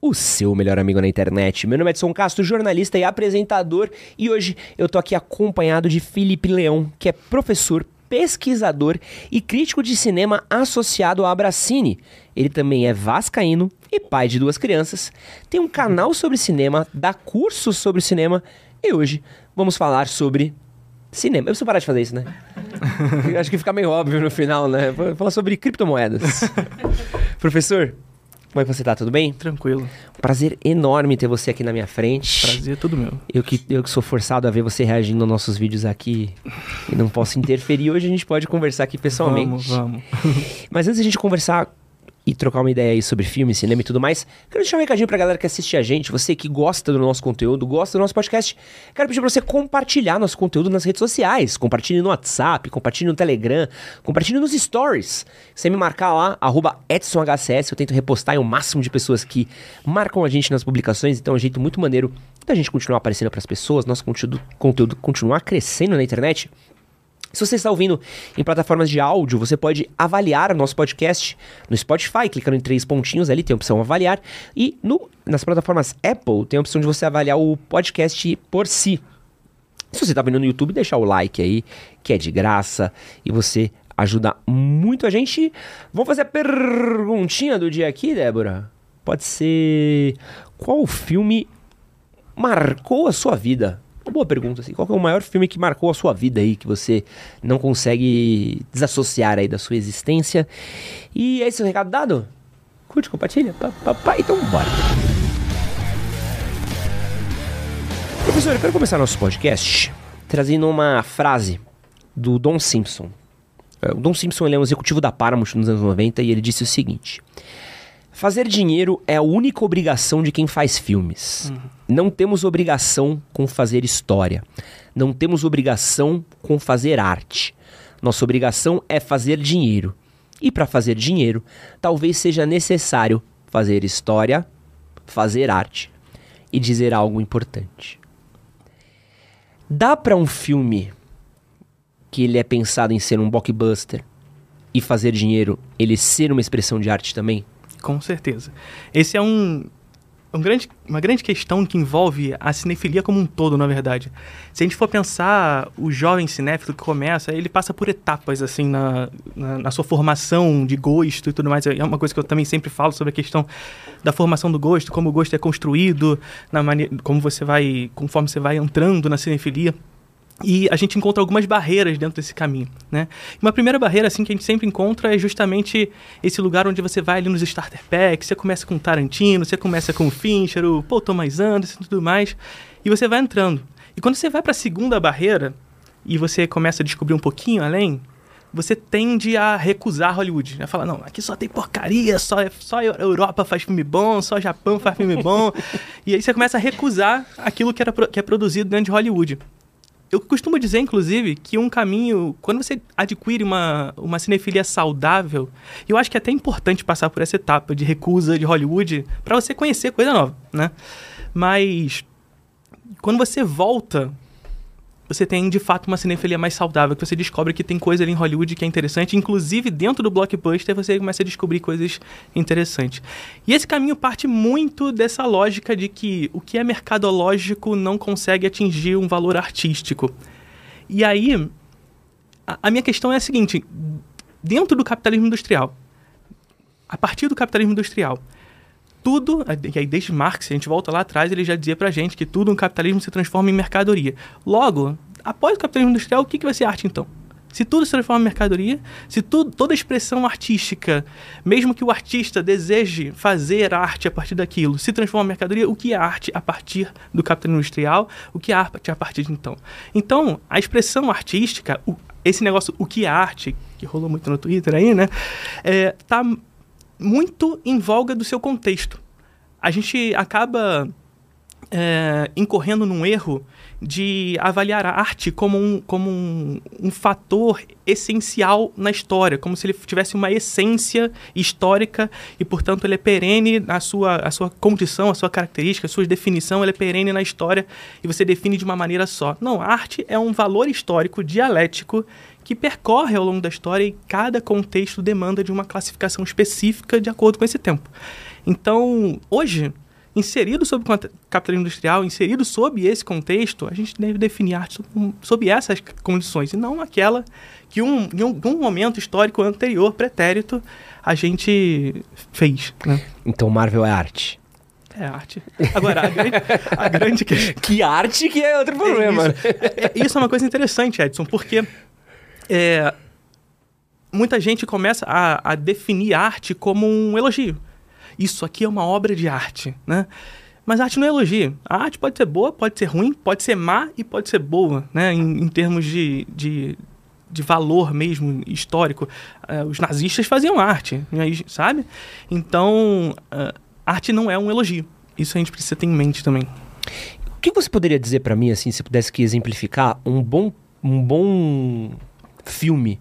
o seu melhor amigo na internet. Meu nome é Edson Castro, jornalista e apresentador, e hoje eu tô aqui acompanhado de Felipe Leão, que é professor, pesquisador e crítico de cinema associado à Abracine. Ele também é vascaíno e pai de duas crianças, tem um canal sobre cinema, dá cursos sobre cinema, e hoje vamos falar sobre cinema. Eu preciso parar de fazer isso, né? Acho que fica meio óbvio no final, né? Vou falar sobre criptomoedas. Professor, como é que você tá? Tudo bem? Tranquilo. Prazer enorme ter você aqui na minha frente. Prazer é todo meu. Eu que, eu que sou forçado a ver você reagindo aos nossos vídeos aqui e não posso interferir. Hoje a gente pode conversar aqui pessoalmente. Vamos, vamos. Mas antes da gente conversar e trocar uma ideia aí sobre filme, cinema e tudo mais, quero deixar um recadinho pra galera que assiste a gente, você que gosta do nosso conteúdo, gosta do nosso podcast. Quero pedir pra você compartilhar nosso conteúdo nas redes sociais. Compartilhe no WhatsApp, compartilhe no Telegram, compartilhe nos stories. Você me marcar lá, EdsonHCS, eu tento repostar em o máximo de pessoas que marcam a gente nas publicações, então é um jeito muito maneiro da gente continuar aparecendo pras pessoas, nosso conteúdo, conteúdo continuar crescendo na internet. Se você está ouvindo em plataformas de áudio, você pode avaliar o nosso podcast no Spotify, clicando em três pontinhos ali, tem a opção avaliar. E no, nas plataformas Apple, tem a opção de você avaliar o podcast por si. Se você está vendo no YouTube, deixar o like aí, que é de graça, e você ajuda muito a gente. Vamos fazer a perguntinha do dia aqui, Débora? Pode ser. Qual filme marcou a sua vida? Uma boa pergunta, assim. Qual é o maior filme que marcou a sua vida aí, que você não consegue desassociar aí da sua existência? E é esse o recado dado? Curte, compartilha? Pá. Então bora. Professor, eu quero começar nosso podcast trazendo uma frase do Don Simpson. É, O Don Simpson ele é um executivo da Paramount nos anos 90 e ele disse o seguinte... Fazer dinheiro é a única obrigação de quem faz filmes. Não temos obrigação com fazer história. Não temos obrigação com fazer arte. Nossa obrigação é fazer dinheiro. E para fazer dinheiro, talvez seja necessário fazer história, fazer arte e dizer algo importante. Dá para um filme que ele é pensado em ser um blockbuster e fazer dinheiro, ele ser uma expressão de arte também? Com certeza. Esse é um, um grande, uma grande questão que envolve a cinefilia como um todo, na verdade. Se a gente for pensar o jovem cinéfilo que começa, ele passa por etapas, assim, na, na, na sua formação de gosto e tudo mais. É uma coisa que eu também sempre falo sobre a questão da formação do gosto, como o gosto é construído, na maneira, como você vai, conforme você vai entrando na cinefilia. E a gente encontra algumas barreiras dentro desse caminho, né? Uma primeira barreira, assim, que a gente sempre encontra é justamente esse lugar onde você vai ali nos starter packs, você começa com o Tarantino, você começa com o Fincher, o Paul Thomas Anderson e tudo mais, e você vai entrando. E quando você vai para a segunda barreira, e você começa a descobrir um pouquinho além, você tende a recusar Hollywood. Né? Falar, não, aqui só tem porcaria, só, só a Europa faz filme bom, só o Japão faz filme bom. e aí você começa a recusar aquilo que, era, que é produzido dentro de Hollywood. Eu costumo dizer, inclusive, que um caminho, quando você adquire uma, uma cinefilia saudável, eu acho que é até importante passar por essa etapa de recusa de Hollywood para você conhecer coisa nova, né? Mas quando você volta, você tem de fato uma cinefilia mais saudável, que você descobre que tem coisa ali em Hollywood que é interessante, inclusive dentro do blockbuster você começa a descobrir coisas interessantes. E esse caminho parte muito dessa lógica de que o que é mercadológico não consegue atingir um valor artístico. E aí, a, a minha questão é a seguinte: dentro do capitalismo industrial, a partir do capitalismo industrial, tudo, aí desde Marx, a gente volta lá atrás, ele já dizia pra gente que tudo no capitalismo se transforma em mercadoria. Logo, após o capitalismo industrial, o que, que vai ser arte então? Se tudo se transforma em mercadoria, se tudo, toda expressão artística, mesmo que o artista deseje fazer arte a partir daquilo, se transforma em mercadoria, o que é arte a partir do capitalismo industrial? O que é arte a partir de então? Então, a expressão artística, o, esse negócio, o que é arte, que rolou muito no Twitter aí, né? É, tá muito em voga do seu contexto. A gente acaba é, incorrendo num erro de avaliar a arte como um, como um, um fator essencial na história, como se ele tivesse uma essência histórica e, portanto, ele é perene na sua, a sua condição, a sua característica, a sua definição, ele é perene na história e você define de uma maneira só. Não, a arte é um valor histórico dialético que percorre ao longo da história e cada contexto demanda de uma classificação específica de acordo com esse tempo. Então, hoje, inserido sob o capitalismo industrial, inserido sob esse contexto, a gente deve definir arte sob, essas condições, e não aquela que um, em um, um momento histórico anterior, pretérito, a gente fez. Né? Então Marvel é arte. É arte. Agora, a grande, a grande questão... Que arte que é outro problema. É isso. É, é, isso é uma coisa interessante, Edson, porque é, muita gente começa a, a definir arte como um elogio. Isso aqui é uma obra de arte, né? Mas a arte não é elogio. A arte pode ser boa, pode ser ruim, pode ser má e pode ser boa, né? Em, em termos de, de, de, valor mesmo histórico. Uh, os nazistas faziam arte, sabe? Então, uh, arte não é um elogio. Isso a gente precisa ter em mente também. O que você poderia dizer para mim, assim, se pudesse que exemplificar um bom, um bom filme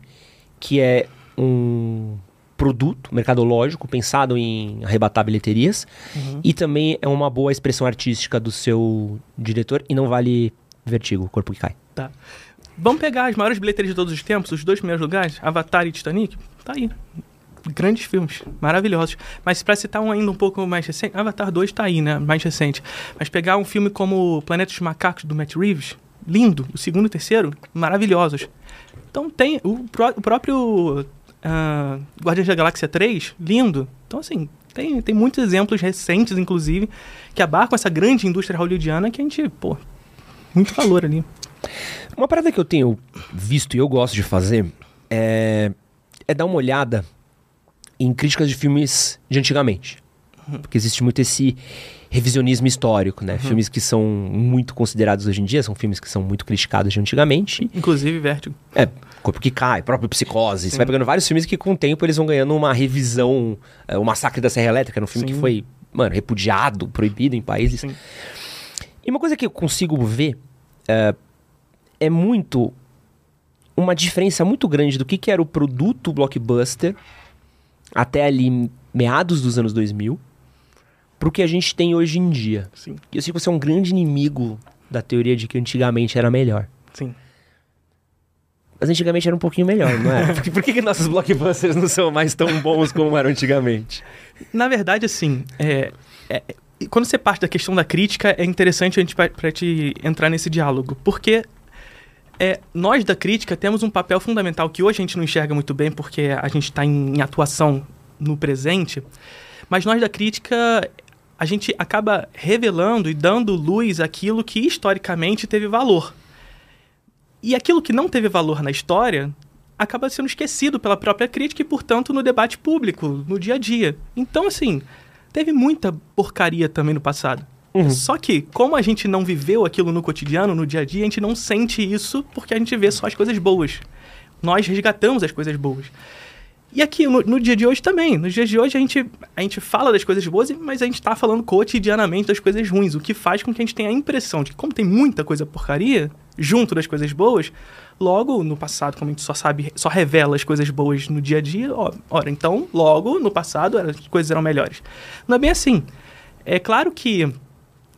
que é um produto mercadológico pensado em arrebatar bilheterias uhum. e também é uma boa expressão artística do seu diretor e não vale vertigo, corpo que cai. Tá. Vamos pegar as maiores bilheterias de todos os tempos, os dois primeiros lugares, Avatar e Titanic? Tá aí. Grandes filmes, maravilhosos. Mas para citar um ainda um pouco mais recente, Avatar 2 tá aí, né? Mais recente. Mas pegar um filme como Planeta dos Macacos, do Matt Reeves, lindo. O segundo e o terceiro, maravilhosos. Então tem o, pró o próprio uh, Guardiões da Galáxia 3, lindo. Então, assim, tem, tem muitos exemplos recentes, inclusive, que abarcam essa grande indústria hollywoodiana que a gente, pô, muito valor ali. Uma parada que eu tenho visto e eu gosto de fazer é, é dar uma olhada em críticas de filmes de antigamente. Porque existe muito esse revisionismo histórico, né? Uhum. Filmes que são muito considerados hoje em dia, são filmes que são muito criticados de antigamente. Inclusive Vértigo. É, Corpo que Cai, próprio Psicose. Sim. Você vai pegando vários filmes que com o tempo eles vão ganhando uma revisão. É, o Massacre da Serra Elétrica, era um filme Sim. que foi, mano, repudiado, proibido em países. Sim. E uma coisa que eu consigo ver é, é muito uma diferença muito grande do que, que era o produto blockbuster até ali meados dos anos 2000 pro que a gente tem hoje em dia. Sim. E eu sei que você é um grande inimigo da teoria de que antigamente era melhor. Sim. Mas antigamente era um pouquinho melhor, não é? por, por que, que nossos blockbusters não são mais tão bons como eram antigamente? Na verdade, assim, é, é, quando você parte da questão da crítica, é interessante a gente para te entrar nesse diálogo, porque é, nós da crítica temos um papel fundamental que hoje a gente não enxerga muito bem, porque a gente está em, em atuação no presente, mas nós da crítica a gente acaba revelando e dando luz àquilo que historicamente teve valor. E aquilo que não teve valor na história acaba sendo esquecido pela própria crítica e, portanto, no debate público, no dia a dia. Então, assim, teve muita porcaria também no passado. Uhum. Só que, como a gente não viveu aquilo no cotidiano, no dia a dia, a gente não sente isso porque a gente vê só as coisas boas. Nós resgatamos as coisas boas. E aqui, no, no, dia de hoje também. Nos dias de hoje a gente, a gente fala das coisas boas, mas a gente está falando cotidianamente das coisas ruins. O que faz com que a gente tenha a impressão de que, como tem muita coisa porcaria junto das coisas boas, logo no passado, como a gente só sabe, só revela as coisas boas no dia a dia, ó, ora, então, logo no passado as coisas eram melhores. Não é bem assim. É claro que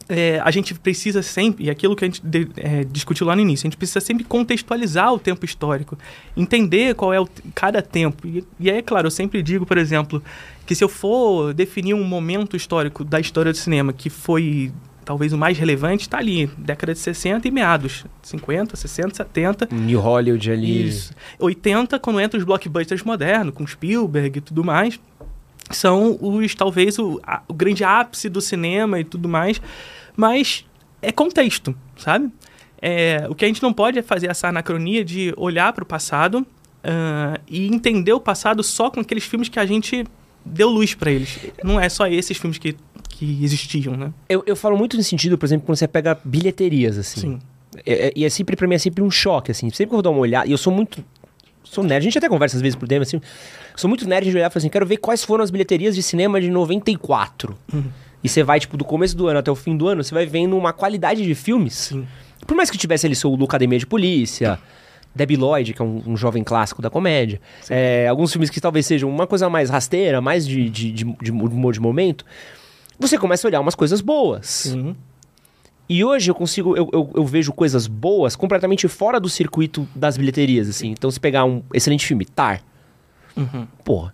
é, a gente precisa sempre, e aquilo que a gente de, é, discutiu lá no início, a gente precisa sempre contextualizar o tempo histórico, entender qual é o, cada tempo. E, e é claro, eu sempre digo, por exemplo, que se eu for definir um momento histórico da história do cinema que foi talvez o mais relevante, está ali, década de 60 e meados, 50, 60, 70. New Hollywood ali. Isso. 80, quando entra os blockbusters modernos, com Spielberg e tudo mais. são os, talvez, o, a- o grande ápice do cinema e tudo mais, mas é contexto, sabe? É, o que a gente não pode é fazer essa anacronia de olhar para o passado ah, e entender o passado só com aqueles filmes que a gente deu luz para eles. Não é só esses filmes que, que existiam, né? Eu, eu falo muito nesse sentido, por exemplo, quando você pega bilheterias, assim. Sim. É- é- e é sempre, pra mim, é sempre um choque, assim. Sempre que eu vou dar uma olhada, e eu sou muito. Sou nerd, a gente até conversa às vezes por dentro, assim. Sou muito nerd de olhar e falar assim: quero ver quais foram as bilheterias de cinema de 94. E você vai, tipo, do começo do ano até o fim do ano, você vai vendo uma qualidade de filmes. Sim. Por mais que tivesse ali seu Academia de Polícia, Debbie Lloyd, que é um, um jovem clássico da comédia. é, alguns filmes que talvez sejam uma coisa mais rasteira, mais de, de, de, de humor de momento. Você começa a olhar umas coisas boas. Sim. E hoje eu consigo, eu, eu, eu vejo coisas boas completamente fora do circuito das bilheterias, assim. Então, se pegar um excelente filme, Tar. Uhum. Porra,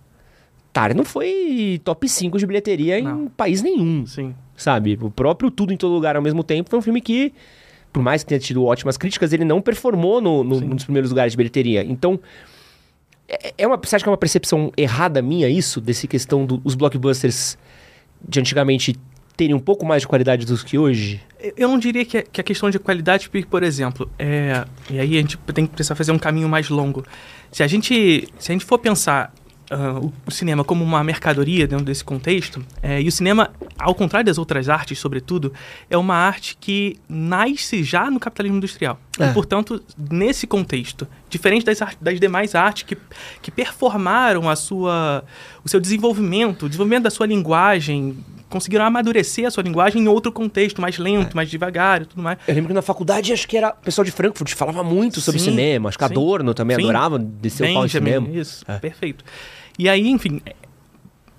Tar não foi top 5 de bilheteria em Não. país nenhum, Sim. sabe? O próprio Tudo em Todo Lugar ao mesmo tempo foi um filme que, por mais que tenha tido ótimas críticas, ele não performou no, no- nos primeiros lugares de bilheteria. Então, é, é uma, você acha que é uma percepção errada minha isso? Desse questão dos blockbusters de antigamente terem um pouco mais de qualidade do que hoje? Eu- não diria que é, que é questão de qualidade, porque, por exemplo, é, e aí a gente tem que precisar fazer um caminho mais longo. Se a gente, se a gente for pensar ah, o, cinema como uma mercadoria dentro desse contexto, é, e o cinema, ao contrário das outras artes, sobretudo, é uma arte que nasce já no capitalismo industrial. É. E, portanto, nesse contexto, diferente das, das demais artes que, que performaram a sua, o seu desenvolvimento, o desenvolvimento da sua linguagem, conseguiram amadurecer a sua linguagem em outro contexto, mais lento, mais devagar e tudo mais. Eu lembro que na faculdade, acho que era o pessoal de Frankfurt falava muito sobre Sim, cinema. Acho que sim. Adorno também Sim. adorava descer o pau Benjamin, cinema. Isso, É. perfeito. E aí, enfim,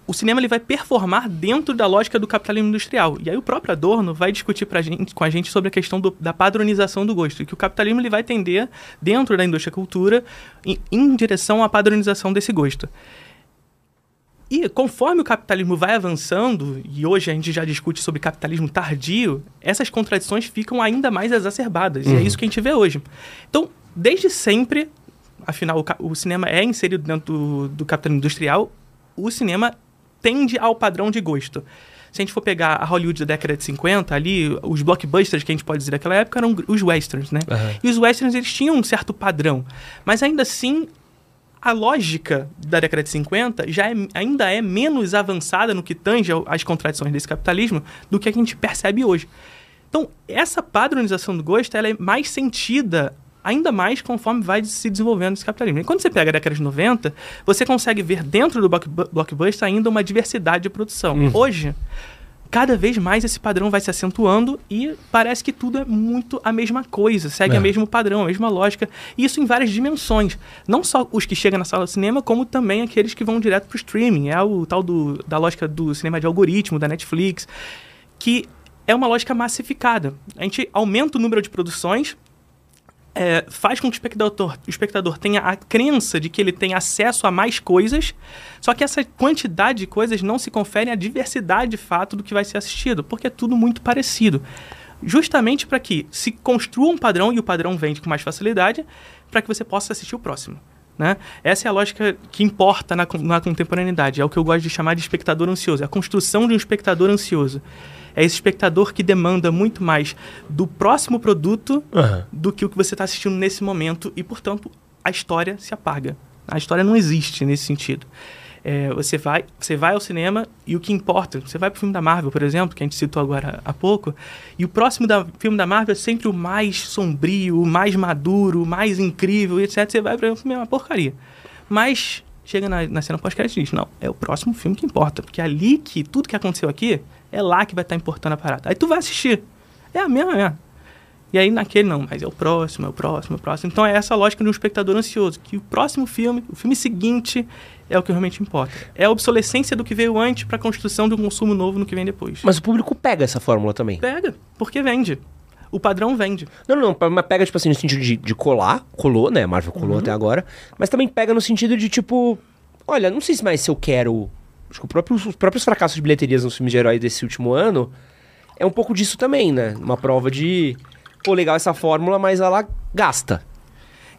o cinema ele vai performar dentro da lógica do capitalismo industrial. E aí o próprio Adorno vai discutir pra gente, com a gente sobre a questão do- da padronização do gosto. E que o capitalismo ele vai tender, dentro da indústria cultura, em, em direção à padronização desse gosto. E conforme o capitalismo vai avançando, e hoje a gente já discute sobre capitalismo tardio, essas contradições ficam ainda mais exacerbadas. E é isso que a gente vê hoje. Então, desde sempre, afinal, o, o cinema é inserido dentro do, do capitalismo industrial, o cinema tende ao padrão de gosto. Se a gente for pegar a Hollywood da década de 50, ali, os blockbusters que a gente pode dizer daquela época eram os westerns, né? Aham. E os westerns, eles tinham um certo padrão. Mas ainda assim, a lógica da década de 50 já é, ainda é menos avançada no que tange às contradições desse capitalismo do que a gente percebe hoje. Então, essa padronização do gosto ela é mais sentida ainda mais conforme vai se desenvolvendo esse capitalismo. E quando você pega a década de 90, você consegue ver dentro do block- blockbuster ainda uma diversidade de produção. Hoje, cada vez mais esse padrão vai se acentuando e parece que tudo é muito a mesma coisa, segue É. o mesmo padrão, a mesma lógica. E isso em várias dimensões. Não só os que chegam na sala de cinema, como também aqueles que vão direto para o streaming. É o tal do, da lógica do cinema de algoritmo, da Netflix, que é uma lógica massificada. A gente aumenta o número de produções, é, faz com que o espectador, o espectador tenha a crença de que ele tem acesso a mais coisas, só que essa quantidade de coisas não se confere a diversidade de fato do que vai ser assistido, porque é tudo muito parecido. Justamente para que se construa um padrão e o padrão vende com mais facilidade, para que você possa assistir o próximo. Né? Essa é a lógica que importa na, na contemporaneidade. É o que eu gosto de chamar de espectador ansioso. É a construção de um espectador ansioso. É esse espectador que demanda muito mais do próximo produto Aham. do que o que você está assistindo nesse momento e, portanto, a história se apaga. A história não existe nesse sentido. É, você, vai, você vai ao cinema e o que importa, você vai pro filme da Marvel, por exemplo, que a gente citou agora há pouco, e o próximo da, filme da Marvel é sempre o mais sombrio, o mais maduro, o mais incrível, etc. Você vai para o filme é uma porcaria. Mas chega na, na cena pós-crédito e diz, não, é o próximo filme que importa, porque é ali que tudo que aconteceu aqui é lá que vai estar importando a parada. Aí tu vai assistir. É a mesma, é. E aí naquele não, mas é o próximo, é o próximo, é o próximo. Então é essa a lógica de um espectador ansioso, que o próximo filme, o filme seguinte, é o que realmente importa. É a obsolescência do que veio antes para a construção de um consumo novo no que vem depois. Mas o público pega essa fórmula também. Pega, porque vende. O padrão vende. Não, não, não, mas pega, tipo assim, no sentido de, de colar, colou, né? A Marvel colou até agora. Mas também pega no sentido de, tipo, olha, não sei se mais se eu quero. Acho que próprio, os próprios fracassos de bilheterias nos filmes de herói desse último ano é um pouco disso também, né? Uma prova de, pô, legal essa fórmula, mas ela gasta.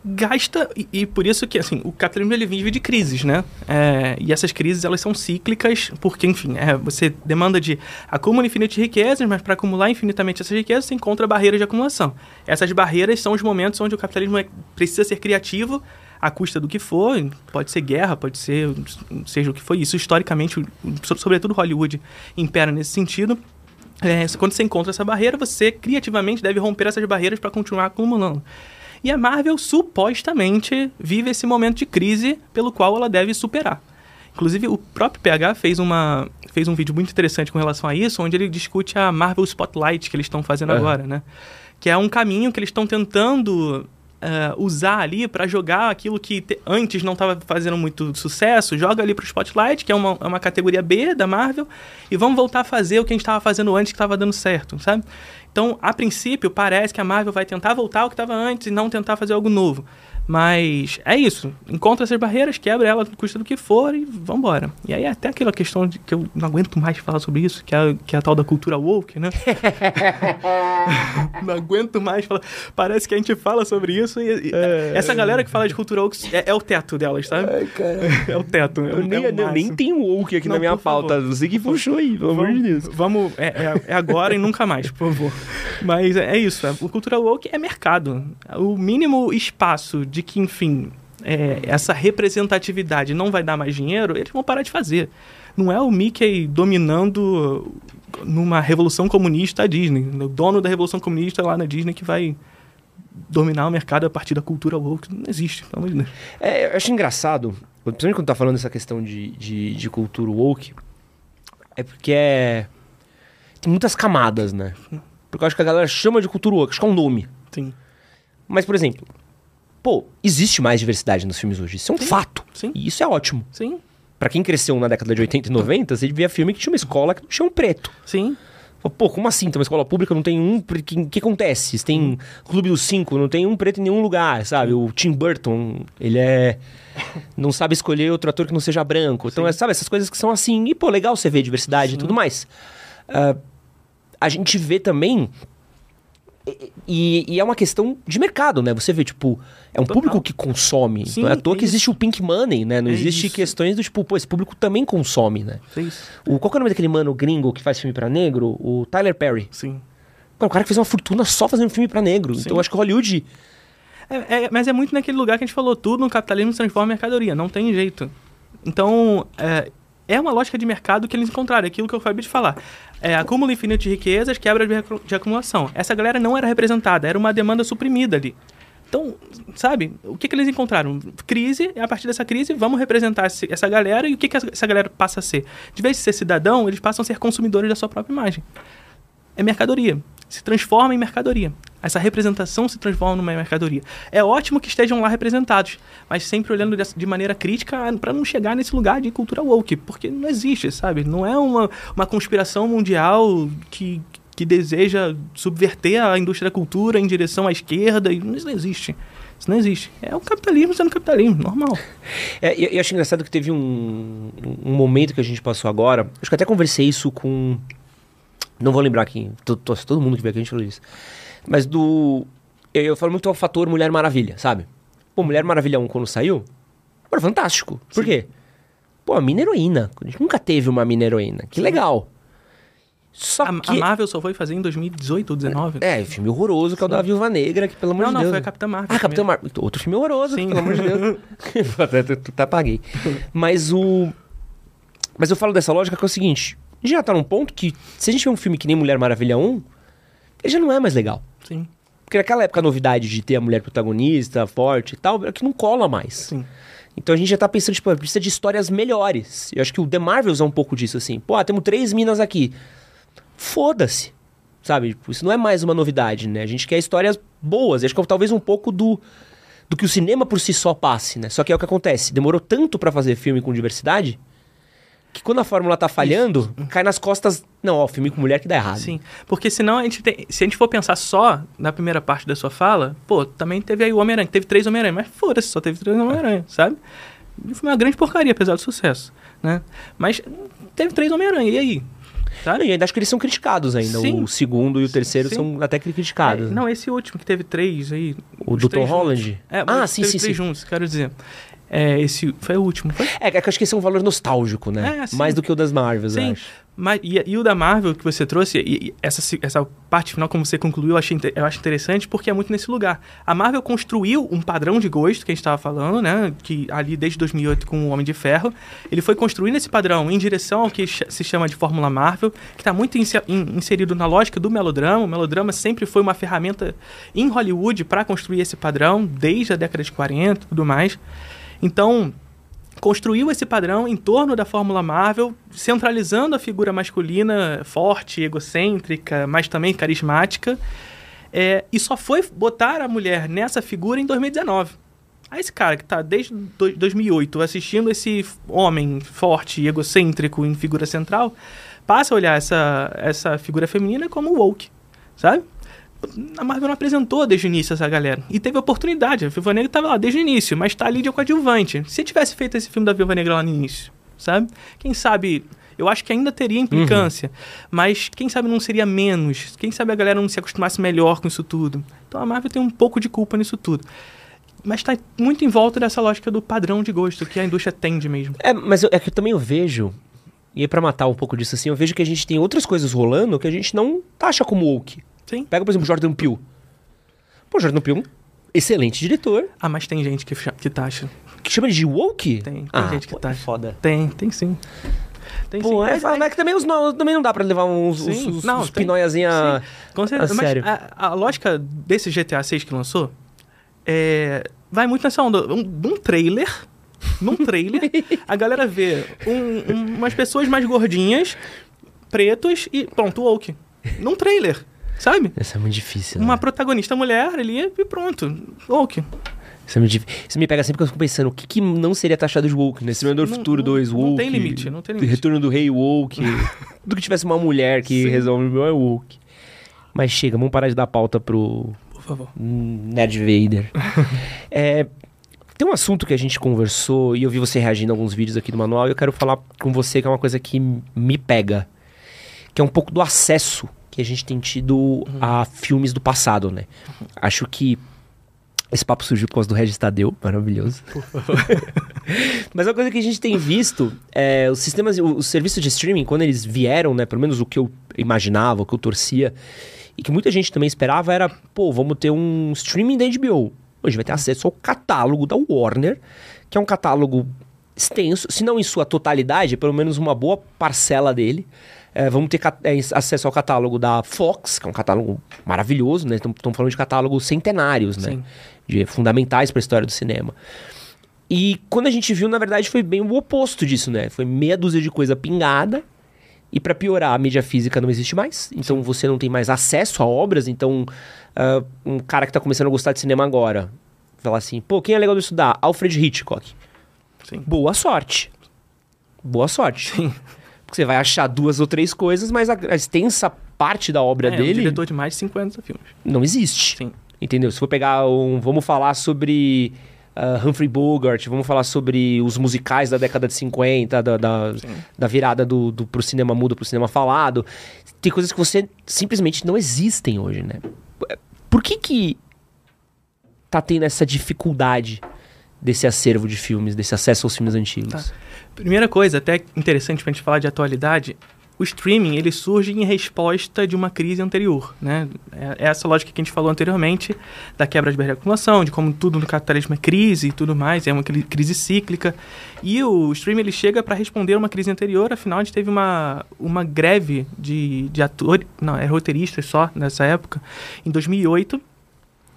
gasta e, e, por isso que assim o capitalismo ele vive de crises né? É, e essas crises elas são cíclicas porque enfim é, você demanda de acúmulo infinito de riquezas mas para acumular infinitamente essas riquezas você encontra barreiras de acumulação. Essas barreiras são os momentos onde o capitalismo é, precisa ser criativo à custa do que for pode ser guerra pode ser seja o que for isso historicamente sobretudo Hollywood impera nesse sentido é, quando você encontra essa barreira você criativamente deve romper essas barreiras para continuar acumulando e a Marvel supostamente vive esse momento de crise pelo qual ela deve superar. Inclusive, o próprio PH fez, uma, fez um vídeo muito interessante com relação a isso, onde ele discute a Marvel Spotlight que eles estão fazendo agora, né? Que é um caminho que eles estão tentando uh, usar ali para jogar aquilo que te, antes não estava fazendo muito sucesso, joga ali para o Spotlight, que é uma, é uma categoria B da Marvel, e vamos voltar a fazer o que a gente estava fazendo antes que estava dando certo, sabe? Então, a princípio, parece que a Marvel vai tentar voltar ao que estava antes e não tentar fazer algo novo. Mas é isso. Encontra essas barreiras, quebra ela, custa do que for e vambora. E aí até aquela questão de que eu não aguento mais falar sobre isso, que é, que é a tal da cultura woke, né? não aguento mais falar. Parece que a gente fala sobre isso e, e é, essa galera que fala de cultura woke é, é o teto delas, sabe? Ai, é o teto. Eu, nem, é eu nem tenho woke aqui não, na minha pauta. Você que puxou aí, pelo amor de Deus. Vamos, é, é, é, agora e nunca mais, por favor. Mas é, isso. A cultura woke é mercado. O mínimo espaço de de que, enfim, é, essa representatividade não vai dar mais dinheiro, eles vão parar de fazer. Não é o Mickey dominando numa revolução comunista a Disney. O dono da revolução comunista lá na Disney que vai dominar o mercado a partir da cultura woke. Não existe, pelo amor de Deus. É, eu acho engraçado, principalmente quando tá falando dessa questão de, de, de cultura woke, é porque é... Tem muitas camadas, né? Porque eu acho que a galera chama de cultura woke, acho que é um nome. Sim. Mas, por exemplo, pô, existe mais diversidade nos filmes hoje. Isso é um Sim. fato. Sim. E isso é ótimo. Sim. Pra quem cresceu na década de 80 e 90, você via filme que tinha uma escola que não tinha um preto. Sim. Pô, como assim? Tem uma escola pública, não tem um. O que, que acontece? Tem Clube dos Cinco, não tem um preto em nenhum lugar, sabe? O Tim Burton, ele é. Não sabe escolher outro ator que não seja branco. Então, é, sabe, essas coisas que são assim. E, pô, legal você ver diversidade Sim. e tudo mais. Uh, a gente vê também e, e, é uma questão de mercado, né? Você vê, tipo, é um Total. público que consome. Sim, não é à toa é que isso. existe o pink money, né? Não é existe isso. questões do tipo, pô, esse público também consome, né? É isso. O, qual é o nome daquele mano gringo que faz filme para negro? O Tyler Perry. Sim. O cara que fez uma fortuna só fazendo filme para negro. Sim. Então eu acho que Hollywood. É, é, mas é muito naquele lugar que a gente falou, tudo no capitalismo se transforma em mercadoria, não tem jeito. Então, é, é uma lógica de mercado que eles encontraram, é aquilo que eu acabei de falar. É, acúmulo infinito de riquezas, quebra de, de acumulação. Essa galera não era representada, era uma demanda suprimida ali. Então, sabe, o que, que eles encontraram? Crise, e a partir dessa crise, vamos representar essa galera, e o que, que essa galera passa a ser? De vez de ser cidadão, eles passam a ser consumidores da sua própria imagem. É mercadoria. Se transforma em mercadoria. Essa representação se transforma numa mercadoria. É ótimo que estejam lá representados, mas sempre olhando de maneira crítica para não chegar nesse lugar de cultura woke, porque não existe, sabe? Não é uma, uma conspiração mundial que, que deseja subverter a indústria da cultura em direção à esquerda, isso não existe. Isso não existe. É o capitalismo sendo capitalismo, normal. É, eu, eu acho engraçado que teve um, um momento que a gente passou agora, acho que até conversei isso com... Não vou lembrar quem, todo mundo que veio aqui a gente falou isso mas do. Eu, eu falo muito ao fator Mulher Maravilha, sabe? Pô, Mulher Maravilha 1 quando saiu, era fantástico. Por Sim. quê? Pô, a mina heroína. A gente nunca teve uma mina heroína. Que legal. Só a, que... a Marvel só foi fazer em 2018 ou 2019. É, filme horroroso que é o da Viúva Negra, que pelo amor não, de Deus. Não, não, foi a Capitã Marvel. Ah, Capitã Marvel. Outro filme horroroso, Sim. pelo amor de Deus. até, até apaguei. Mas o. Mas eu falo dessa lógica que é o seguinte: a gente já tá num ponto que, se a gente vê um filme que nem Mulher Maravilha 1, ele já não é mais legal. Sim. Porque naquela época a novidade de ter a mulher protagonista, forte e tal, é que não cola mais. Sim. Então a gente já tá pensando, tipo, precisa de histórias melhores. Eu acho que o The Marvels é um pouco disso, assim. Pô, ah, temos três minas aqui. Foda-se. Sabe? Tipo, isso não é mais uma novidade, né? A gente quer histórias boas. Eu acho que é talvez um pouco do, do que o cinema por si só passe, né? Só que é o que acontece. Demorou tanto para fazer filme com diversidade que quando a fórmula tá falhando, Isso. cai nas costas. Não, ó, filme com mulher que dá errado. Sim. Porque senão a gente tem. Se a gente for pensar só na primeira parte da sua fala, pô, também teve aí o Homem-Aranha, teve três Homem-Aranha, mas foda-se, só teve três Homem-Aranha, sabe? Foi uma grande porcaria, apesar do sucesso, né? Mas teve três Homem-Aranha, e aí? Sabe? E ainda acho que eles são criticados ainda. Sim. O segundo e o terceiro Sim. são até criticados. É, não, esse último que teve três aí. O do Tom Holland? É, Ah, sim, sim, três sim. juntos, quero dizer. É, esse foi o último. Foi? É, que eu acho que esse é um valor nostálgico, né? É. Mais do que o das Marvels, Sim. Mas, e, e o da Marvel que você trouxe, e, e essa, essa parte final, como você concluiu, eu, achei, eu acho interessante porque é muito nesse lugar. A Marvel construiu um padrão de gosto que a gente estava falando, né? Que ali desde 2008 com o Homem de Ferro. Ele foi construindo esse padrão em direção ao que se chama de Fórmula Marvel, que está muito inse- in- inserido na lógica do melodrama. O melodrama sempre foi uma ferramenta em Hollywood para construir esse padrão, desde a década de 40 e tudo mais. Então, construiu esse padrão em torno da Fórmula Marvel, centralizando a figura masculina forte, egocêntrica, mas também carismática, é, e só foi botar a mulher nessa figura em 2019. Aí esse cara que tá desde do- 2008 assistindo esse homem forte e egocêntrico em figura central, passa a olhar essa, essa figura feminina como woke, sabe? A Marvel não apresentou desde o início essa galera. E teve oportunidade. A Viúva Negra tava lá desde o início, mas tá ali de coadjuvante. Se tivesse feito esse filme da Viúva Negra lá no início, sabe? Quem sabe. Eu acho que ainda teria implicância, mas quem sabe não seria menos. Quem sabe a galera não se acostumasse melhor com isso tudo. Então a Marvel tem um pouco de culpa nisso tudo. Mas tá muito em volta dessa lógica do padrão de gosto que a indústria tende mesmo. É, mas eu- é que eu também eu vejo, e aí pra matar um pouco disso assim, eu vejo que a gente tem outras coisas rolando que a gente não taxa como woke. Sim. Pega, por exemplo, Jordan Peele. Pô, Jordan Peele é excelente diretor. Ah, mas tem gente que, que taxa. Que chama de woke? Tem, tem ah, gente que pô, tá- é foda. Tem, tem sim. Tem Pô, sim. é, mas, que também, os, no- também não dá pra levar uns, uns, Sim. uns, Não, uns tem. pinóiazinha... Com certeza. a Mas sério. A, a lógica desse GTA 6 que lançou é, vai muito nessa onda. Um, um trailer. Num trailer, a galera vê um- um- umas pessoas mais gordinhas, pretos e pronto, woke. Num trailer, sabe? Isso é muito difícil, Uma né? protagonista mulher ali e pronto, woke. Isso, é muito difícil. Isso me pega sempre que eu fico pensando, o que, que não seria taxado de woke, né? Exterminador do Não- Futuro não- 2, não woke. tem limite, não tem limite. Retorno do Rei, woke. Tudo que tivesse uma mulher que Sim. resolve o meu é woke. Mas chega, vamos parar de dar pauta pro Por favor. Nerd Vader. É, tem um assunto que a gente conversou e eu vi você reagindo a alguns vídeos aqui do manual e eu quero falar com você que é uma coisa que me pega. Que é um pouco do acesso que a gente tem tido a filmes do passado, né? Acho que esse papo surgiu por causa do Regis Tadeu, maravilhoso. Mas uma coisa que a gente tem visto, é, os sistemas, os serviços de streaming, quando eles vieram, né, pelo menos o que eu imaginava, o que eu torcia, e que muita gente também esperava era, pô, vamos ter um streaming da HBO. Hoje vai ter acesso ao catálogo da Warner, que é um catálogo extenso, se não em sua totalidade, pelo menos uma boa parcela dele. É, vamos ter é, acesso ao catálogo da Fox, que é um catálogo maravilhoso, né? Estamos falando de catálogos centenários, né? Sim. De fundamentais para a história do cinema. E quando a gente viu, na verdade, foi bem o oposto disso, né? Foi meia dúzia de coisa pingada. E para piorar, a mídia física não existe mais. Então você não tem mais acesso a obras. Então, ah, um cara que tá começando a gostar de cinema agora, falar assim, pô, quem é legal de estudar? Alfred Hitchcock. Sim. Boa sorte. Boa sorte. Sim. Porque você vai achar duas ou três coisas, mas a, a extensa parte da obra É, um dele diretor de mais de 50 filmes. não existe. Sim. Entendeu? Se for pegar um. Vamos falar sobre ah, Humphrey Bogart, vamos falar sobre os musicais da década de 50, da, da, da virada do, do, pro cinema mudo pro cinema falado. Tem coisas que você simplesmente não existem hoje, né? Por que que tá tendo essa dificuldade desse acervo de filmes, desse acesso aos filmes antigos? Tá. Primeira coisa, até interessante pra gente falar de atualidade, o streaming ele surge em resposta de uma crise anterior, né? É é essa lógica que a gente falou anteriormente da quebra de barreira de acumulação, de como tudo no capitalismo é crise e tudo mais, é uma cri- crise cíclica. E o streaming ele chega para responder a uma crise anterior, afinal a gente teve uma, uma greve de, de atores, não, é roteiristas só nessa época, em 2008.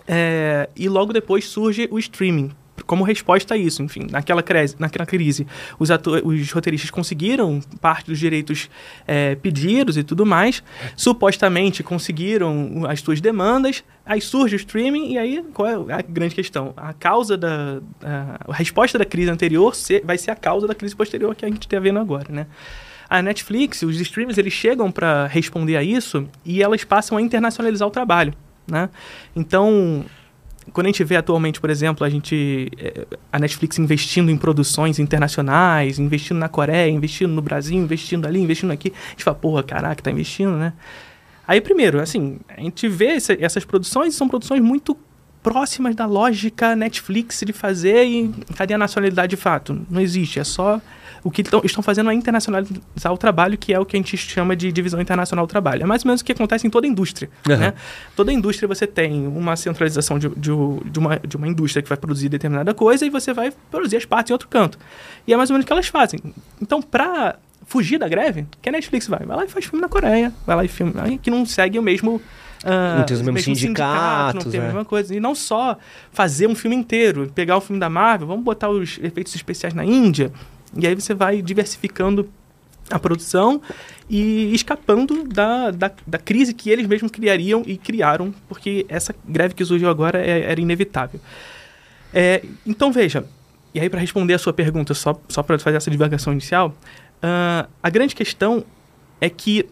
É, e logo depois surge o streaming como resposta a isso, enfim, naquela, crise, naquela crise, os, os roteiristas conseguiram parte dos direitos é, pedidos e tudo mais, supostamente conseguiram as suas demandas, aí surge o streaming e aí qual é a grande questão? A causa da a, a resposta da crise anterior vai ser a causa da crise posterior que a gente está vendo agora, né? A Netflix, os streamers, eles chegam para responder a isso e elas passam a internacionalizar o trabalho, né? Então, quando a gente vê atualmente, por exemplo, a gente é, a Netflix investindo em produções internacionais, investindo na Coreia, investindo no Brasil, investindo ali, investindo aqui, a gente fala, porra, caraca, tá investindo, né? Aí, primeiro, assim, a gente vê essa, essas produções, são produções muito próximas da lógica Netflix de fazer e cadê a nacionalidade de fato? Não existe, é só o que tão, estão fazendo é internacionalizar o trabalho, que é o que a gente chama de divisão internacional do trabalho. É mais ou menos o que acontece em toda a indústria. Uhum. Né? Toda indústria você tem uma centralização de, de, de, uma, de uma indústria que vai produzir determinada coisa e você vai produzir as partes em outro canto. E é mais ou menos o que elas fazem. Então, para fugir da greve, que a Netflix vai? Vai lá e faz filme na Coreia, vai lá e filme que não segue o mesmo Uh, não tem os mesmos sindicatos. não tem é. a mesma coisa. E não só fazer um filme inteiro, pegar o filme da Marvel, vamos botar os efeitos especiais na Índia, e aí você vai diversificando a produção e escapando da, da, da, crise que eles mesmos criariam e criaram, porque essa greve que surgiu agora é, era inevitável. É, então, veja, e aí para responder a sua pergunta, só, só para fazer essa divagação inicial, uh, a grande questão é que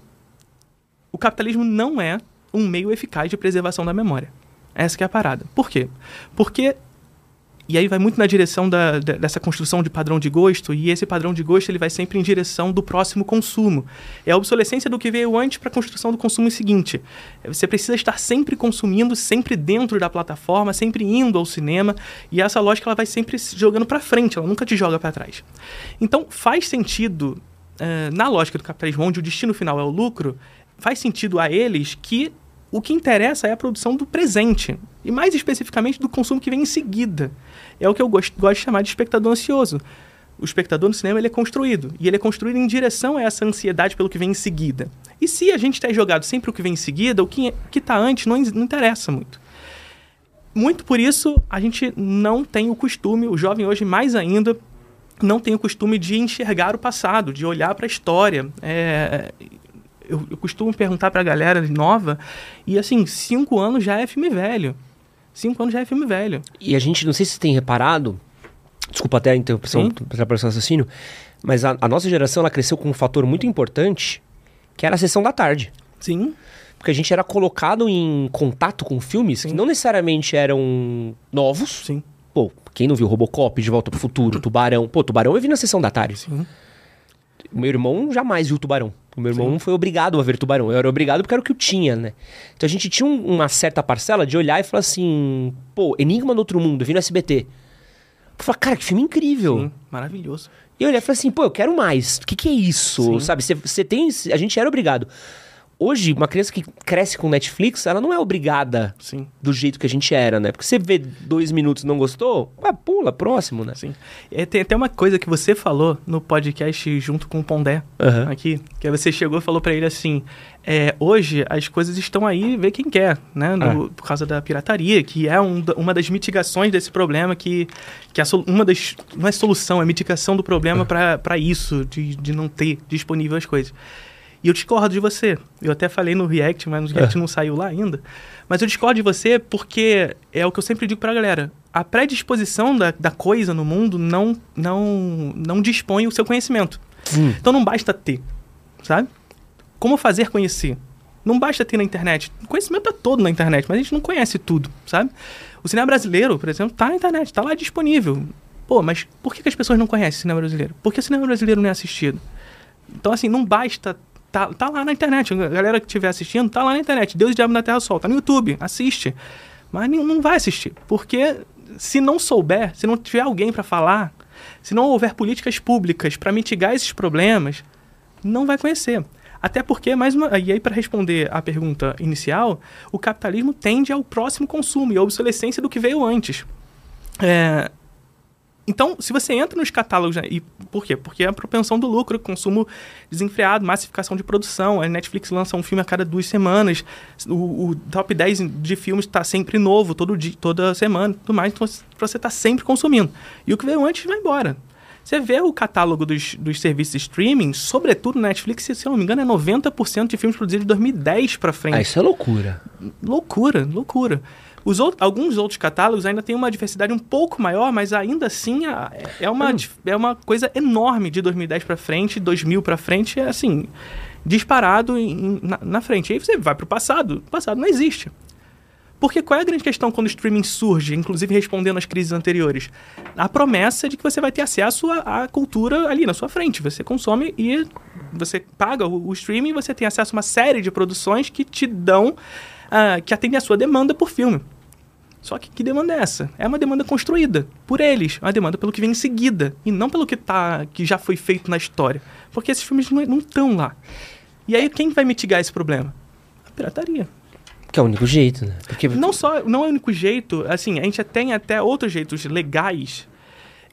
o capitalismo não é um meio eficaz de preservação da memória. Essa que é a parada. Por quê? Porque e aí vai muito na direção da, da, dessa construção de padrão de gosto, e esse padrão de gosto ele vai sempre em direção do próximo consumo. É a obsolescência do que veio antes para a construção do consumo seguinte. Você precisa estar sempre consumindo, sempre dentro da plataforma, sempre indo ao cinema, e essa lógica ela vai sempre jogando para frente, ela nunca te joga para trás. Então faz sentido, uh, na lógica do capitalismo, onde o destino final é o lucro, faz sentido a eles que o que interessa é a produção do presente, e mais especificamente do consumo que vem em seguida. É o que eu gosto, gosto de chamar de espectador ansioso. O espectador no cinema ele é construído, e ele é construído em direção a essa ansiedade pelo que vem em seguida. E se a gente está jogado sempre o que vem em seguida, o que está antes não, não interessa muito. Muito por isso, a gente não tem o costume, o jovem hoje mais ainda, não tem o costume de enxergar o passado, de olhar para a história. É, eu, eu costumo perguntar pra galera nova, e assim, cinco anos já é filme velho. Cinco anos já é filme velho. E a gente, não sei se você tem reparado, desculpa até a interrupção para o raciocínio, mas a, a, nossa geração ela cresceu com um fator muito importante, que era a sessão da tarde. Sim. Porque a gente era colocado em contato com filmes Sim. que não necessariamente eram novos. Sim. Pô, quem não viu Robocop, De Volta pro Futuro, Tubarão. Pô, Tubarão eu vi na sessão da tarde. Sim. Meu irmão jamais viu Tubarão. O meu irmão Sim. foi obrigado a ver Tubarão. Eu era obrigado porque era o que eu tinha, né? Então a gente tinha um, uma certa parcela de olhar e falar assim: pô, Enigma no Outro Mundo, eu vi no SBT. Eu falei, cara, que filme incrível. Sim, maravilhoso. E eu olhei e falei assim: pô, eu quero mais. O que, que é isso? Sim. Sabe? Você tem. A gente era obrigado. Hoje, uma criança que cresce com Netflix, ela não é obrigada Sim. do jeito que a gente era, né? Porque você vê dois minutos e não gostou, ah, pula, próximo, né? Sim. É, tem até uma coisa que você falou no podcast junto com o Pondé, uhum. aqui, que você chegou e falou para ele assim, é, hoje as coisas estão aí, vê quem quer, né? No, ah. Por causa da pirataria, que é um, uma das mitigações desse problema, que, que é uma das... Não é solução, é mitigação do problema ah. para isso, de, de não ter disponível as coisas. E eu discordo de você. Eu até falei no React, mas o React é. não saiu lá ainda. Mas eu discordo de você porque é o que eu sempre digo pra galera. A predisposição da, da coisa no mundo não, não, não dispõe o seu conhecimento. Hum. Então não basta ter, sabe? Como fazer conhecer? Não basta ter na internet. O conhecimento é todo na internet, mas a gente não conhece tudo, sabe? O cinema brasileiro, por exemplo, tá na internet, tá lá disponível. Pô, mas por que, que as pessoas não conhecem o cinema brasileiro? Porque o cinema brasileiro não é assistido. Então, assim, não basta Tá, tá lá na internet. A galera que estiver assistindo, tá lá na internet. Deus e Diabo na Terra Sol. Tá no YouTube. Assiste. Mas não vai assistir. Porque se não souber, se não tiver alguém para falar, se não houver políticas públicas para mitigar esses problemas, não vai conhecer. Até porque, mais uma. E aí, para responder à pergunta inicial, o capitalismo tende ao próximo consumo e à obsolescência do que veio antes. É, então, se você entra nos catálogos, e por quê? Porque é a propensão do lucro, consumo desenfreado, massificação de produção. A Netflix lança um filme a cada duas semanas. O, o top 10 de filmes está sempre novo, todo dia, toda semana tudo mais. Então, você está sempre consumindo. E o que veio antes vai embora. Você vê o catálogo dos, dos serviços de streaming, sobretudo na Netflix, se eu não me engano, é 90% de filmes produzidos de 2010 para frente. Ah, isso é loucura. Loucura, loucura. Os outros, alguns outros catálogos ainda têm uma diversidade um pouco maior, mas ainda assim é uma, hum. é uma coisa enorme de 2010 para frente, 2000 para frente, é assim, disparado em, na, na, frente. Aí você vai para o passado, o passado não existe. Porque qual é a grande questão quando o streaming surge, inclusive respondendo às crises anteriores? A promessa de que você vai ter acesso à, à cultura ali na sua frente. Você consome e você paga o, o streaming, você tem acesso a uma série de produções que te dão, uh, que atendem a sua demanda por filme. Só que que demanda é essa? É uma demanda construída por eles, é uma demanda pelo que vem em seguida, e não pelo que, tá, que já foi feito na história. Porque esses filmes não estão lá. E aí quem vai mitigar esse problema? A pirataria. Que é o único jeito, né? Porque... Não só, não é o único jeito, assim, a gente tem até outros jeitos legais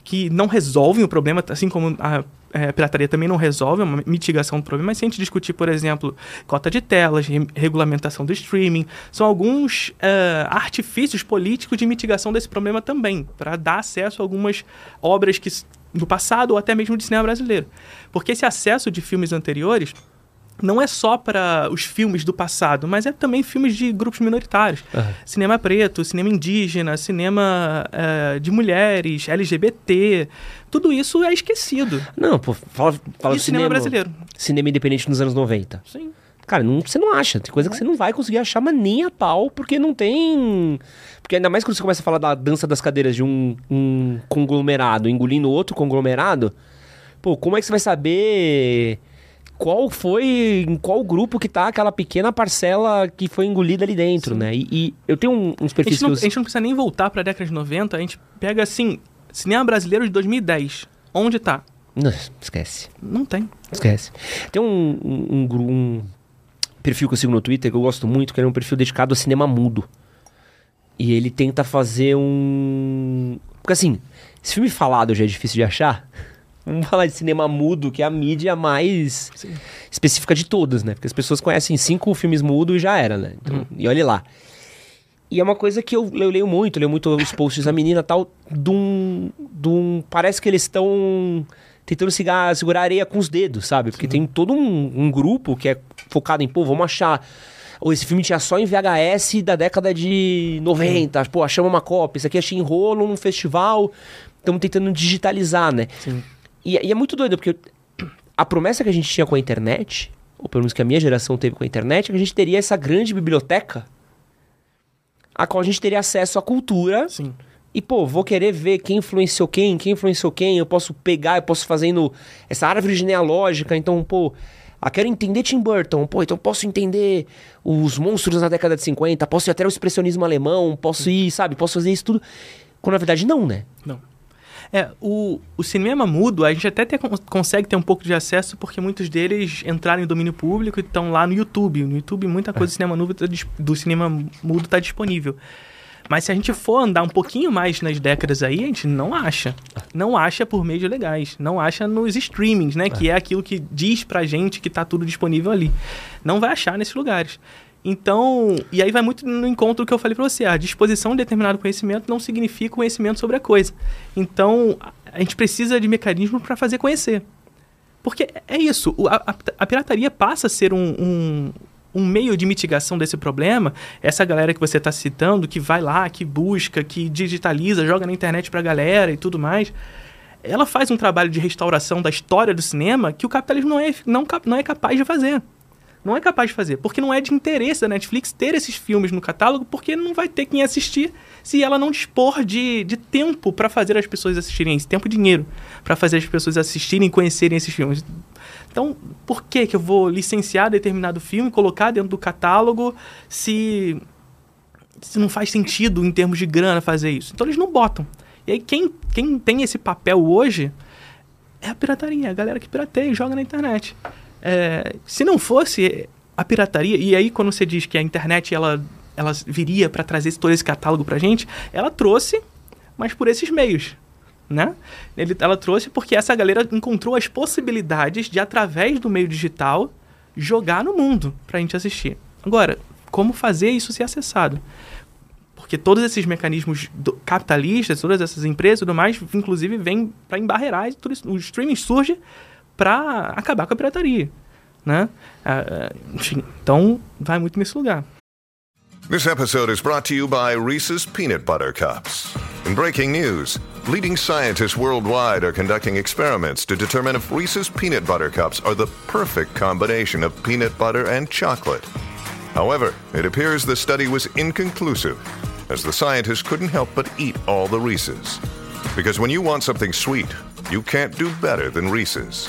que não resolvem o problema, assim como a é, pirataria também não resolve, é uma mitigação do problema, mas se a gente discutir, por exemplo, cota de telas, re regulamentação do streaming, são alguns uh, artifícios políticos de mitigação desse problema também, para dar acesso a algumas obras que do passado ou até mesmo de cinema brasileiro. Porque esse acesso de filmes anteriores não é só para os filmes do passado, mas é também filmes de grupos minoritários. Uhum. Cinema preto, cinema indígena, cinema uh, de mulheres, LGBT. Tudo isso é esquecido. Não, pô, fala, fala e cinema, cinema brasileiro. Cinema independente nos anos 90. Sim. Cara, não, você não acha. Tem coisa que você não vai conseguir achar, mas nem a pau, porque não tem. Porque ainda mais quando você começa a falar da dança das cadeiras de um, um conglomerado engolindo outro conglomerado. Pô, como é que você vai saber qual foi, em qual grupo que tá aquela pequena parcela que foi engolida ali dentro, Sim. né? E, e, eu tenho um, uns perfis a não, a gente não precisa nem voltar pra década de 90, a gente pega assim, cinema brasileiro de 2010. Onde tá? Não, esquece. Não tem. Esquece. Tem um, um, um, um perfil que eu sigo no Twitter que eu gosto muito, que é um perfil dedicado a cinema mudo. E ele tenta fazer um. Porque assim, esse filme falado já é difícil de achar. Vamos falar de cinema mudo, que é a mídia mais Sim. específica de todas, né? Porque as pessoas conhecem cinco filmes mudos e já era, né? Então, uhum. E olha lá. E é uma coisa que eu, eu leio muito, leio muito os posts da menina tal, de um, de um parece que eles estão tentando segurar, segurar areia com os dedos, sabe? Porque Sim. tem todo um, um, grupo que é focado em, pô, vamos achar. Ou esse filme tinha só em VHS da década de 90. Sim. Pô, achamos uma cópia. Isso aqui achei em rolo num festival. Estamos tentando digitalizar, né? Sim. E, e é muito doido, porque a promessa que a gente tinha com a internet, ou pelo menos que a minha geração teve com a internet, é que a gente teria essa grande biblioteca a qual a gente teria acesso à cultura. Sim. E, pô, vou querer ver quem influenciou quem, quem influenciou quem, eu posso pegar, eu posso fazendo essa árvore genealógica, então, pô, ah, quero entender Tim Burton, pô, então posso entender os monstros na década de 50, posso ir até o expressionismo alemão, posso ir, sabe, posso fazer isso tudo. Quando na verdade não, né? Não. É, o, o cinema mudo, a gente até ter, consegue ter um pouco de acesso porque muitos deles entraram em domínio público e estão lá no YouTube. No YouTube, muita coisa é. do cinema, mudo, tá do cinema mudo está disponível. Mas se a gente for andar um pouquinho mais nas décadas aí, a gente não acha. Não acha por meios legais. Não acha nos streamings, né? É. Que é aquilo que diz pra gente que tá tudo disponível ali. Não vai achar nesses lugares. Então, e aí vai muito no encontro que eu falei para você, a disposição de determinado conhecimento não significa conhecimento sobre a coisa. Então, a gente precisa de mecanismos para fazer conhecer. Porque é isso, a, a, pirataria passa a ser um, um, um, meio de mitigação desse problema. Essa galera que você está citando, que vai lá, que busca, que digitaliza, joga na internet para a galera e tudo mais, ela faz um trabalho de restauração da história do cinema que o capitalismo não é, não, não é capaz de fazer não é capaz de fazer, porque não é de interesse da Netflix ter esses filmes no catálogo, porque não vai ter quem assistir se ela não dispor de, de tempo para fazer as pessoas assistirem esse tempo e dinheiro para fazer as pessoas assistirem e conhecerem esses filmes. Então, por que que eu vou licenciar determinado filme, colocar dentro do catálogo se se não faz sentido em termos de grana fazer isso? Então eles não botam. E aí quem, quem tem esse papel hoje é a pirataria, a galera que pirateia e joga na internet. É, se não fosse a pirataria, e aí quando você diz que a internet ela, ela viria para trazer todo esse catálogo para gente, ela trouxe, mas por esses meios. Né? Ele, ela trouxe porque essa galera encontrou as possibilidades de, através do meio digital, jogar no mundo para a gente assistir. Agora, como fazer isso ser acessado? Porque todos esses mecanismos capitalistas, todas essas empresas e tudo mais, inclusive, vêm para embarrear. Tudo isso, o streaming surge para acabar com a pirataria, né? enfim, então vai muito nesse lugar. This episode is brought to you by Reese's Peanut Butter Cups. In breaking news, leading scientists worldwide are conducting experiments to determine if Reese's Peanut Butter Cups are the perfect combination of peanut butter and chocolate. However, it appears the study was inconclusive, as the scientists couldn't help but eat all the Reese's. Because when you want something sweet, you can't do better than Reese's.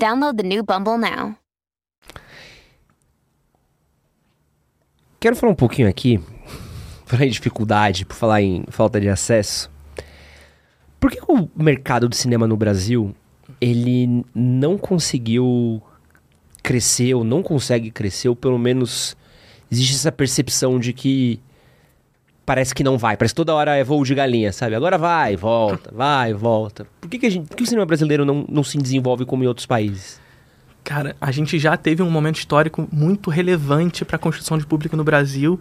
Download the new Bumble now. Quero falar um pouquinho aqui, falar em dificuldade, por falar em falta de acesso. Por que o mercado do cinema no Brasil, ele não conseguiu crescer, ou não consegue crescer, ou pelo menos existe essa percepção de que parece que não vai, parece que toda hora é voo de galinha, sabe? Agora vai, volta, vai, volta. Por que, que, a gente, por que o cinema brasileiro não, não se desenvolve como em outros países? Cara, a gente já teve um momento histórico muito relevante para a construção de público no Brasil.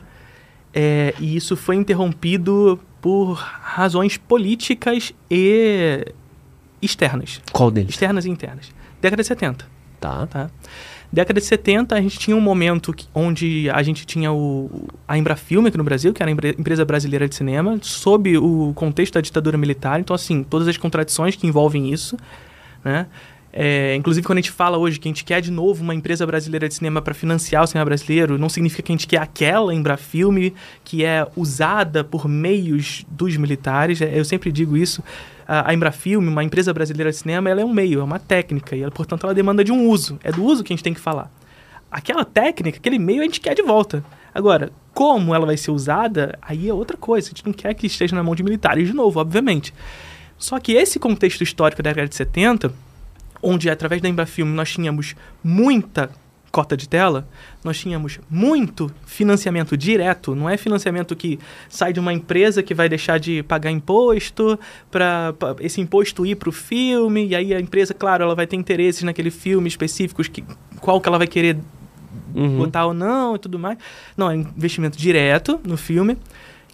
É, e isso foi interrompido por razões políticas e externas. Qual deles? Externas e internas. Década de 70. Tá. Tá? Década de 70, a gente tinha um momento que, onde a gente tinha o, a Embrafilme aqui no Brasil, que era a empre- empresa brasileira de cinema, sob o contexto da ditadura militar. Então, assim, todas as contradições que envolvem isso, né? É, inclusive, quando a gente fala hoje que a gente quer de novo uma empresa brasileira de cinema para financiar o cinema brasileiro, não significa que a gente quer aquela Embrafilme que é usada por meios dos militares. É, Eu sempre digo isso. A Embrafilme, uma empresa brasileira de cinema, ela é um meio, é uma técnica, e ela, portanto, ela demanda de um uso. É do uso que a gente tem que falar. Aquela técnica, aquele meio, a gente quer de volta. Agora, como ela vai ser usada, aí é outra coisa. A gente não quer que esteja na mão de militares de novo, obviamente. Só que esse contexto histórico da década de 70, onde através da Embrafilme nós tínhamos muita cota de tela, nós tínhamos muito financiamento direto, não é financiamento que sai de uma empresa que vai deixar de pagar imposto para esse imposto ir para o filme, e aí a empresa, claro, ela vai ter interesses naquele filme específicos, que, qual que ela vai querer botar ou não e tudo mais. Não, é investimento direto no filme,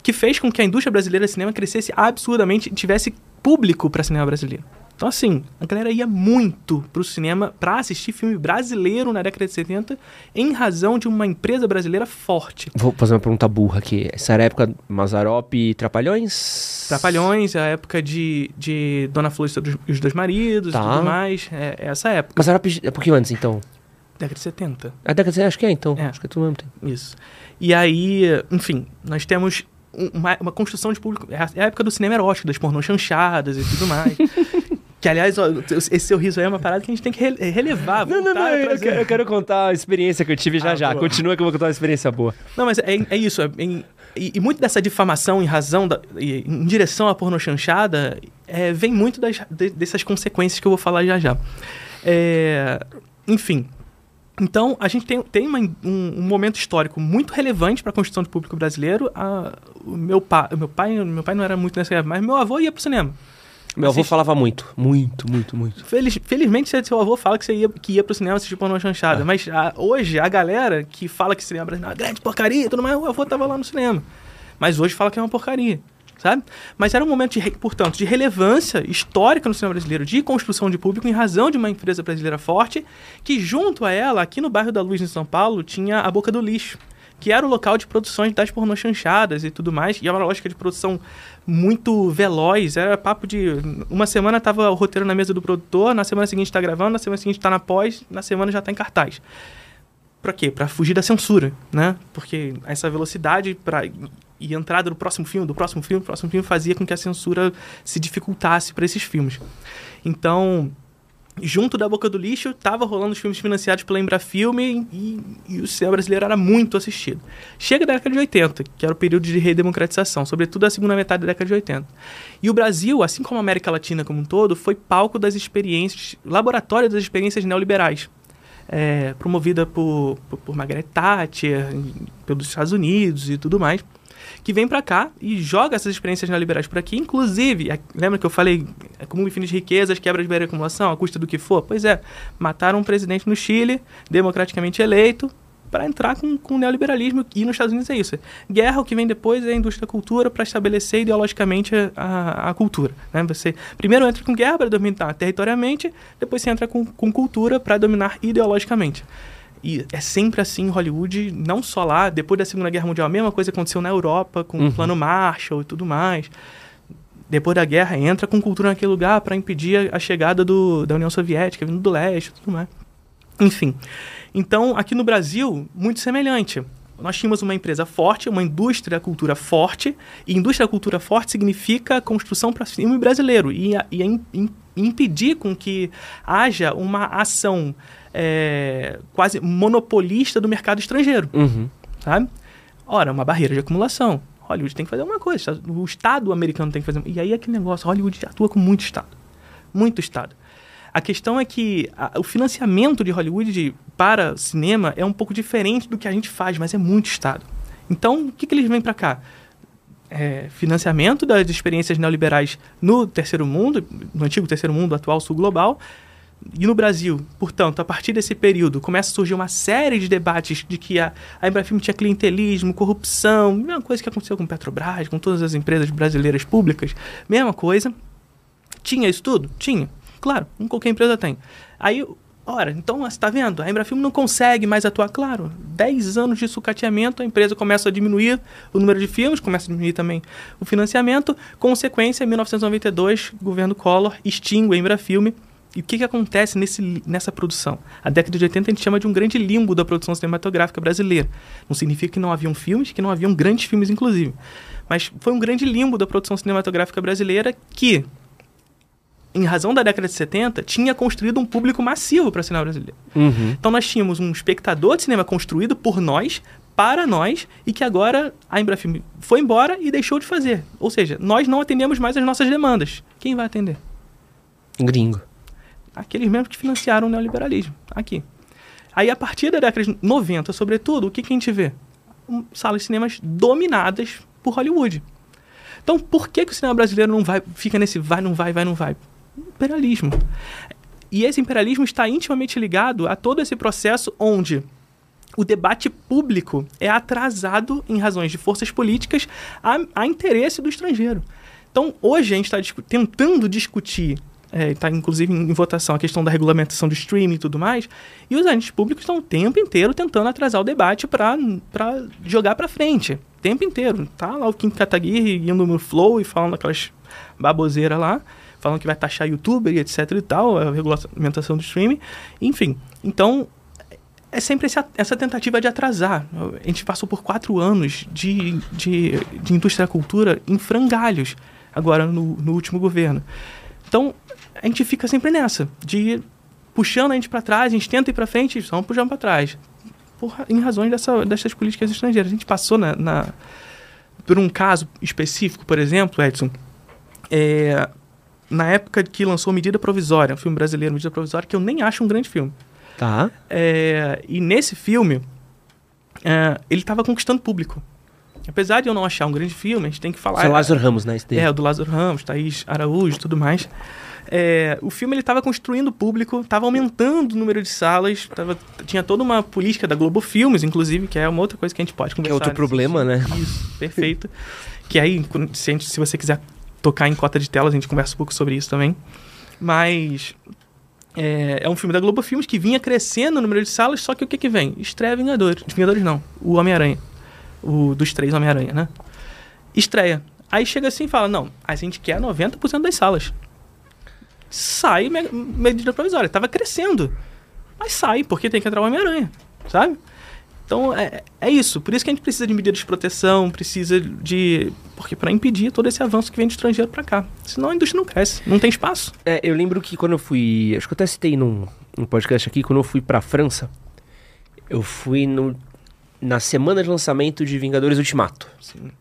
que fez com que a indústria brasileira de cinema crescesse absurdamente e tivesse público para cinema brasileiro. Então, assim, a galera ia muito pro cinema para assistir filme brasileiro na década de 70 em razão de uma empresa brasileira forte. Vou fazer uma pergunta burra aqui. Essa era a época Mazarop e Trapalhões? Trapalhões, a época de, de Dona Flor e os Dois Maridos Tá. e tudo mais. É, é essa época, Mazarop é um pouquinho antes, então. década de 70. A década de... Acho que é, então. É. Acho que é tudo mesmo tempo. Isso. E aí, enfim, nós temos um- uma, uma construção de público. É a é a época do cinema erótico, das pornôs chanchadas e tudo mais. que, aliás, ó, esse seu riso aí é uma parada que a gente tem que re- relevar. Não, não, não, eu quero, eu quero contar a experiência que eu tive já Ah, já. boa. Continua que eu vou contar uma experiência boa. Não, mas é, é isso. é e, e muito dessa difamação em razão da, em direção à pornochanchada é, vem muito das, de- dessas consequências que eu vou falar já já. É, enfim. Então, a gente tem, tem uma- um, um momento histórico muito relevante para a construção do público brasileiro. A- o meu, pa, meu pai meu pai não era muito nessa época, mas meu avô ia pro cinema. Meu avô falava muito, muito, muito, muito. Feliz, felizmente, seu avô fala que você ia, que ia pro cinema assistir pornô chanchada. Mas a- hoje, a galera que fala que cinema brasileiro é uma grande porcaria e tudo mais, o avô tava lá no cinema. Mas hoje fala que é uma porcaria, sabe? Mas era um momento, de, portanto, de relevância histórica no cinema brasileiro, de construção de público em razão de uma empresa brasileira forte, que junto a ela, aqui no bairro da Luz, em São Paulo, tinha a Boca do Lixo, que era o local de produções das pornô chanchadas e tudo mais, e é uma lógica de produção muito veloz, era papo de... Uma semana tava o roteiro na mesa do produtor, na semana seguinte tá gravando, na semana seguinte tá na pós, na semana já tá em cartaz. Pra quê? Pra fugir da censura, né? Porque essa velocidade pra, e entrada do próximo filme, do próximo filme, do próximo filme fazia com que a censura se dificultasse para esses filmes. Então, junto da Boca do Lixo, tava rolando os filmes financiados pela Embrafilme e, e o cinema brasileiro era muito assistido. Chega da década de 80, que era o período de redemocratização, sobretudo a segunda metade da década de 80. E o Brasil, assim como a América Latina como um todo, foi palco das experiências, laboratório das experiências neoliberais. É, promovida por, por, por Margaret Thatcher, pelos Estados Unidos e tudo mais, que vem pra cá e joga essas experiências neoliberais por aqui. Inclusive, a- lembra que eu falei acúmulo infinito de riquezas, quebra de barreira acumulação, a custa do que for? Pois é, mataram um presidente no Chile, democraticamente eleito, para entrar com, com o neoliberalismo. E nos Estados Unidos é isso. Guerra, o que vem depois é a indústria da cultura para estabelecer ideologicamente a, a cultura. Né? Você primeiro entra com guerra para dominar territorialmente, depois você entra com, com cultura para dominar ideologicamente. E é sempre assim em Hollywood, não só lá, depois da Segunda Guerra Mundial, a mesma coisa aconteceu na Europa, com Uhum. o Plano Marshall e tudo mais. Depois da guerra, entra com cultura naquele lugar para impedir a, a chegada do, da União Soviética, vindo do leste tudo mais. Enfim. Então, aqui no Brasil, muito semelhante. Nós tínhamos uma empresa forte, uma indústria da cultura forte, e indústria da cultura forte significa construção para filme brasileiro, e, a- e a im- impedir com que haja uma ação é, quase monopolista do mercado estrangeiro, Uhum. sabe? Ora, uma barreira de acumulação. Hollywood tem que fazer uma coisa, o Estado americano tem que fazer. E aí é aquele negócio, Hollywood atua com muito Estado. Muito Estado. A questão é que a- o financiamento de Hollywood para cinema é um pouco diferente do que a gente faz, mas é muito Estado. Então, o que, que eles vêm para cá? É, financiamento das experiências neoliberais no terceiro mundo, no antigo terceiro mundo, atual sul global, e no Brasil, portanto, a partir desse período, começa a surgir uma série de debates de que a, a Embrafilme tinha clientelismo, corrupção, mesma coisa que aconteceu com Petrobras, com todas as empresas brasileiras públicas, mesma coisa. Tinha isso tudo? Tinha. Claro, qualquer empresa tem. Aí, ora, então você está vendo? A Embrafilme não consegue mais atuar. Claro, 10 anos de sucateamento, a empresa começa a diminuir o número de filmes, começa a diminuir também o financiamento. Consequência, em 1992, o governo Collor extingue a Embrafilme. E o que, que acontece nesse, nessa produção? A década de 80 a gente chama de um grande limbo da produção cinematográfica brasileira. Não significa que não haviam filmes, que não haviam grandes filmes, inclusive. Mas foi um grande limbo da produção cinematográfica brasileira que, em razão da década de 70, tinha construído um público massivo para o cinema brasileiro. Uhum. Então nós tínhamos um espectador de cinema construído por nós, para nós, e que agora a Embrafilme foi embora e deixou de fazer. Ou seja, nós não atendemos mais as nossas demandas. Quem vai atender? Gringo. Aqueles mesmos que financiaram o neoliberalismo. Aqui. Aí, a partir da década de 90, sobretudo, o que, que a gente vê? Um, salas de cinemas dominadas por Hollywood. Então, por que, que o cinema brasileiro não vai, fica nesse vai, não vai, vai, não vai? Imperialismo. E esse imperialismo está intimamente ligado a todo esse processo onde o debate público é atrasado em razões de forças políticas a, a interesse do estrangeiro. Então, hoje a gente está discu- tentando discutir, está inclusive em, em votação, a questão da regulamentação do streaming e tudo mais, e os agentes públicos estão o tempo inteiro tentando atrasar o debate para jogar para frente. O tempo inteiro. Tá lá o Kim Kataguiri indo no Flow e falando aquelas baboseiras lá, falando que vai taxar youtuber e etc e tal, a regulamentação do streaming. Enfim, então é sempre essa, essa tentativa de atrasar. A gente passou por quatro anos de, de, de indústria da cultura em frangalhos, agora no, no último governo. Então, a gente fica sempre nessa, de puxando a gente para trás, a gente tenta ir para frente só puxando para trás. Por, em razões dessa, dessas políticas estrangeiras. A gente passou na, na- por um caso específico, por exemplo, Edson, é, na época que lançou Medida Provisória, um filme brasileiro, Medida Provisória, que eu nem acho um grande filme. Tá. É, e nesse filme, é, ele estava conquistando público. Apesar de eu não achar um grande filme, a gente tem que falar. Seu Lázaro Ramos, né? Esse. É, o do Lázaro Ramos, Thaís Araújo e tudo mais. É, o filme ele estava construindo público, estava aumentando o número de salas, tava, tinha toda uma política da Globo Filmes, inclusive, que é uma outra coisa que a gente pode Que é conversar. outro problema, né? Isso, perfeito. que aí, se, gente- se você quiser tocar em cota de telas, a gente conversa um pouco sobre isso também. Mas é, é um filme da Globo Filmes que vinha crescendo o número de salas, só que o que que vem? Estreia Vingadores. Vingadores não, o Homem-Aranha. O dos três Homem-Aranha, né? Estreia. Aí chega assim e fala, não, a gente quer 90% das salas. Sai me- medida provisória. Tava crescendo. Mas sai, porque tem que entrar o Homem-Aranha, sabe? Então é, é isso. Por isso que a gente precisa de medidas de proteção, precisa de. Porque para impedir todo esse avanço que vem de estrangeiro para cá. Senão a indústria não cresce, não tem espaço. É, eu lembro que quando eu fui. Acho que eu até citei num, num podcast aqui, quando eu fui pra França, eu fui no, na semana de lançamento de Vingadores Ultimato. Sim.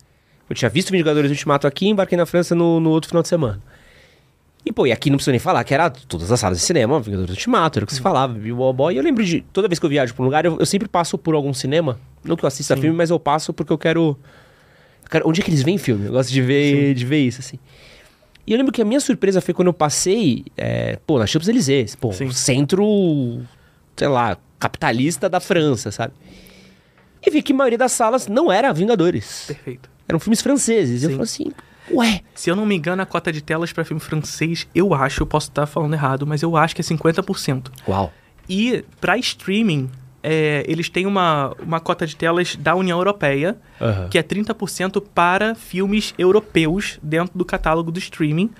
Eu tinha visto Vingadores Ultimato aqui e embarquei na França no, no outro final de semana. E, pô, e aqui não precisa nem falar, que era todas as salas de cinema, Vingadores Ultimato, era o que se falava, Bilbo E eu lembro de, toda vez que eu viajo pra um lugar, eu, eu sempre passo por algum cinema. Não que eu assista Sim. filme, mas eu passo porque eu quero... eu quero- onde é que eles veem filme? Eu gosto de ver, de ver isso, assim. E eu lembro que a minha surpresa foi quando eu passei, é, pô, na Champs-Élysées, pô, Sim. centro, sei lá, capitalista da França, sabe? E vi que a maioria das salas não era Vingadores. Perfeito. Eram filmes franceses. E eu Sim. falei assim, ué, Se eu não me engano, a cota de telas pra filme francês, eu acho, eu posso estar falando errado, mas eu acho que é 50%. uau. E pra streaming, é, eles têm uma, uma cota de telas da União Europeia, Aham. que é 30% para filmes europeus dentro do catálogo do streaming.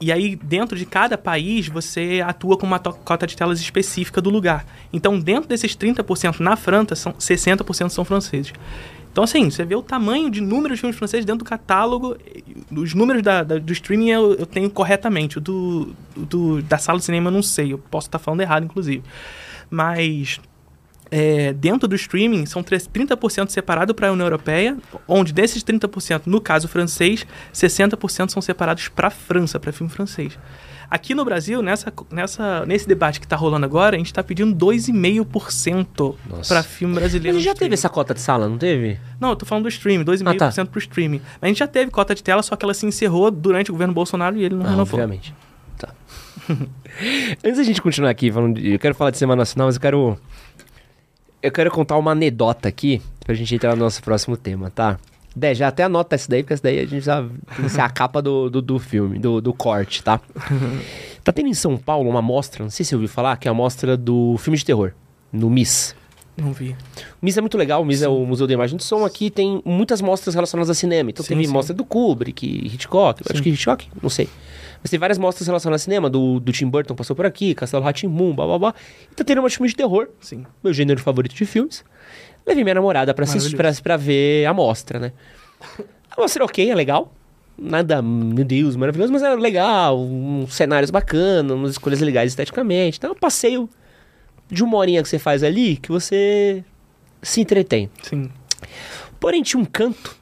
E aí, dentro de cada país, você atua com uma cota de telas específica do lugar. Então, dentro desses 30% na França, são 60% são franceses. Então, assim, você vê o tamanho de número de filmes franceses dentro do catálogo. Os números da- da- do streaming eu, eu tenho corretamente. O do, do- da sala de cinema eu não sei. Eu posso estar falando errado, inclusive. Mas é, dentro do streaming são tre- 30% separado para a União Europeia, onde desses 30%, no caso francês, 60% são separados para a França, para filme francês. Aqui no Brasil, nessa, nessa, nesse debate que está rolando agora, a gente está pedindo 2,5% Nossa. para filme Mas brasileiro. a gente já teve streaming. essa cota de sala, não teve? Não, eu tô falando do streaming, 2,5% Ah, tá. pro streaming. Mas a gente já teve cota de tela, só que ela se encerrou durante o governo Bolsonaro e ele não Ah, renovou. obviamente. Tá. Antes da gente continuar aqui falando de, eu quero falar de Semana Nacional, mas eu quero eu quero contar uma anedota aqui pra gente entrar no nosso próximo tema, tá? Dé, já até anota essa daí, porque essa daí a gente já isso é a capa do, do, do filme, do, do corte, tá? tá tendo em São Paulo uma mostra, não sei se você ouviu falar, que é a mostra do filme de terror, no MIS. Não vi. O MIS é muito legal, o MIS é o Museu da Imagem do Som. Aqui tem muitas mostras relacionadas a cinema. Então Sim, teve sim. mostra do Kubrick, Hitchcock, acho que Hitchcock, não sei. Mas tem várias mostras relacionadas a cinema, do, do Tim Burton passou por aqui, Castelo Rá-Tim-Bum, blá blá blá. E tá tendo uma de filme de terror, Sim. meu gênero favorito de filmes. Levei minha namorada pra, assistir, pra, pra ver a mostra, né? A mostra ok, é legal. Nada, meu Deus, maravilhoso, mas é legal. Uns cenários bacanas, umas escolhas legais esteticamente. Então é um passeio de uma horinha que você faz ali que você se entretém. Sim. Porém, tinha um canto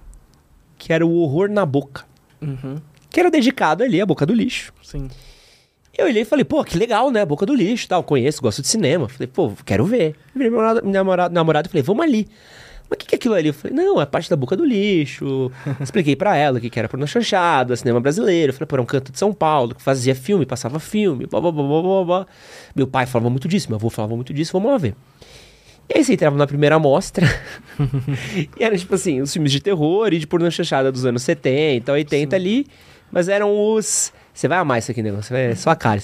que era o horror na boca. Uhum. Que era dedicado ali à boca do lixo. Sim. Eu olhei e falei, pô, que legal, né? Boca do lixo, tal. Conheço, gosto de cinema. Falei, pô, quero ver. Virei meu namorado, namorada e falei, vamos ali. Mas o que, que é aquilo ali? Eu falei, não, é parte da boca do lixo. Expliquei pra ela o que, que era porno chanchada, cinema brasileiro. Falei, pô, era um canto de São Paulo, que fazia filme, passava filme, blá, blá, blá, blá, blá, blá. Meu pai falava muito disso, meu avô falava muito disso, vamos lá ver. E aí você entrava na primeira amostra, e era tipo assim, os filmes de terror e de porno chanchada dos anos 70, 80 ali, mas eram os... Você vai amar isso aqui, negócio, é só a cara.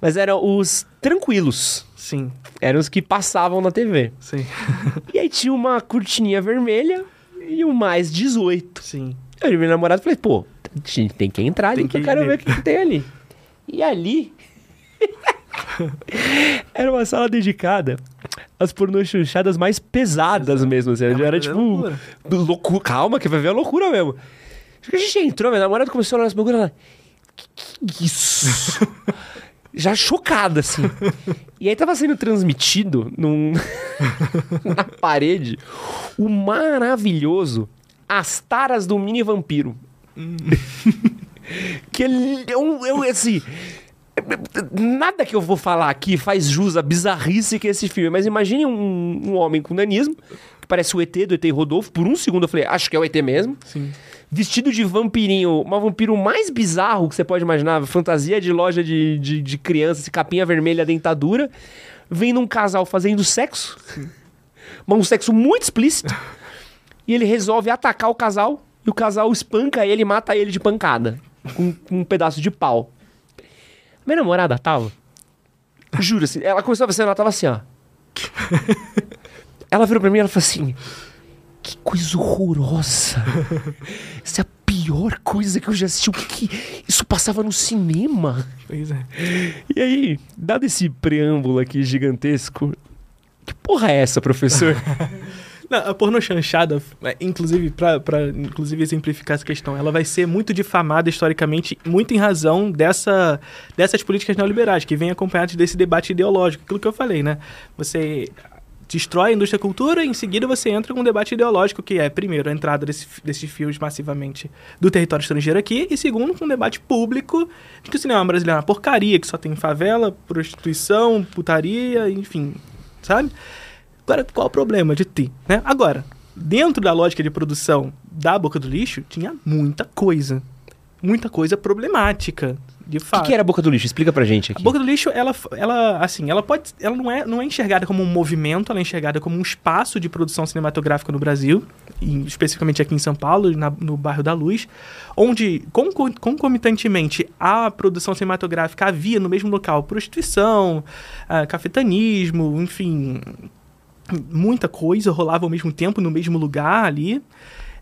Mas eram os tranquilos, Sim. eram os que passavam na TV. Sim. E aí tinha uma cortininha vermelha e o mais 18. Sim. Eu e meu namorado falei, pô, a gente tem que entrar ali, Tem que eu que quero ver o que, tem ali. E ali era uma sala dedicada às pornochanchadas mais pesadas mesmo, assim. É era tipo loucura. loucura. Calma, que vai ver a loucura mesmo. A gente entrou, meu namorado começou a olhar esse bagulho e ela, que, que isso? Já chocada, assim. E aí tava sendo transmitido num... na parede o maravilhoso As Taras do Mini Vampiro. que ele é um, é um, assim... Nada que eu vou falar aqui faz jus à bizarrice que é esse filme. Mas imagine um, um homem com nanismo, que parece o ET do ET Rodolfo. Por um segundo eu falei, acho que é o ET mesmo. Sim. Vestido de vampirinho, uma vampiro mais bizarro que você pode imaginar. Fantasia de loja de, de, de crianças, capinha vermelha, dentadura. Vem num casal fazendo sexo. Mas um sexo muito explícito. E ele resolve atacar o casal. E o casal espanca ele e mata ele de pancada. Com, com um pedaço de pau. Minha namorada tava. Juro assim, ela começou a ver, ela tava assim, ó. Ela virou pra mim e ela falou assim: Que coisa horrorosa. Essa é a pior coisa que eu já assisti. O que, que isso passava no cinema? Pois é. E aí, dado esse preâmbulo aqui gigantesco, que porra é essa, professor? Não, a porno chanchada, é, inclusive, pra, pra inclusive exemplificar essa questão, ela vai ser muito difamada historicamente, muito em razão dessa, dessas políticas neoliberais, que vem acompanhadas desse debate ideológico, aquilo que eu falei, né? Você destrói a indústria cultura, em seguida você entra com um debate ideológico, que é, primeiro, a entrada desse, desses filmes massivamente do território estrangeiro aqui, e segundo, com um debate público de que o cinema brasileiro é uma porcaria, que só tem favela, prostituição, putaria, enfim, sabe? Agora, qual o problema de ter? Né? Agora, dentro da lógica de produção da Boca do Lixo, tinha muita coisa. Muita coisa problemática. De O fato. que, que era a boca do lixo? Explica pra gente A aqui. boca do lixo, ela, ela assim, ela pode, ela não é, não é enxergada como um movimento, ela é enxergada como um espaço de produção cinematográfica no Brasil, e especificamente aqui em São Paulo, na- no bairro da Luz, onde concom- concomitantemente à produção cinematográfica havia no mesmo local prostituição, ah, cafetanismo, enfim, muita coisa rolava ao mesmo tempo no mesmo lugar ali.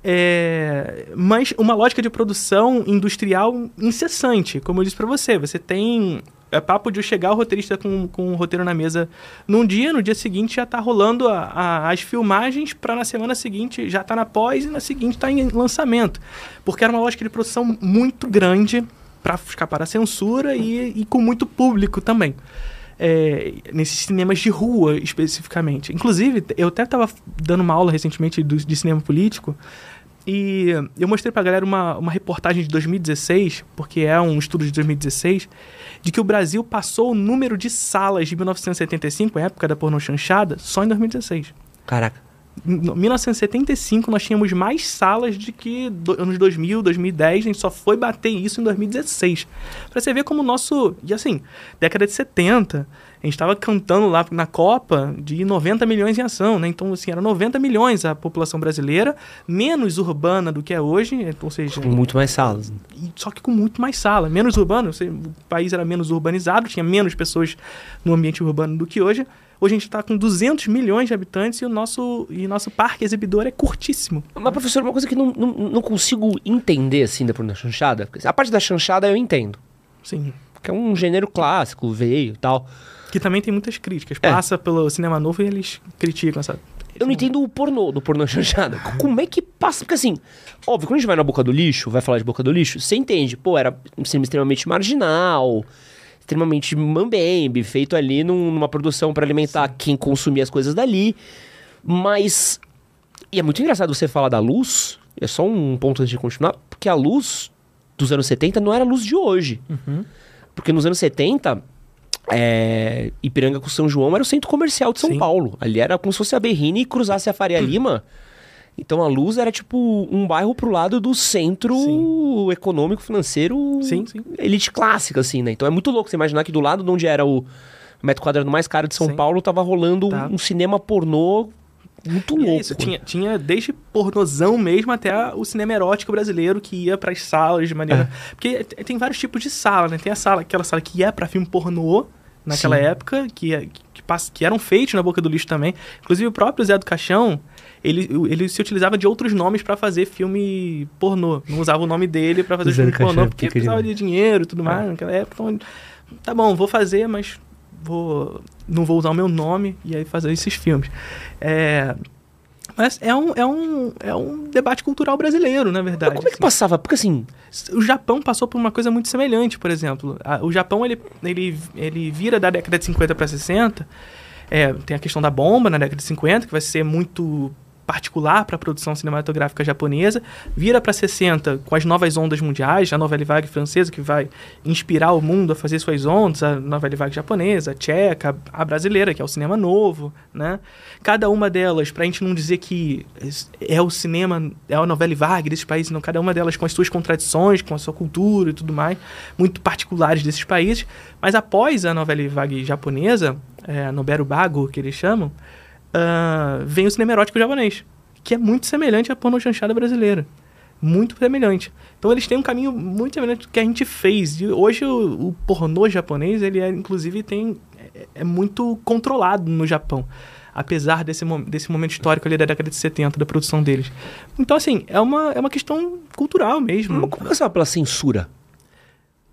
É, mas uma lógica de produção industrial incessante, como eu disse pra você. Você tem é papo de chegar o roteirista com, com o roteiro na mesa num dia, no dia seguinte já tá rolando a- a- as filmagens para na semana seguinte já tá na pós e na seguinte tá em lançamento. Porque era uma lógica de produção muito grande para escapar a censura e, e com muito público também é, nesses cinemas de rua especificamente. Inclusive, eu até estava dando uma aula recentemente do- de cinema político e eu mostrei pra galera uma, uma reportagem de 2016, porque é um estudo de 2016, de que o Brasil passou o número de salas de 1975, a época da pornô chanchada, só em 2016. Caraca. Em 1975 nós tínhamos mais salas de que do, anos 2000, 2010, a gente só foi bater isso em 2016. Pra você ver como o nosso, e assim, década de 70, a gente tava cantando lá na Copa de 90 milhões em ação, né? Então assim, era 90 milhões a população brasileira, menos urbana do que é hoje, ou seja, Com muito mais salas. e- só que com muito mais sala, menos urbano. O país era menos urbanizado, tinha menos pessoas no ambiente urbano do que hoje. Hoje a gente está com 200 milhões de habitantes e o nosso, e nosso parque exibidor é curtíssimo. Mas, professor, uma coisa que não, não, não consigo entender, assim, depois da chanchada. A parte da chanchada eu entendo. Sim. Que é um gênero clássico, veio e tal. Que também tem muitas críticas. É. Passa pelo cinema novo e eles criticam essa. Eu não entendo o pornô, do pornô chanchada. Como é que passa? Porque assim, óbvio, quando a gente vai na boca do lixo, vai falar de boca do lixo, você entende, pô, era um cinema extremamente marginal, extremamente mambembe, feito ali num- numa produção pra alimentar quem consumia as coisas dali. Mas. E é muito engraçado você falar da luz, é só um ponto antes de continuar, porque a luz dos anos 70 não era a luz de hoje. Porque nos anos 70, é, Ipiranga com São João era o centro comercial de São Sim. Paulo. Ali era como se fosse a Berrine e cruzasse a Faria Lima. Então a luz era tipo um bairro pro lado do centro econômico, financeiro, Sim, sim. elite clássica, assim, né? Então é muito louco você imaginar que do lado de onde era o metro quadrado mais caro de São Sim. Paulo tava rolando Tá. um cinema pornô muito é louco. isso, tinha, tinha desde pornozão mesmo até o cinema erótico brasileiro que ia pras salas de maneira. Porque t- tem vários tipos de sala, né? Tem a sala, aquela sala que é pra filme pornô naquela Sim. época, que, é- que, que eram feitos na boca do lixo também. Inclusive o próprio Zé do Caixão, ele, ele se utilizava de outros nomes pra fazer filme pornô. Não usava o nome dele pra fazer Zé filme pornô, porque precisava de dinheiro e tudo mais naquela época. Então, tá bom, vou fazer, mas vou não vou usar o meu nome e aí fazer esses filmes. É, mas é um, é, um, é um debate cultural brasileiro, na verdade. Mas como é que assim. passava? Porque assim, O Japão passou por uma coisa muito semelhante, por exemplo. O Japão, ele, ele, ele vira da década de 50 para 60. É, tem a questão da bomba na década de 50, que vai ser muito particular para a produção cinematográfica japonesa. Vira para 60 com as novas ondas mundiais, a Nouvelle Vague francesa, que vai inspirar o mundo a fazer suas ondas, a Nouvelle Vague japonesa, a tcheca, a brasileira, que é o cinema novo, né? Cada uma delas, para a gente não dizer que é o cinema, é a Nouvelle Vague desses países, não, cada uma delas com as suas contradições, com a sua cultura e tudo mais, muito particulares desses países. Mas após a Nouvelle Vague japonesa, é, a Noberu Bago, que eles chamam, ah, vem o cinema erótico japonês, que é muito semelhante à porno chanchada brasileira. Muito semelhante. Então eles têm um caminho muito semelhante do que a gente fez. E hoje o, o pornô japonês, ele é, inclusive tem é, é muito controlado no Japão. Apesar desse, desse momento histórico ali da década de 70, da produção deles. Então, assim, é uma, é uma questão cultural mesmo. como passava pela censura?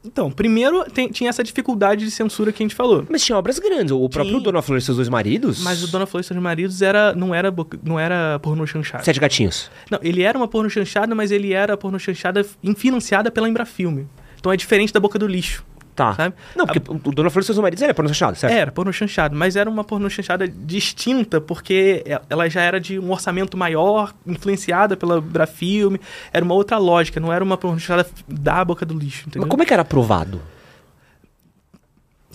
Então, primeiro tem- tinha essa dificuldade de censura que a gente falou. Mas tinha obras grandes. O próprio Tinha. Dona Flor e seus dois maridos. Mas o Dona Flor e seus maridos era, não, era, não era pornô chanchada. Sete gatinhos. Não, ele era uma porno chanchada, mas ele era porno chanchada financiada pela Embrafilme. Então é diferente da Boca do Lixo, Tá. sabe? Não, porque o Dona Flor e seus maridos era porno chanchado, certo? Era porno chanchado, mas era uma porno chanchada distinta, porque ela já era de um orçamento maior, influenciada pela Embrafilme, era uma outra lógica, não era uma porno chanchada da Boca do Lixo, entendeu? Mas como é que era aprovado?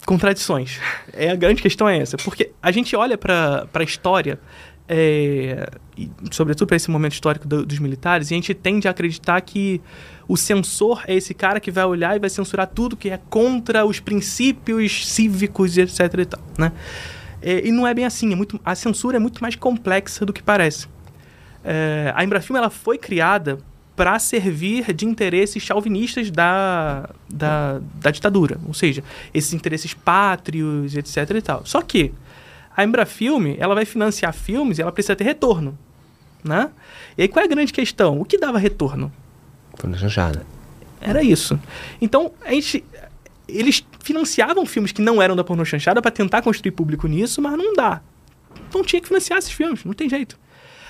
contradições. É a grande questão é essa, porque a gente olha para a história é, e, sobretudo para esse momento histórico do- dos militares, e a gente tende a acreditar que o censor é esse cara que vai olhar e vai censurar tudo que é contra os princípios cívicos etc e tal, né? É, e não é bem assim, é muito, a censura é muito mais complexa do que parece. É, a Embrafilme ela foi criada para servir de interesses chauvinistas da, da, da ditadura, ou seja, esses interesses pátrios, etc e tal. Só que a Embrafilme, ela vai financiar filmes e ela precisa ter retorno, né? E aí qual é a grande questão? O que dava retorno? Na chanchada. Era isso. Então, a gente eles financiavam filmes que não eram da pornô chanchada para tentar construir público nisso, mas não dá. Então tinha que financiar esses filmes, não tem jeito.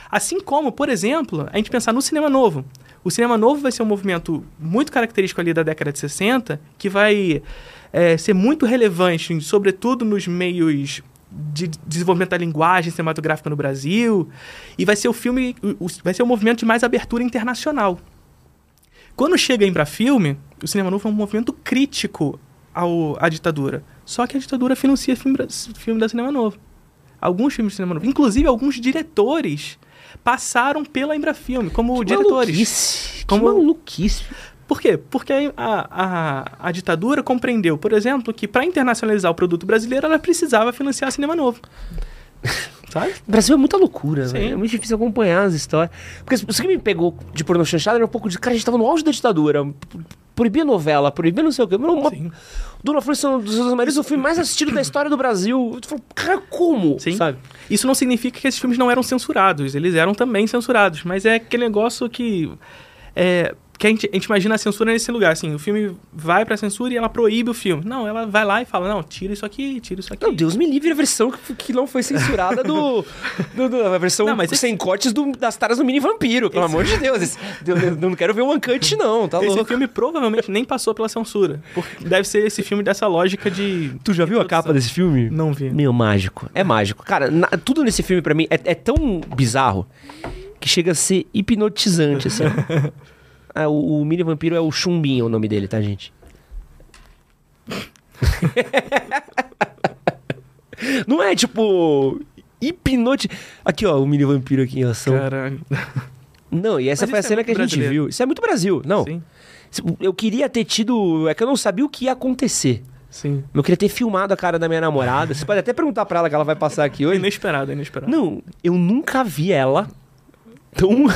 Assim como, por exemplo, a gente pensar no cinema novo. O cinema novo vai ser um movimento muito característico ali da década de 60, que vai é, ser muito relevante, sobretudo nos meios de desenvolvimento da linguagem cinematográfica no Brasil, e vai ser o filme, o- o- vai ser um movimento de mais abertura internacional. Quando chega em Embrafilme, o cinema novo é um movimento crítico ao, à ditadura. Só que a ditadura financia filme, filme da cinema novo. Alguns filmes de cinema novo. Inclusive, alguns diretores passaram pela Embrafilme como Que diretores. Maluquice. Como- Que maluquice. Por quê? Porque a, a, a ditadura compreendeu, por exemplo, que para internacionalizar o produto brasileiro, ela precisava financiar cinema novo. Sabe? O Brasil é muita loucura, velho. É muito difícil acompanhar as histórias. Porque isso que me pegou de pornô chanchada era um pouco de. Cara, a gente tava no auge da ditadura. Proibia novela, proibia não sei o quê. Uma... Sim. Dona Flor dos Seus Maridos, o filme mais assistido da história do Brasil. Tu falou, cara, como? Sim. Sabe? Isso não significa que esses filmes não eram censurados, eles eram também censurados, mas é aquele negócio que. É, que a gente, a gente imagina a censura nesse lugar, assim, o filme vai pra censura e ela proíbe o filme. Não, ela vai lá e fala, não, tira isso aqui, tira isso aqui. Não, Deus me livre a versão que, que não foi censurada do. do- do- a versão Não, mas esse- sem cortes do- das taras do mini vampiro, pelo amor de Deus. Esse- eu, eu não quero ver um Uncut, não, tá Esse louco. filme provavelmente nem passou pela censura. Porque deve ser esse filme dessa lógica de. Tu já viu a capa desse filme? Não vi. Meu, mágico. É mágico. Cara, na- tudo nesse filme pra mim é, é tão bizarro que chega a ser hipnotizante, assim. Ah, o, o mini vampiro é o Chumbinho, o nome dele, tá, gente? Não é tipo. Hipnote. Aqui, ó, o mini vampiro aqui em ação. Caralho. Não, e essa Mas foi a é cena muito que a gente brasileiro. viu. Isso é muito Brasil. Não. Sim, Eu queria ter tido. É que eu não sabia o que ia acontecer. sim. Eu queria ter filmado a cara da minha namorada. Você pode até perguntar pra ela que ela vai passar aqui hoje. Inesperado, inesperado. Não, eu nunca vi ela tão.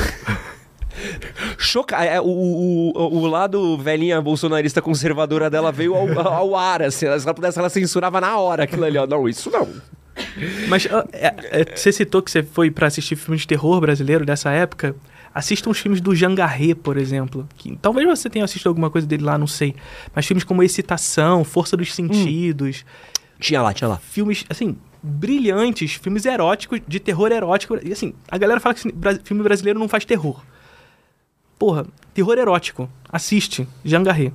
Chocada. O, o, o, o lado velhinha bolsonarista conservadora dela veio ao, ao ar, assim. Se ela pudesse, ela censurava na hora aquilo ali, ó. Não, isso não. Mas é- é, você citou que você foi pra assistir filmes de terror brasileiro dessa época. Assista uns filmes do Jean Garret, por exemplo. Que, talvez você tenha assistido alguma coisa dele lá, não sei. Mas filmes como Excitação, Força dos Sentidos. Tinha lá, tinha lá. Filmes, assim, brilhantes. Filmes eróticos, de terror erótico. E assim, a galera fala que filme brasileiro não faz terror. Porra, terror erótico. Assiste, Jean Garret.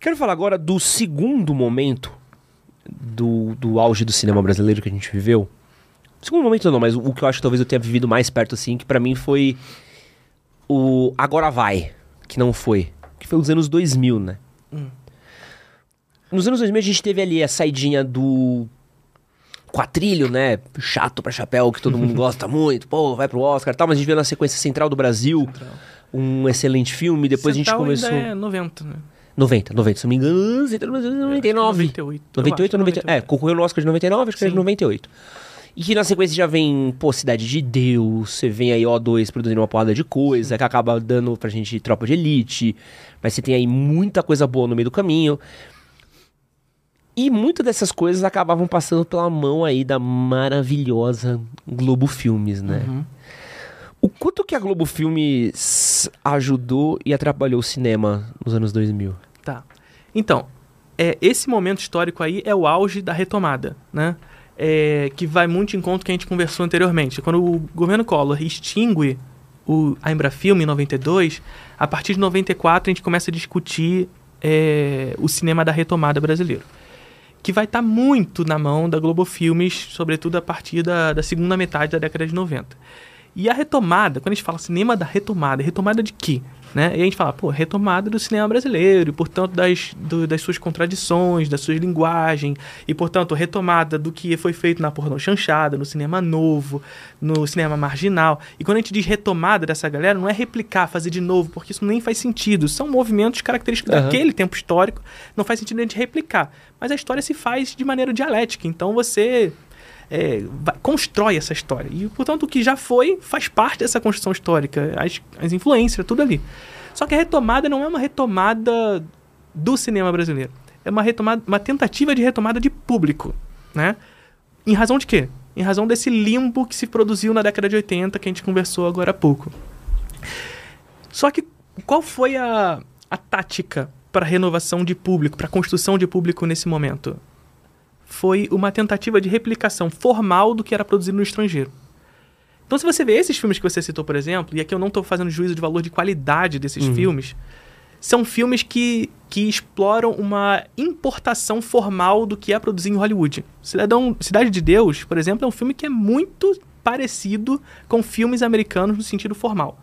Quero falar agora do segundo momento do, do auge do cinema brasileiro que a gente viveu. Segundo momento não, mas o, o que eu acho que talvez eu tenha vivido mais perto, assim, que pra mim foi o Agora Vai, que não foi. Que foi os anos 2000, né? Nos anos 2000 a gente teve ali a saidinha do quatrilho, né? Chato pra chapéu, que todo mundo gosta muito. Pô, vai pro Oscar e tal. Mas a gente veio na sequência Central do Brasil. Um excelente filme. Depois Central a gente começou... Ainda é 90, né? 90, 90, se não me engano, Central do Brasil é 99. 98. eu 98 acho, ou 98? É, concorreu no Oscar de 99, acho que era de Sim. 98. E que na sequência já vem, pô, Cidade de Deus, você vem aí O2 produzindo uma porrada de coisa, que acaba dando pra gente tropa de elite, mas você tem aí muita coisa boa no meio do caminho. E muitas dessas coisas acabavam passando pela mão aí da maravilhosa Globo Filmes, né? Uhum. O quanto que a Globo Filmes ajudou e atrapalhou o cinema nos anos 2000? Tá. Então, é, esse momento histórico aí é o auge da retomada, né? É, que vai muito em conta que a gente conversou anteriormente. Quando o governo Collor extingue o, a Embrafilme em 92, a partir de 94 a gente começa a discutir é, o cinema da retomada brasileiro. Que vai estar muito na mão da Globo Filmes, sobretudo a partir da, da segunda metade da década de 90. E a retomada, quando a gente fala cinema da retomada, retomada de quê? Né? E a gente fala, pô, retomada do cinema brasileiro, e, portanto, das, do, das suas contradições, da sua linguagem, e, portanto, retomada do que foi feito na pornô chanchada, no cinema novo, no cinema marginal. E quando a gente diz retomada dessa galera, não é replicar, fazer de novo, porque isso nem faz sentido. São movimentos característicos Uhum. daquele tempo histórico, não faz sentido a gente replicar. Mas a história se faz de maneira dialética, então você é, vai- constrói essa história. E, portanto, o que já foi faz parte dessa construção histórica, as, as influências, tudo ali. Só que a retomada não é uma retomada do cinema brasileiro. É uma retomada, uma tentativa de retomada de público, né? Em razão de quê? Em razão desse limbo que se produziu na década de 80, que a gente conversou agora há pouco. Só que qual foi a, a tática para renovação de público, para construção de público nesse momento? Foi uma tentativa de replicação formal do que era produzido no estrangeiro. Então, se você vê esses filmes que você citou, por exemplo, e aqui eu não estou fazendo juízo de valor de qualidade desses filmes, são filmes que, que exploram uma importação formal do que é produzido em Hollywood. Cidadão, Cidade de Deus, por exemplo, é um filme que é muito parecido com filmes americanos no sentido formal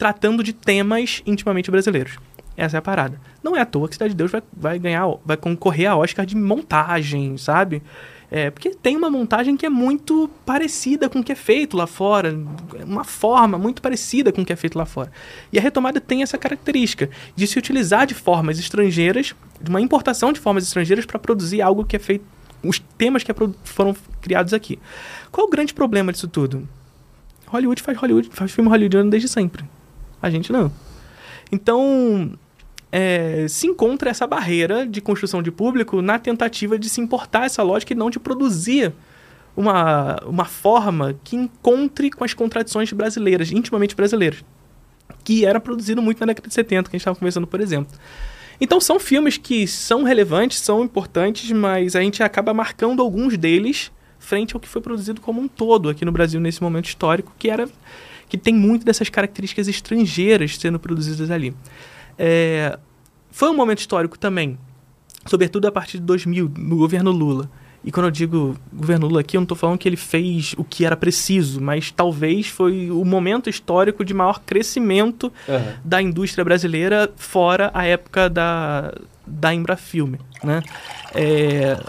tratando de temas intimamente brasileiros. Essa é a parada. Não é à toa que Cidade de Deus vai, vai ganhar, vai concorrer a Oscar de montagem, sabe? É, porque tem uma montagem que é muito parecida com o que é feito lá fora, uma forma muito parecida com o que é feito lá fora. E a retomada tem essa característica de se utilizar de formas estrangeiras, de uma importação de formas estrangeiras para produzir algo que é feito, os temas que é foram criados aqui. Qual o grande problema disso tudo? Hollywood faz Hollywood, faz filme hollywoodiano desde sempre. A gente não. Então, é, se encontra essa barreira de construção de público na tentativa de se importar essa lógica e não de produzir uma, uma forma que encontre com as contradições brasileiras, intimamente brasileiras, que era produzido muito na década de 70, que a gente estava conversando, por exemplo. Então são filmes que são relevantes, são importantes, mas a gente acaba marcando alguns deles frente ao que foi produzido como um todo aqui no Brasil nesse momento histórico, que era que tem muito dessas características estrangeiras sendo produzidas ali. É, foi um momento histórico também, sobretudo a partir de 2000, no governo Lula. E quando eu digo governo Lula aqui, eu não estou falando que ele fez o que era preciso, mas talvez foi o momento histórico de maior crescimento da indústria brasileira fora a época da, da Embrafilme, né? É,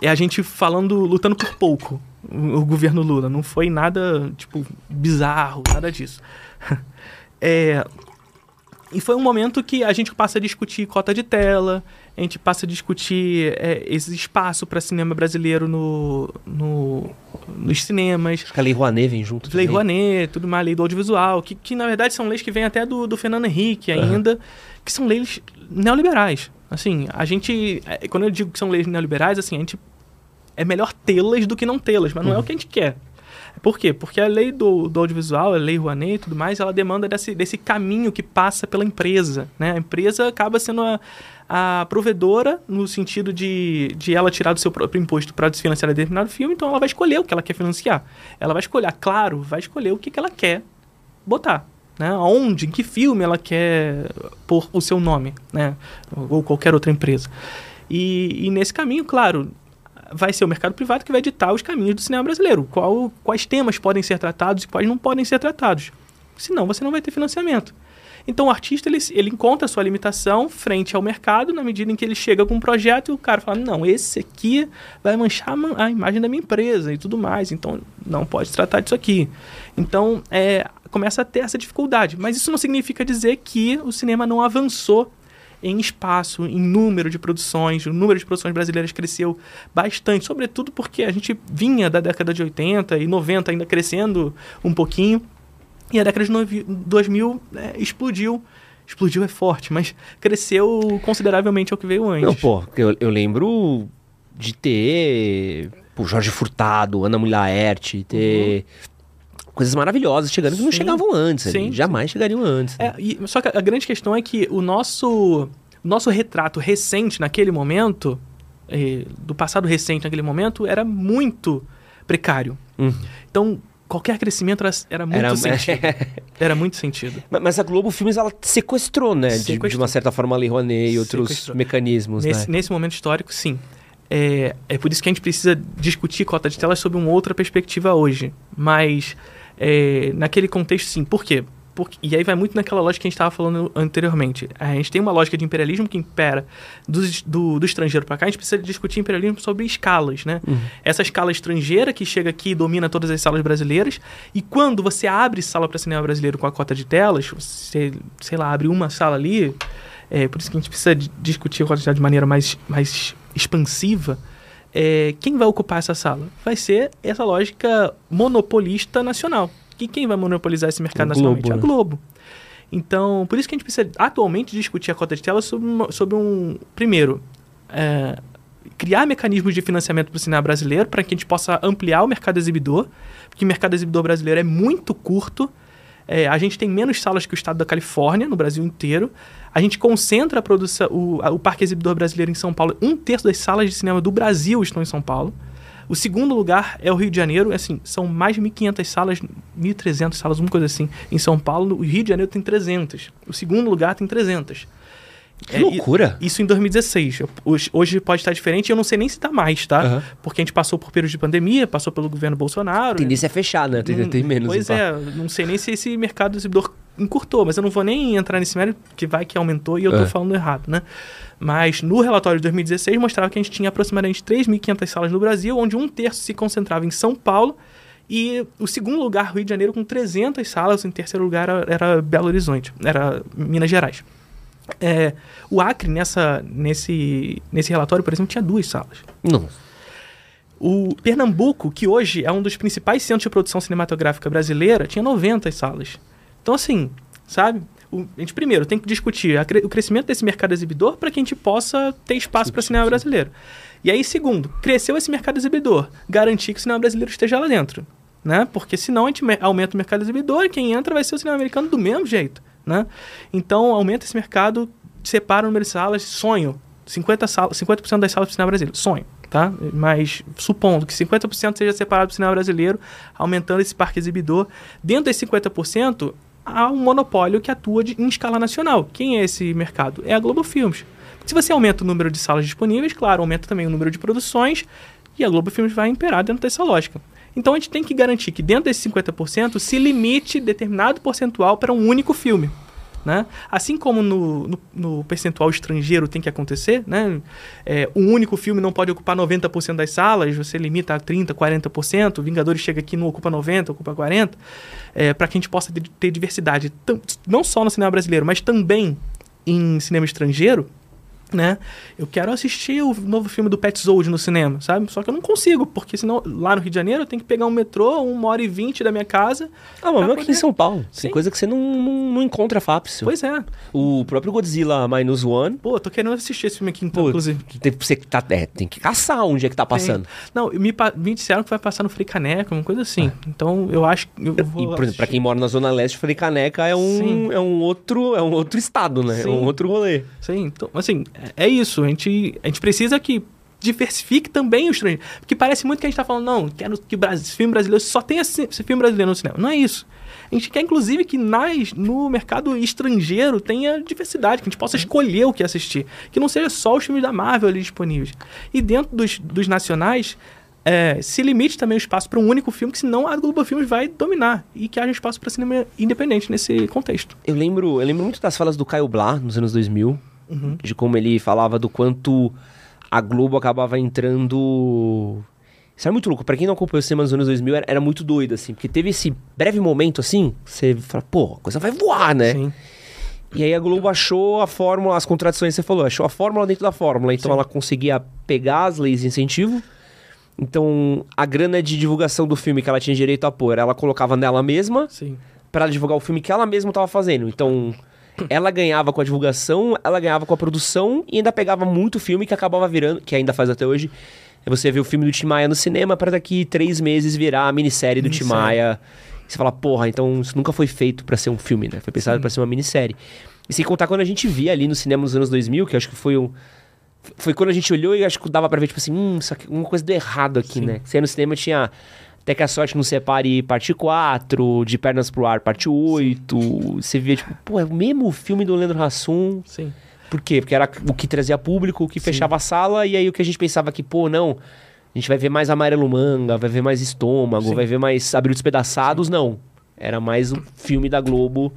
é a gente falando, lutando por pouco, o, governo Lula. Não foi nada, tipo, bizarro, nada disso. É, e foi um momento que a gente passa a discutir cota de tela, a gente passa a discutir é, esse espaço para cinema brasileiro no, no, nos cinemas. Acho que a Lei Rouanet vem junto. Lei também. Rouanet, tudo mais, lei do audiovisual, que, que na verdade são leis que vêm até do, do Fernando Henrique ainda, que são leis neoliberais. Assim, a gente, é, quando eu digo que são leis neoliberais, assim, a gente é melhor tê-las do que não tê-las, mas não é o que a gente quer. Por quê? Porque a lei do, do audiovisual, a lei Rouanet e tudo mais, ela demanda desse, desse caminho que passa pela empresa. Né? A empresa acaba sendo a, a provedora no sentido de, de ela tirar do seu próprio imposto para desfinanciar determinado filme, então ela vai escolher o que ela quer financiar. Ela vai escolher, claro, vai escolher o que, que ela quer botar. Né? Onde, em que filme ela quer pôr o seu nome, né? ou qualquer outra empresa. E, e nesse caminho, claro, vai ser o mercado privado que vai ditar os caminhos do cinema brasileiro. Qual, quais temas podem ser tratados e quais não podem ser tratados. Senão você não vai ter financiamento. Então o artista ele, ele encontra a sua limitação frente ao mercado na medida em que ele chega com um projeto e o cara fala: não, esse aqui vai manchar a ma- a imagem da minha empresa e tudo mais, então não pode tratar disso aqui. Então é, começa a ter essa dificuldade. Mas isso não significa dizer que o cinema não avançou em espaço, em número de produções. O número de produções brasileiras cresceu bastante, sobretudo porque a gente vinha da década de 80 e 90 ainda crescendo um pouquinho. E a década de novi- 2000 é, explodiu. Explodiu é forte, mas cresceu consideravelmente ao que veio antes. Não, pô, eu, eu lembro de ter pô, Jorge Furtado, Ana Mulaerte, ter coisas maravilhosas chegando que não chegavam antes. ali, Sim, jamais chegariam antes. né? É, e- só que a grande questão é que o nosso, nosso retrato recente naquele momento, eh, do passado recente naquele momento, era muito precário. Então, qualquer crescimento era, era muito Era- sentido. Era muito sentido. Ma- Mas a Globo Filmes, ela sequestrou, né? de- De, Sequestrou. uma certa forma a Lei Rouanet e outros Sequestrou. mecanismos, Nesse, né? nesse momento histórico, sim. É, é por isso que a gente precisa discutir cota de telas sob uma outra perspectiva hoje. Mas É, naquele contexto, sim. Por quê? Porque, e aí vai muito naquela lógica que a gente estava falando anteriormente. A gente tem uma lógica de imperialismo que impera do, do, do estrangeiro para cá. A gente precisa discutir imperialismo sobre escalas, né? Uhum. Essa escala estrangeira que chega aqui e domina todas as salas brasileiras. E quando você abre sala para cinema brasileiro com a cota de telas, você, sei lá, abre uma sala ali. É, por isso que a gente precisa discutir a quantidade de maneira mais, mais expansiva. É, quem vai ocupar essa sala? Vai ser essa lógica monopolista nacional que quem vai monopolizar esse mercado o nacionalmente? Globo, né? A Globo. Então, por isso que a gente precisa atualmente discutir a cota de tela sobre, uma, sobre um. Primeiro, é, criar mecanismos de financiamento para o cinema brasileiro para que a gente possa ampliar o mercado exibidor, porque o mercado exibidor brasileiro é muito curto. É, a gente tem menos salas que o estado da Califórnia, no Brasil inteiro. A gente concentra a produção, o, a, o parque exibidor brasileiro em São Paulo. Um terço das salas de cinema do Brasil estão em São Paulo. O segundo lugar é o Rio de Janeiro, assim, são mais de 1.500 salas, 1.300 salas, uma coisa assim. Em São Paulo, o Rio de Janeiro tem 300. O segundo lugar tem 300. Que é, loucura! Isso em 2016. Hoje, pode estar diferente, eu não sei nem se está mais, tá? Uhum. Porque a gente passou por período de pandemia, passou pelo governo Bolsonaro. A tendência é fechar, né? Tem, tem menos. Pois é, não sei nem se esse mercado exibidor encurtou, mas eu não vou nem entrar nesse mérito, que vai que aumentou e eu estou é. falando errado, né? Mas no relatório de 2016 mostrava que a gente tinha aproximadamente 3.500 salas no Brasil, onde um terço se concentrava em São Paulo e o segundo lugar, Rio de Janeiro, com 300 salas, em terceiro lugar era, era Belo Horizonte, era Minas Gerais. É, o Acre, nessa, nesse, nesse relatório, por exemplo, tinha duas salas. Não. O Pernambuco, que hoje é um dos principais centros de produção cinematográfica brasileira, tinha 90 salas. Então, assim, sabe? O, a gente primeiro tem que discutir a, o crescimento desse mercado exibidor para que a gente possa ter espaço para cinema brasileiro. E aí, segundo, cresceu esse mercado exibidor, garantir que o cinema brasileiro esteja lá dentro. Né? Porque senão a gente aumenta o mercado exibidor e quem entra vai ser o cinema americano do mesmo jeito. Né? Então, aumenta esse mercado, separa o número de salas, sonho. 50%, sal, 50 das salas do cinema brasileiro, sonho. Tá? Mas supondo que 50% seja separado do cinema brasileiro, aumentando esse parque exibidor, dentro desses 50%, há um monopólio que atua de, em escala nacional. Quem é esse mercado? É a Globo Filmes. Se você aumenta o número de salas disponíveis, claro, aumenta também o número de produções e a Globo Filmes vai imperar dentro dessa lógica. Então a gente tem que garantir que dentro desses 50% se limite determinado percentual para um único filme. Né? Assim como no, no, no, percentual estrangeiro tem que acontecer, né? É, um único filme não pode ocupar 90% das salas, você limita a 30%, 40%, Vingadores chega aqui não ocupa 90%, ocupa 40%, é, para que a gente possa ter diversidade, não só no cinema brasileiro, mas também em cinema estrangeiro, né? Eu quero assistir o novo filme do Pet Zold no cinema, sabe? Só que eu não consigo, porque senão lá no Rio de Janeiro eu tenho que pegar um metrô, uma hora e vinte da minha casa. Ah, mas poder... aqui em São Paulo. Sim. Tem coisa que você não, não, não encontra fácil. Pois é. O próprio Godzilla Minus One. Pô, tô querendo assistir esse filme aqui, então, Pô, inclusive. Tem, você tá, é, tem que caçar onde é que tá passando. Não, me, me disseram que vai passar no Frei Caneca, uma coisa assim. Ah. Então eu acho que. Eu vou e, por exemplo, pra quem mora na Zona Leste, Frei Caneca é um, é um outro é um outro estado, né? Sim. É um outro rolê. Sim, então, assim, é, isso. A gente a gente precisa que diversifique também o estrangeiro. Porque parece muito que a gente está falando, não, quero que Brasil, filme brasileiro só tenha esse, esse filme brasileiro no cinema. Não é isso. A gente quer, inclusive, que nas, no mercado estrangeiro tenha diversidade, que a gente possa escolher o que assistir. Que não seja só os filmes da Marvel ali disponíveis. E dentro dos, dos nacionais, é, se limite também o espaço para um único filme, que senão a Globo Filmes vai dominar. E que haja espaço para cinema independente nesse contexto. Eu lembro, eu lembro muito das falas do Caio Blá nos anos 2000 uhum. de como ele falava do quanto a Globo acabava entrando. Isso era muito louco. Pra quem não acompanhou o cinema nos anos 2000, era, era, muito doido, assim. Porque teve esse breve momento, assim, você fala, pô, a coisa vai voar, né? Sim. E aí a Globo achou a fórmula, as contradições que você falou, achou a fórmula dentro da fórmula. Então Sim. ela conseguia pegar as leis de incentivo. Então a grana de divulgação do filme que ela tinha direito a pôr, ela colocava nela mesma. Sim. Pra divulgar o filme que ela mesma estava fazendo. Então ela ganhava com a divulgação, ela ganhava com a produção e ainda pegava muito filme que acabava virando, que ainda faz até hoje. É você vê o filme do Tim Maia no cinema para daqui três meses virar a minissérie do Tim Maia. E você fala, porra, então isso nunca foi feito para ser um filme, né? Foi pensado para ser uma minissérie. E sem contar quando a gente via ali no cinema nos anos 2000, que acho que foi um. Foi quando a gente olhou e acho que dava pra ver, tipo assim, hum, isso aqui, uma coisa deu errado aqui, Sim. né? Você no cinema tinha até que a sorte não separe parte 4, De Pernas pro Ar, parte 8. Sim. Você via, tipo, pô, é o mesmo filme do Leandro Hassum. Sim. Por quê? Porque era o que trazia público, o que Sim. fechava a sala, e aí o que a gente pensava que, pô, não, A gente vai ver mais amarelo manga, vai ver mais estômago, Sim. vai ver mais abril despedaçados, não. Era mais um filme da Globo,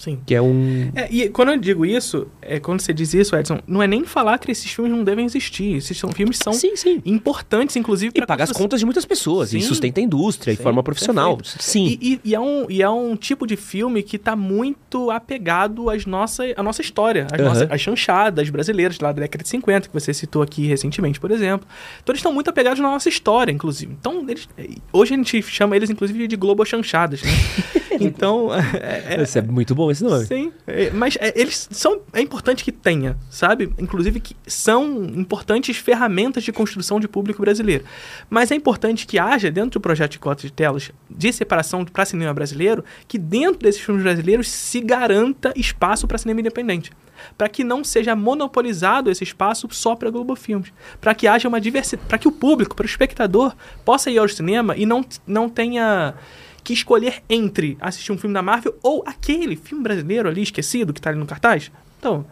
Sim. que é um. É, e quando eu digo isso, é, quando você diz isso, Edson, não é nem falar que esses filmes não devem existir. Esses são, filmes são Sim, sim. importantes, inclusive, E pra paga as contas de muitas pessoas, e Sim. sustenta a indústria, Sim, e forma profissional. perfeito. Sim. E, e- e é um, e é um tipo de filme que tá muito apegado às nossa, à nossa história, às, Aham. nossas, às chanchadas brasileiras lá da década de 50, que você citou aqui recentemente, por exemplo. Então eles estão muito apegados na nossa história, inclusive. Então, eles, hoje a gente chama eles, inclusive, de Globo Chanchadas, né? então, é, é- Esse é muito bom esse nome. Sim, é, mas é, eles são. É importante que tenha, sabe? Inclusive que são importantes ferramentas de construção de público brasileiro. Mas é importante que haja, dentro do projeto de cotas de telas de separação para cinema brasileiro, que dentro desses filmes brasileiros se garanta espaço para cinema independente. Para que não seja monopolizado esse espaço só para Globo Filmes. Para que haja uma diversidade. Para que o público, para o espectador, possa ir ao cinema e não, não tenha que escolher entre assistir um filme da Marvel ou aquele filme brasileiro ali esquecido que tá ali no cartaz. Então,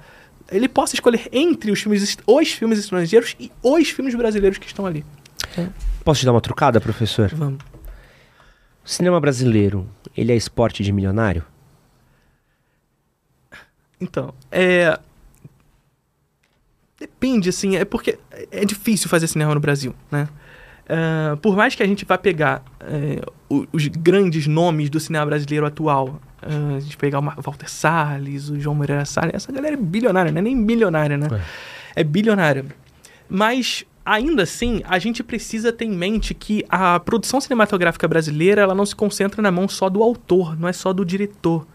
ele possa escolher entre os filmes, os filmes estrangeiros e os filmes brasileiros que estão ali. Posso te dar uma trucada, professor? Vamos. O cinema brasileiro, ele é esporte de milionário? Então, é. Depende, assim, é porque é difícil fazer cinema no Brasil, né? Ah, por mais que a gente vá pegar é, o- os grandes nomes do cinema brasileiro atual, ah, a gente pegar o Walter Salles, o João Moreira Salles, essa galera é bilionária, não é nem milionária, né? É, bilionária. Mas, ainda assim, a gente precisa ter em mente que a produção cinematográfica brasileira ela não se concentra na mão só do autor, não é só do diretor.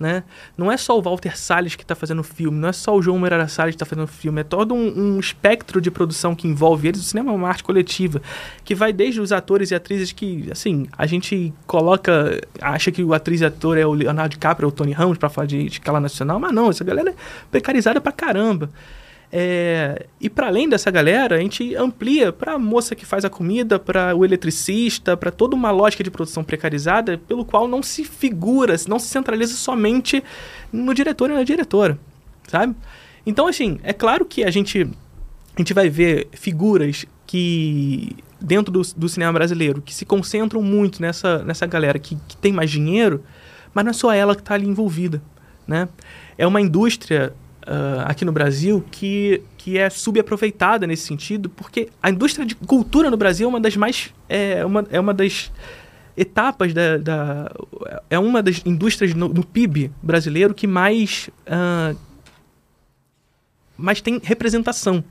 Né? Não é só o Walter Salles que está fazendo filme, não é só o João Moreira Salles que está fazendo filme, é todo um, um espectro de produção que envolve eles. O cinema é uma arte coletiva, que vai desde os atores e atrizes que, assim, a gente coloca, acha que o atriz e ator é o Leonardo DiCaprio ou o Tony Ramos para falar de escala nacional, mas não, essa galera é precarizada pra caramba. É, e para além dessa galera, a gente amplia para a moça que faz a comida, para o eletricista, para toda uma lógica de produção precarizada, pelo qual não se figura, não se centraliza somente no diretor e na diretora, sabe? Então, assim, é claro que a gente, a gente vai ver figuras que, dentro do, do cinema brasileiro, que se concentram muito nessa, nessa galera que, que tem mais dinheiro, mas não é só ela que está ali envolvida, né? É uma indústria ah, aqui no Brasil que, que é subaproveitada nesse sentido, porque a indústria de cultura no Brasil é uma das mais. É uma, é uma das etapas da, da. É uma das indústrias no, no PIB brasileiro que mais. ah, mais tem representação.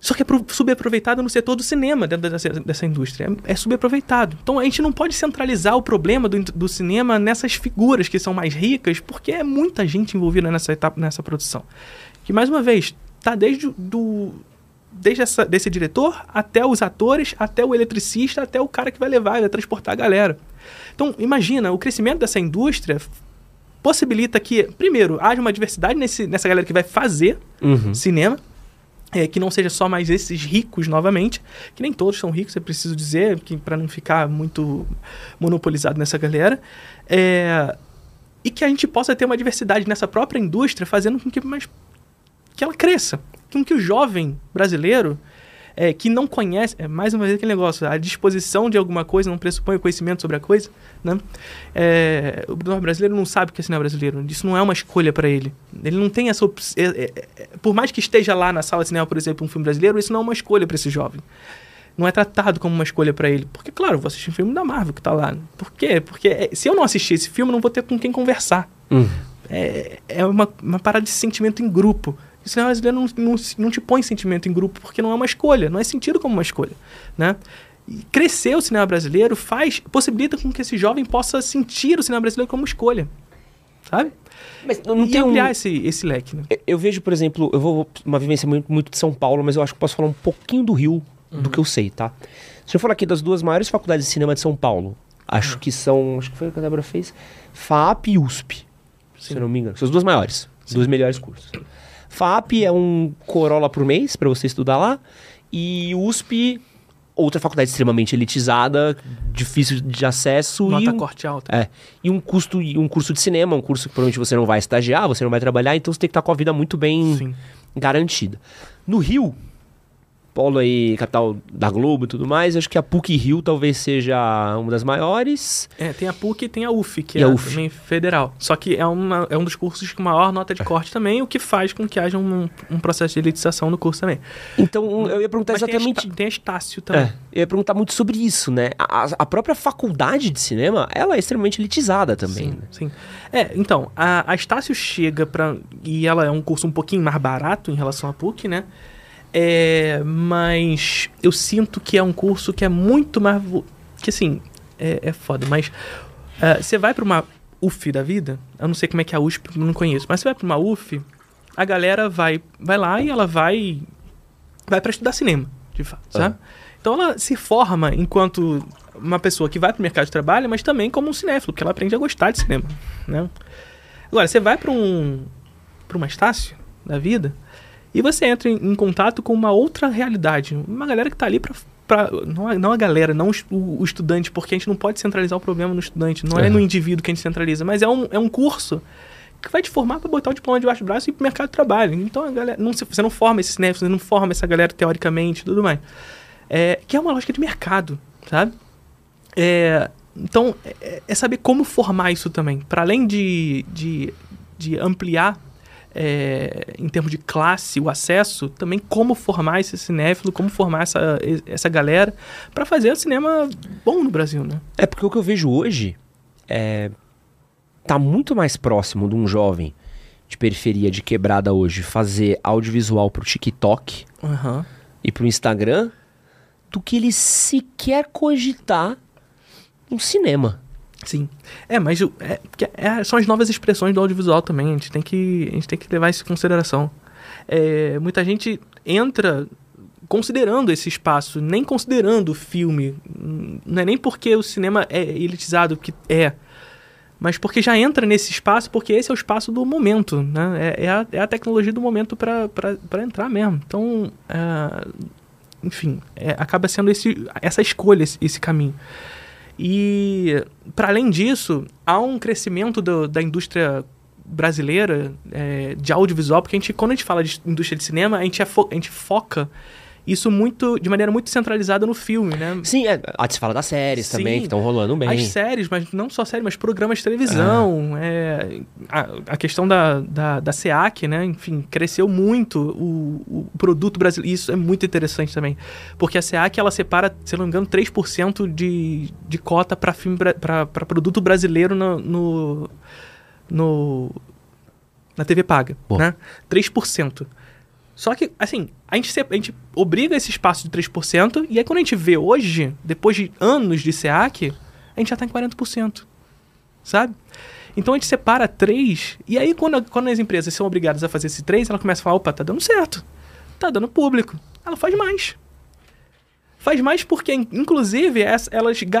Só que é pro- subaproveitado no setor do cinema dentro dessa, dessa indústria. É, é subaproveitado. Então a gente não pode centralizar o problema do, do cinema nessas figuras que são mais ricas, porque é muita gente envolvida nessa etapa, nessa produção. Que, mais uma vez, tá desde do, desde essa, desse diretor até os atores, até o eletricista, até o cara que vai levar, vai transportar a galera. Então, imagina, o crescimento dessa indústria possibilita que, primeiro, haja uma diversidade nesse, nessa galera que vai fazer Uhum. cinema. É, que não seja só mais esses ricos novamente, que nem todos são ricos, é preciso dizer, para não ficar muito monopolizado nessa galera. É, e que a gente possa ter uma diversidade nessa própria indústria, fazendo com que, mais, que ela cresça. Com que o jovem brasileiro, é, que não conhece, é mais uma vez aquele negócio, a disposição de alguma coisa não pressupõe o conhecimento sobre a coisa, né? É, o brasileiro não sabe o que é cinema brasileiro, isso não é uma escolha para ele. Ele não tem essa opção. por mais que esteja lá na sala de cinema, por exemplo, um filme brasileiro, isso não é uma escolha para esse jovem. Não é tratado como uma escolha para ele. Porque, claro, eu vou assistir um filme da Marvel que tá lá. Por quê? Porque é, se eu não assistir esse filme, eu não vou ter com quem conversar. Uhum. É, é uma, uma parada de sentimento em grupo. O cinema brasileiro não, não, não te põe sentimento em grupo porque não é uma escolha, não é sentido como uma escolha, né? E crescer o cinema brasileiro faz, possibilita com que esse jovem possa sentir o cinema brasileiro como escolha, sabe? Mas não e tem um... ampliar esse, esse leque, né? Eu- Eu vejo, por exemplo, eu vou uma vivência muito, muito de São Paulo, mas eu acho que posso falar um pouquinho do Rio, do que eu sei, tá? Se eu falar aqui das duas maiores faculdades de cinema de São Paulo, acho que são, acho que foi o que a Débora fez, FAP e USP, se eu não me engano. São as duas maiores, os dois melhores cursos. FAP é um Corolla por mês para você estudar lá, e USP, outra faculdade extremamente elitizada, difícil de acesso e Nota um- corte alta. é. E um custo, e um curso de cinema, um curso que provavelmente você não vai estagiar, você não vai trabalhar, então você tem que estar com a vida muito bem Sim. garantida. No Rio, polo aí, capital da Globo e tudo mais. Acho que a PUC Rio talvez seja uma das maiores. É, tem a PUC e tem a UF, que E é a UF. também federal. Só que é, uma, é um dos cursos com maior nota de corte também, o que faz com que haja um, um processo de elitização no curso também. Então, eu ia perguntar Mas exatamente. tem a, tem a Estácio também. É, eu ia perguntar muito sobre isso, né? A, a- própria faculdade de cinema, ela é extremamente elitizada também. Sim, né? sim. É, então, a, a Estácio chega pra. E ela é um curso um pouquinho mais barato em relação à PUC, né? É, mas eu sinto que é um curso que é muito mais. Que assim, é, é foda, mas. ah, Você vai pra uma UF da vida, eu não sei como é que é a USP, eu não conheço, mas você vai pra uma UF, a galera vai, vai lá e ela vai. Vai pra estudar cinema, de fato, sabe? Então ela se forma enquanto uma pessoa que vai pro mercado de trabalho, mas também como um cinéfilo, porque ela aprende a gostar de cinema, né? Agora, você vai para um para uma Estácio da vida e você entra em, em contato com uma outra realidade, uma galera que tá ali para Pra, não, a, não a galera, não o, o estudante, porque a gente não pode centralizar o problema no estudante, não é Aham. no indivíduo que a gente centraliza, mas é um, é um curso que vai te formar para botar o diploma debaixo do braço e ir pro mercado de trabalho. Então a galera, não, você não forma esse cinéfilo, você não forma essa galera teoricamente e tudo mais. É, que é uma lógica de mercado, sabe? É, então, é, é saber como formar isso também. Para além de, de, de ampliar, é, em termos de classe, o acesso, também como formar esse cinéfilo, como formar essa, essa galera para fazer cinema bom no Brasil, né? É porque o que eu vejo hoje é. tá muito mais próximo de um jovem de periferia, de quebrada hoje, fazer audiovisual pro TikTok Aham. e pro Instagram do que ele sequer cogitar um cinema. Sim. É, mas é, é- são as novas expressões do audiovisual também. A gente tem que, a gente tem que levar isso em consideração. É, muita gente entra considerando esse espaço, nem considerando o filme. Não é nem porque o cinema é elitizado, que é. Mas porque já entra nesse espaço, porque esse é o espaço do momento, né? É, é a, é a tecnologia do momento para entrar mesmo. Então, é, enfim, é, acaba sendo esse, essa escolha, esse, esse caminho. E, para além disso, há um crescimento do- da indústria brasileira é, de audiovisual, porque a gente, quando a gente fala de indústria de cinema, a gente, é a gente foca isso muito de maneira muito centralizada no filme, né? Sim, é, ah, você fala das séries Sim. também, que estão rolando bem. As séries, mas não só séries, mas programas de televisão. é, a, a questão da, da, da SEAC, né? Enfim, cresceu muito o, o produto brasileiro. Isso é muito interessante também. Porque a SEAC, ela separa, se não me engano, 3% de, de cota para filme para produto brasileiro no, no, no- na TV paga, Boa. né? 3%. Só que, assim, a gente, se- a gente obriga esse espaço de 3%, e aí quando a gente vê hoje, depois de anos de SEAC, a gente já tá em 40%. Sabe? Então a gente separa 3, e aí quando, quando as empresas são obrigadas a fazer esse 3, ela começa a falar, opa, tá dando certo. Tá dando público. Ela faz mais. Faz mais porque, inclusive, elas,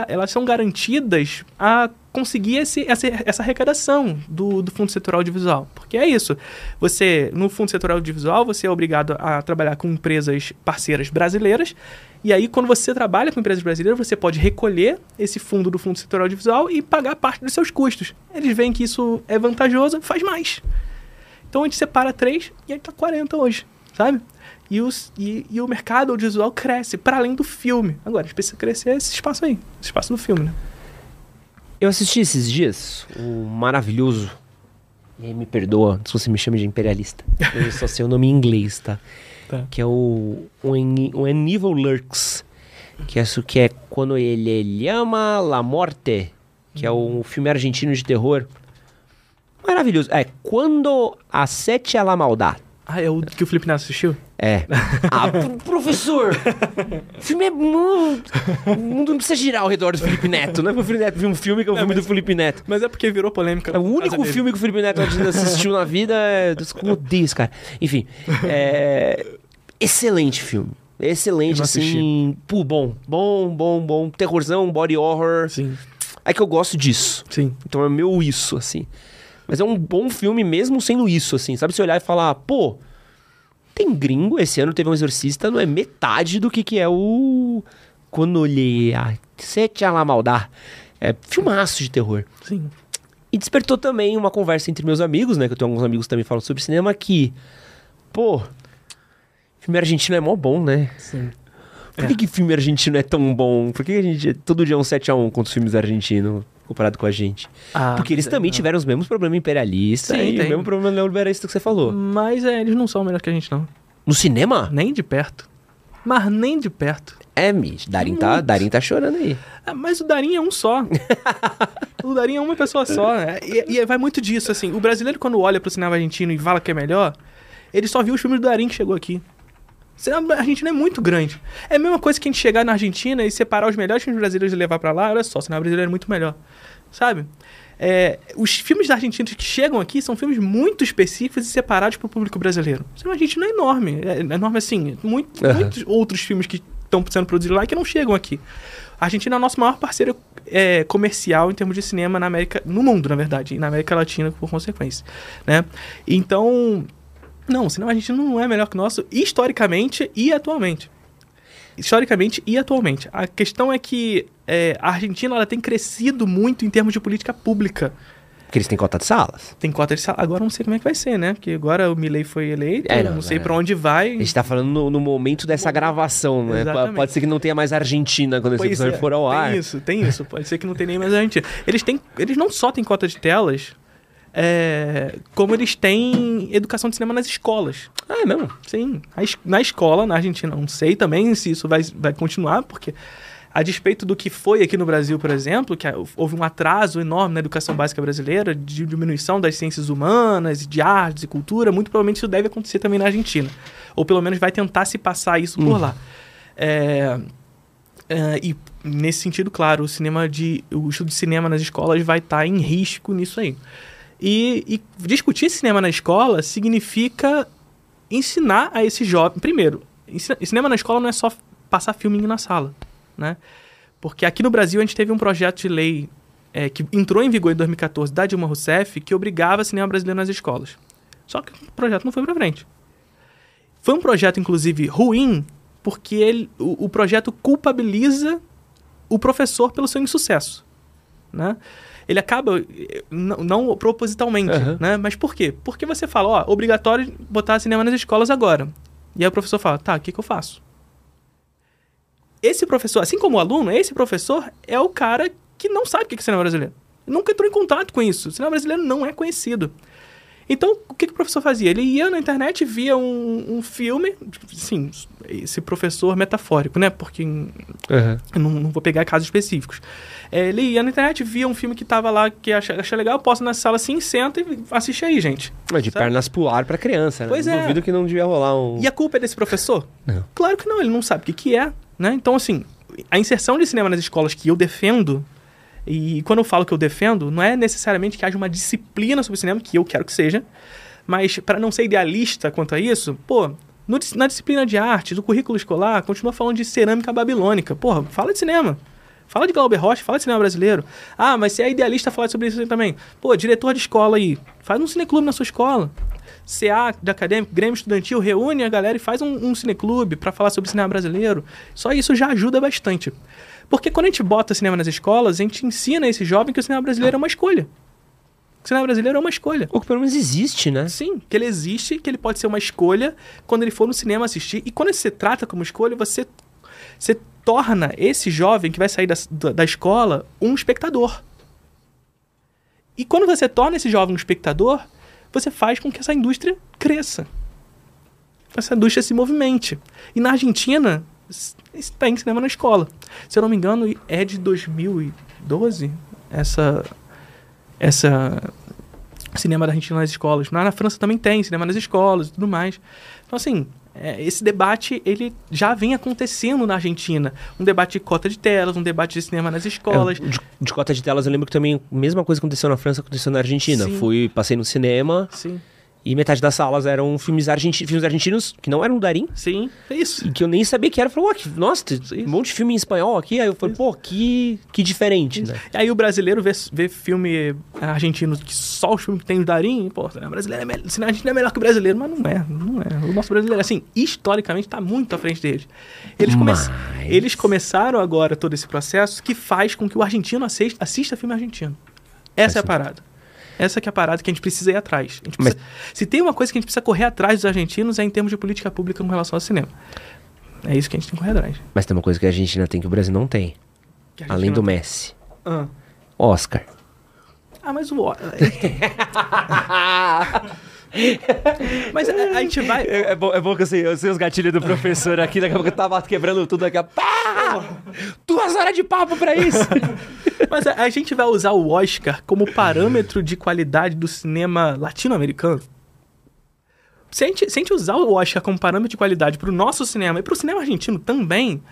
elas são garantidas a conseguir esse, essa, essa arrecadação do, do Fundo Setor Audiovisual. Porque é isso. Você, no Fundo Setor Audiovisual, você é obrigado a trabalhar com empresas parceiras brasileiras. E aí, quando você trabalha com empresas brasileiras, você pode recolher esse fundo do Fundo Setor Audiovisual e pagar parte dos seus custos. Eles veem que isso é vantajoso, faz mais. Então a gente separa três e aí tá 40 hoje, sabe? E, os, e, e o mercado audiovisual cresce, para além do filme. Agora, a gente precisa crescer esse espaço aí, esse espaço do filme, né? Eu assisti esses dias o maravilhoso. E aí me perdoa se você me chama de imperialista. Eu só sei o nome em inglês, tá? Tá. Que é o When, When Evil Lurks. Que é isso que é quando ele, ele ama la morte. Que é um filme argentino de terror. Maravilhoso. É Quando a Sete a la Maldade. Ah, é o que o Felipe Neto assistiu? É. Ah, pro- professor! O filme é muito. O mundo não precisa girar ao redor do Felipe Neto. Não é pro Felipe Neto ver um filme que é o filme do Felipe Neto. Mas é porque virou polêmica. É o único filme que o Felipe Neto assistiu na vida. É... Eu odeio esse cara. Enfim. É... Excelente filme. Excelente, assim. Pô, bom. Bom, bom, bom. Terrorzão, body horror. Sim, É que eu gosto disso. sim. Então é meu isso, assim. Mas é um bom filme mesmo sendo isso, assim. Sabe, você olhar e falar, pô, tem gringo, esse ano teve um exorcista, não é metade do que que é o... Quando lhe a sete a la maldade. É filmaço de terror. Sim. E despertou também uma conversa entre meus amigos, né? Que eu tenho alguns amigos que também falam sobre cinema, que... Pô, Filme argentino é mó bom, né? Sim. Por que, que filme argentino é tão bom? Por que a gente todo dia é um 7x1 contra os filmes argentinos comparado com a gente? Ah, Porque eles sei também não. tiveram os mesmos problemas imperialistas Sim, e o tem. mesmo problema neoliberalista que você falou. Mas é, eles não são melhores que a gente, não. No cinema? Nem de perto. Mas nem de perto. É, Mitch. Darin tá. Darin tá chorando aí. Ah, Mas o Darim é um só. o Darim é uma pessoa só. né? E, e vai muito disso, assim. O brasileiro, quando olha pro cinema argentino e fala que é melhor, ele só viu os filmes do Darim que chegou aqui. O cinema argentino é muito grande. É a mesma coisa que a gente chegar na Argentina e separar os melhores filmes brasileiros e levar pra lá. Olha só, o cinema brasileiro é muito melhor. Sabe? É, os filmes da Argentina que chegam aqui são filmes muito específicos e separados pro público brasileiro. O cinema argentino é enorme. É é enorme assim. Muito, Aham. Muitos outros filmes que estão sendo produzidos lá e que não chegam aqui. A Argentina é o nosso maior parceiro é, comercial em termos de cinema na América, no mundo, na verdade, e na América Latina por consequência, né? Então, não, o cinema argentino não é melhor que o nosso historicamente e atualmente. Historicamente e atualmente. A questão é que é, a Argentina ela tem crescido muito em termos de política pública. Porque eles têm cota de salas. Tem cota de sala. Agora eu não sei como é que vai ser, né? Porque agora o Milley foi eleito, É, não, não, sei é. pra onde vai. A gente tá falando no, no momento dessa gravação, né? Exatamente. Pode ser que não tenha mais Argentina quando esse episódio é, for ao ar. Tem isso, tem isso. Pode ser que não tenha nem mais a gente. Eles, têm, eles não só têm cota de telas, é, como eles têm educação de cinema nas escolas. Ah, é mesmo? Sim, na escola, na Argentina, não sei também se isso vai, vai continuar, porque a despeito do que foi aqui no Brasil, por exemplo, que houve um atraso enorme na educação básica brasileira, de diminuição das ciências humanas, de artes e cultura, muito provavelmente isso deve acontecer também na Argentina. Ou pelo menos vai tentar se passar isso por lá. É, é, e nesse sentido, claro, o cinema de o estudo de cinema nas escolas vai estar em risco nisso aí. E, e discutir cinema na escola significa ensinar a esse jovem. Primeiro, cinema na escola não é só passar filminho na sala, né? Porque aqui no Brasil a gente teve um projeto de lei é, que entrou em vigor em 2014 da Dilma Rousseff que obrigava cinema brasileiro nas escolas. Só que o projeto não foi pra frente. Foi um projeto, inclusive, ruim, porque ele, o, o projeto culpabiliza o professor pelo seu insucesso. Né? Ele acaba, eh, não, propositalmente, Aham. né? Mas por quê? Porque você fala, ó, obrigatório botar cinema nas escolas agora. E aí o professor fala, tá, o que, que eu faço? Esse professor, assim como o aluno, esse professor é o cara que não sabe o que é cinema brasileiro. Nunca entrou em contato com isso. O cinema brasileiro não é conhecido. Então, o que, que o professor fazia? Ele ia na internet, via um, um filme, sim, esse professor metafórico, né? Porque em- eu não, não vou pegar casos específicos. É, ele ia na internet, via um filme que tava lá, que acha, acha legal, posta na sala assim, senta e assiste aí, gente. Mas de Sabe? pernas pro ar pra criança, né? Pois é. Duvido que não devia rolar um... E a culpa é desse professor? Não. Claro que não, ele não sabe o que, que é, né? Então, assim, a inserção de cinema nas escolas que eu defendo, e quando eu falo que eu defendo, não é necessariamente que haja uma disciplina sobre cinema, que eu quero que seja, mas para não ser idealista quanto a isso, pô, no na disciplina de arte, do currículo escolar, continua falando de cerâmica babilônica. Porra, fala de cinema. Fala de Glauber Rocha, fala de cinema brasileiro. Ah, mas se é idealista falar sobre isso também. Pô, diretor de escola aí, faz um cineclube na sua escola. CA de acadêmico, Grêmio Estudantil, reúne a galera e faz um, um cineclube para falar sobre cinema brasileiro. Só isso já ajuda bastante. Porque quando a gente bota cinema nas escolas, a gente ensina esse jovem que o cinema brasileiro é uma escolha. O cinema brasileiro é uma escolha. Ou que pelo menos existe, né? Sim, que ele existe, que ele pode ser uma escolha quando ele for no cinema assistir. E quando você trata como escolha, você, você torna esse jovem que vai sair da, da, da escola um espectador. E quando você torna esse jovem um espectador, você faz com que essa indústria cresça. Essa indústria se movimente. E na Argentina, tem cinema na escola. Se eu não me engano, é de 2012 essa essa cinema da Argentina nas escolas. Lá na França também tem cinema nas escolas e tudo mais. Então, assim, é, esse debate ele já vem acontecendo na Argentina. Um debate de cota de telas, um debate de cinema nas escolas. É, de, de cota de telas, eu lembro que também a mesma coisa aconteceu na França, aconteceu na Argentina. Sim. Fui, passei no cinema Sim, e metade das salas eram filmes, argenti filmes argentinos que não eram do Darim. sim, é isso. E que eu nem sabia que era. Eu falei, que, nossa, tem um monte de filme em espanhol aqui. Aí eu falei, pô, que, que diferente, né? E aí o brasileiro vê, vê filme argentino que só os filmes que tem o Darim, pô, brasileiro é melhor, o cinema argentino é melhor que o brasileiro, mas não é, não é. O nosso brasileiro, assim, historicamente, está muito à frente deles. Eles, come- Mas- eles começaram agora todo esse processo que faz com que o argentino assista, assista filme argentino. Essa é a parada. Essa que é a parada que a gente precisa ir atrás. Precisa- Se tem uma coisa que a gente precisa correr atrás dos argentinos é em termos de política pública com relação ao cinema. É isso que a gente tem que correr atrás. Mas tem uma coisa que a Argentina tem que o Brasil não tem. Além do Messi. Ah. Oscar. Ah, mas o. mas a, a gente vai. É, é bom, é bom que eu sei, eu sei os gatilhos do professor aqui, daqui a pouco eu tava quebrando tudo aqui. ó. Pá! Duas horas de papo pra isso! Mas a, a gente vai usar o Oscar como parâmetro de qualidade do cinema latino-americano? Se a, gente, se a gente usar o Oscar como parâmetro de qualidade pro nosso cinema e pro cinema argentino também,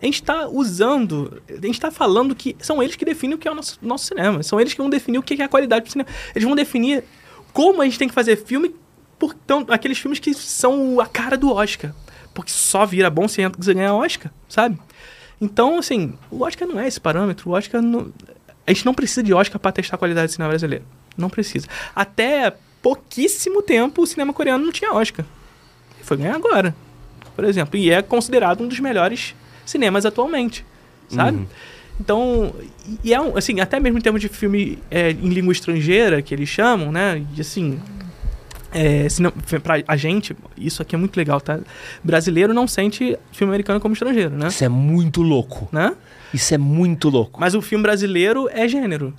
a gente tá usando, a gente tá falando que são eles que definem o que é o nosso, nosso cinema. São eles que vão definir o que é a qualidade do cinema. Eles vão definir como a gente tem que fazer filme, por, então, aqueles filmes que são a cara do Oscar. Porque só vira bom se você ganhar Oscar, sabe? Então, assim, o Oscar não é esse parâmetro. O Oscar não... A gente não precisa de Oscar para testar a qualidade do cinema brasileiro. Não precisa. Até pouquíssimo tempo o cinema coreano não tinha Oscar. E foi ganhar agora, por exemplo. E é considerado um dos melhores cinemas atualmente, sabe? Então, e é um, assim, até mesmo em termos de filme é, em língua estrangeira, que eles chamam, né? E assim, é, pra a gente, isso aqui é muito legal, tá? Brasileiro não sente filme americano como estrangeiro, né? Isso é muito louco. né? Isso é muito louco. Mas o filme brasileiro é gênero.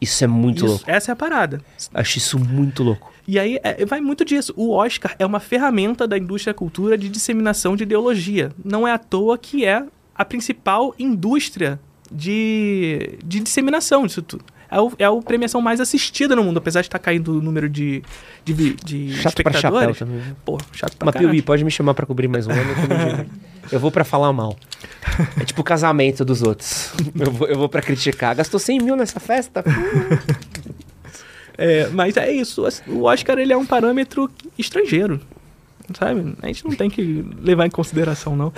Isso é muito Isso- louco. essa é a parada. Acho isso muito louco. E aí é, vai muito disso. O Oscar é uma ferramenta da indústria da cultura de disseminação de ideologia. Não é à toa que é a principal indústria de, de disseminação disso tudo. É, o, é a premiação mais assistida no mundo, apesar de estar caindo o número de, de, de Chato pra chapéu espectadores. também. Pô, chato pra Mas, caralho. Piuí, pode me chamar pra cobrir mais um ano? eu vou pra falar mal. É tipo o casamento dos outros. Eu vou, eu vou pra criticar. Gastou 100 mil nessa festa? É, mas é isso. O Oscar ele é um parâmetro estrangeiro. Sabe? A gente não tem que levar em consideração, não.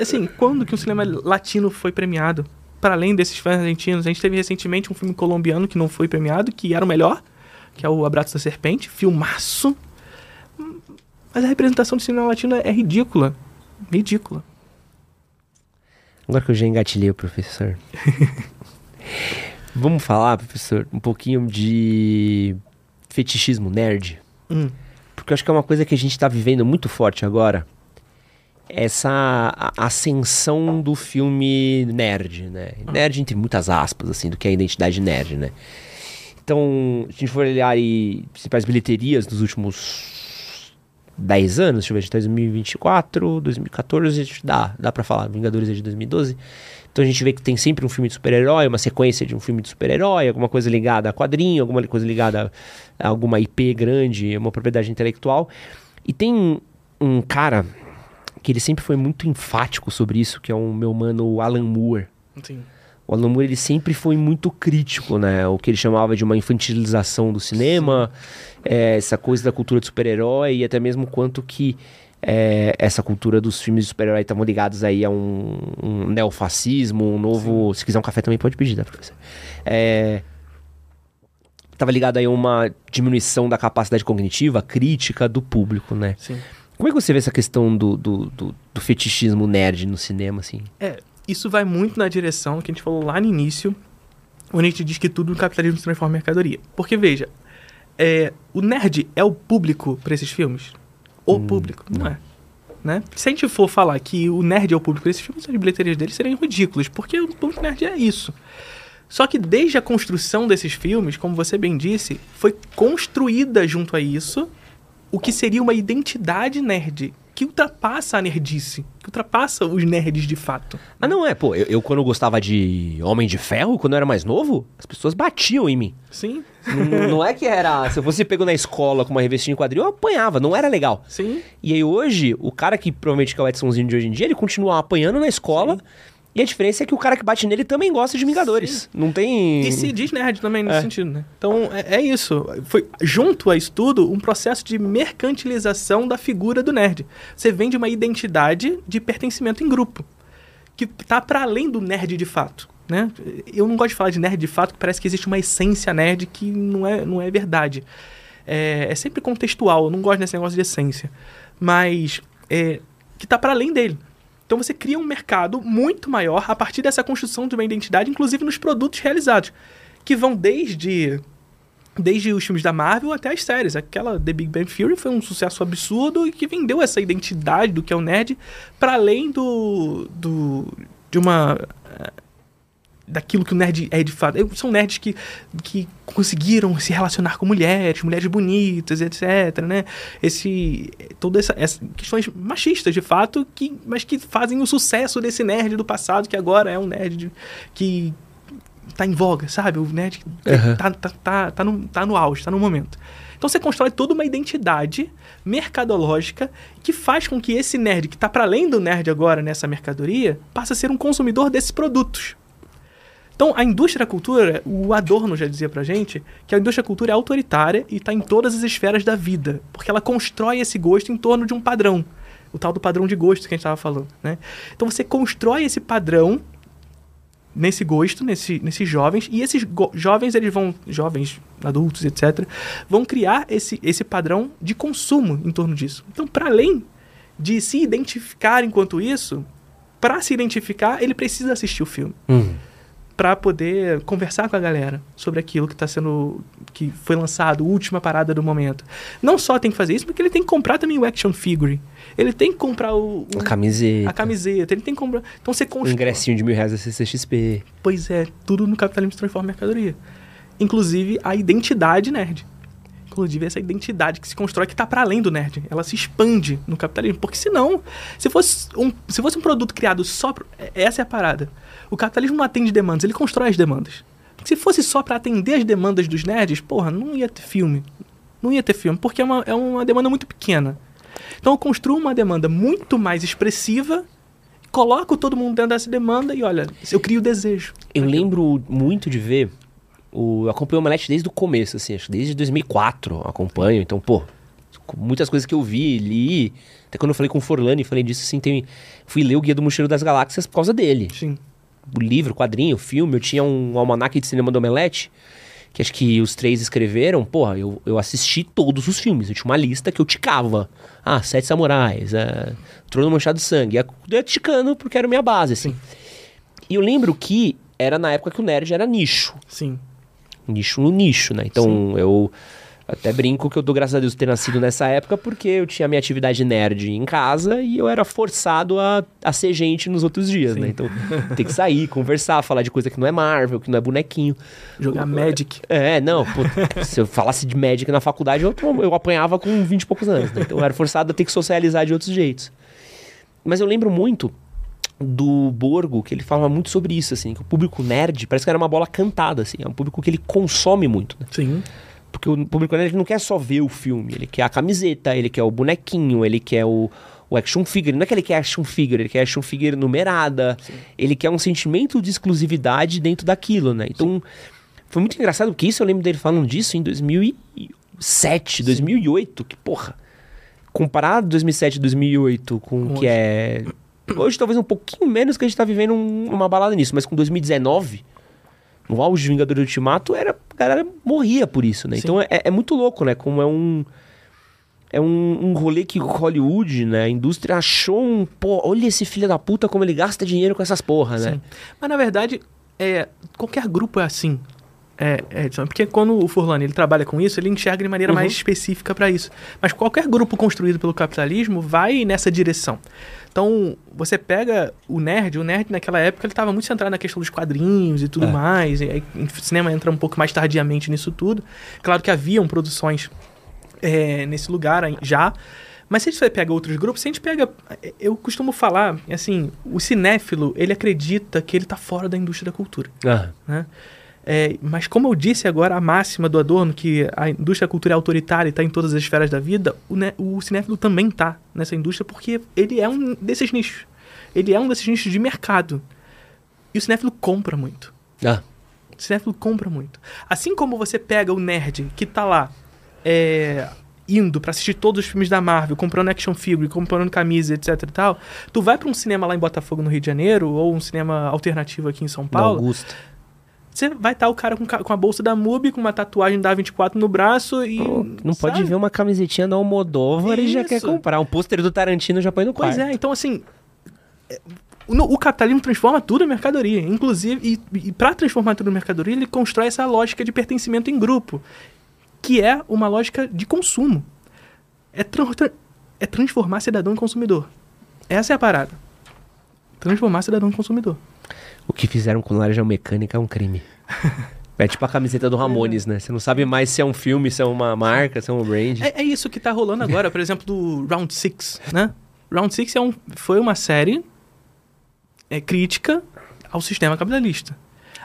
Assim, quando que um cinema latino foi premiado? Para além desses filmes argentinos, a gente teve recentemente um filme colombiano que não foi premiado, que era o melhor, que é o Abraço da Serpente, filmaço. Mas a representação do cinema latino é ridícula. Ridícula. Agora que eu já engatilhei o professor. Vamos falar, professor, um pouquinho de fetichismo nerd. Hum. Porque eu acho que é uma coisa que a gente tá vivendo muito forte agora. Essa ascensão do filme nerd, né? Nerd entre muitas aspas, assim, do que é a identidade nerd, né? Então, se a gente for olhar aí principais bilheterias dos últimos 10 anos, deixa eu ver, em 2024, 2014, acho que dá, dá pra falar, Vingadores é de 2012. Então a gente vê que tem sempre um filme de super-herói, uma sequência de um filme de super-herói, alguma coisa ligada a quadrinho, alguma coisa ligada a alguma IP grande, uma propriedade intelectual. E tem um cara que ele sempre foi muito enfático sobre isso, que é o meu mano Alan Moore. Sim. O Alan Moore ele sempre foi muito crítico, né? O que ele chamava de uma infantilização do cinema, é, essa coisa da cultura de super-herói e até mesmo quanto que é, essa cultura dos filmes de super-herói estavam ligados aí a um, um neofascismo, um novo... Se quiser um café também pode pedir, tá, professor? É, tava ligado aí a uma diminuição da capacidade cognitiva, crítica do público, né? Sim. Como é que você vê essa questão do, do, do, do fetichismo nerd no cinema, assim? É, isso vai muito na direção que a gente falou lá no início, onde a gente diz que tudo no capitalismo se transforma em mercadoria. Porque, veja, é, o nerd é o público para esses filmes? O público? Não, é. Né? Se a gente for falar que o nerd é o público desses filmes, as bilheterias deles seriam ridículas, porque o público nerd é isso. Só que desde a construção desses filmes, como você bem disse, foi construída junto a isso o que seria uma identidade nerd, que ultrapassa a nerdice, que ultrapassa os nerds de fato. Ah, não é, pô, eu, eu quando gostava de Homem de Ferro, quando eu era mais novo, as pessoas batiam em mim. Sim, não, não é que era. Se eu fosse pego na escola com uma revistinha em quadril, eu apanhava, não era legal. sim. E aí hoje, o cara que provavelmente que é o Edsonzinho de hoje em dia, ele continua apanhando na escola. E a diferença é que o cara que bate nele também gosta de Vingadores. Não tem. E se diz nerd também nesse É. sentido, né? Então, é, é isso. Foi, junto a isso tudo, um processo de mercantilização da figura do nerd. Você vende uma identidade de pertencimento em grupo, que tá para além do nerd de fato, né? Eu não gosto de falar de nerd de fato, porque parece que existe uma essência nerd que não é, não é verdade. É, é sempre contextual, eu não gosto desse negócio de essência. Mas, é, que tá para além dele. Então você cria um mercado muito maior a partir dessa construção de uma identidade, inclusive nos produtos realizados, que vão desde Desde os filmes da Marvel até as séries. Aquela The Big Bang Theory foi um sucesso absurdo e que vendeu essa identidade do que é o nerd para além do, do de uma daquilo que o nerd é de fato. Eu- São nerds que, que conseguiram se relacionar com mulheres, mulheres bonitas, etc, né? Esse toda essa, essa questões machistas de fato, que mas que fazem o sucesso desse nerd do passado que agora é um nerd de- que tá em voga, sabe? O nerd que Aham. tá, tá, tá, tá, no, tá no auge, tá no momento. Então você constrói toda uma identidade mercadológica que faz com que esse nerd que tá para além do nerd agora nessa mercadoria passe a ser um consumidor desses produtos. Então, a indústria da cultura, o Adorno já dizia pra gente que a indústria da cultura é autoritária e está em todas as esferas da vida, porque ela constrói esse gosto em torno de um padrão, o tal do padrão de gosto que a gente estava falando, né? Então, você constrói esse padrão nesse gosto, nesse, nesses jovens, e esses jovens, eles vão, jovens, adultos, etc., vão criar esse, esse padrão de consumo em torno disso. Então, para além de se identificar enquanto isso, para se identificar, ele precisa assistir o filme Hum. Para poder conversar com a galera sobre aquilo que está sendo que foi lançado, última parada do momento. Não só tem que fazer isso, porque ele tem que comprar também o action figure. Ele tem que comprar o, o- A camiseta. a camiseta, ele tem que comprar. Então você Um constrói. ingressinho de mil reais da CCXP. Pois é, tudo no capitalismo se transforma em mercadoria. Inclusive a identidade nerd. Inclusive essa identidade que se constrói que está para além do nerd. Ela se expande no capitalismo. Porque senão, se fosse um, se fosse um produto criado só. Pro, é- essa é a parada. O capitalismo não atende demandas, ele constrói as demandas. Se fosse só para atender as demandas dos nerds, porra, não ia ter filme. Não ia ter filme, porque é uma, é uma demanda muito pequena. Então eu construo uma demanda muito mais expressiva, coloco todo mundo dentro dessa demanda e olha, eu crio desejo. Eu lembro muito de ver. O, eu acompanho o Omelete desde o começo, assim, acho desde 2004 eu acompanho. Então, pô, muitas coisas que eu vi, li. Até quando eu falei com o Forlani, falei disso, assim, tem, fui ler o Guia do Mochileiro das Galáxias por causa dele. Sim. O livro, quadrinho, filme, eu tinha um almanaque de cinema do Omelete, que acho que os três escreveram, porra, eu, eu assisti todos os filmes, eu tinha uma lista que eu ticava. Ah, Sete Samurais, é, Trono Manchado de Sangue, eu ia ticando porque era minha base, assim. E eu lembro que era na época que o nerd era nicho, Sim. nicho no nicho, né? Então eu até brinco que eu dou graças a Deus ter nascido nessa época porque eu tinha minha atividade nerd em casa e eu era forçado a, a ser gente nos outros dias, né? Então tem que sair, conversar, falar de coisa que não é Marvel, que não é bonequinho. Jogar Magic. É, não, pô, se eu falasse de Magic na faculdade, eu, eu apanhava com 20 e poucos anos, né? Então eu era forçado a ter que socializar de outros jeitos. Mas eu lembro muito do Borgo, que ele falava muito sobre isso, assim, que o público nerd parece que era uma bola cantada, assim, é um público que ele consome muito, né? Sim. Porque o público nerd não quer só ver o filme, ele quer a camiseta, ele quer o bonequinho, ele quer o, o action figure. Não é que ele quer action figure, ele quer action figure numerada. Ele quer um sentimento de exclusividade dentro daquilo, né? Então, foi muito engraçado, porque isso eu lembro dele falando disso em 2007, 2008, que porra. Comparado 2007 e 2008 com o que Hoje. é... Hoje talvez um pouquinho menos que a gente tá vivendo um- uma balada nisso, mas com 2019 no auge de Vingadores Ultimato, era, a galera morria por isso, né? Sim. Então é, é muito louco, né? Como é um. É um, um rolê que Hollywood, né? A indústria achou um. Pô, olha esse filho da puta como ele gasta dinheiro com essas porra, né? Sim. Mas na verdade, é, qualquer grupo é assim. É, é, Edson, porque quando o Furlani ele trabalha com isso, ele enxerga de maneira Uhum. mais específica para isso. Mas qualquer grupo construído pelo capitalismo vai nessa direção. Então, você pega o nerd, o nerd naquela época ele estava muito centrado na questão dos quadrinhos e tudo É. mais. E aí, o cinema entra um pouco mais tardiamente nisso tudo. Claro que haviam produções é, nesse lugar já. Mas se a gente pega outros grupos, se a gente pega. Eu costumo falar, assim, o cinéfilo, ele acredita que ele tá fora da indústria da cultura. Ah, Né? É, mas como eu disse agora, a máxima do Adorno, que a indústria da cultura é autoritária e está em todas as esferas da vida, o, né, o cinéfilo também tá nessa indústria porque ele é um desses nichos. Ele é um desses nichos de mercado. E o cinéfilo compra muito. ah, O cinéfilo compra muito. Assim como você pega o nerd que tá lá é, indo pra assistir todos os filmes da Marvel, comprando action figure, comprando camisa, etc e tal, tu vai pra um cinema lá em Botafogo, no Rio de Janeiro, ou um cinema alternativo aqui em São Paulo, Augusta. Você vai estar o cara com, com a bolsa da MUBI, com uma tatuagem da A24 no braço e... Pô, não pode sabe? ver uma camisetinha da Almodóvar e já quer comprar. Um pôster do Tarantino já põe no quarto. Pois é, então assim... é, no- o capitalismo transforma tudo em mercadoria. Inclusive, e, e para transformar tudo em mercadoria, ele constrói essa lógica de pertencimento em grupo. que é uma lógica de consumo. É, tran- é transformar cidadão em consumidor. Essa é a parada. Transformar cidadão em consumidor. O que fizeram com Laranja Mecânica é um crime. É tipo a camiseta do Ramones, né? Você não sabe mais se é um filme, se é uma marca, se é um brand. É, é isso que tá rolando agora, por exemplo, do Round Six, né? Round Six é um, foi uma série é, crítica ao sistema capitalista.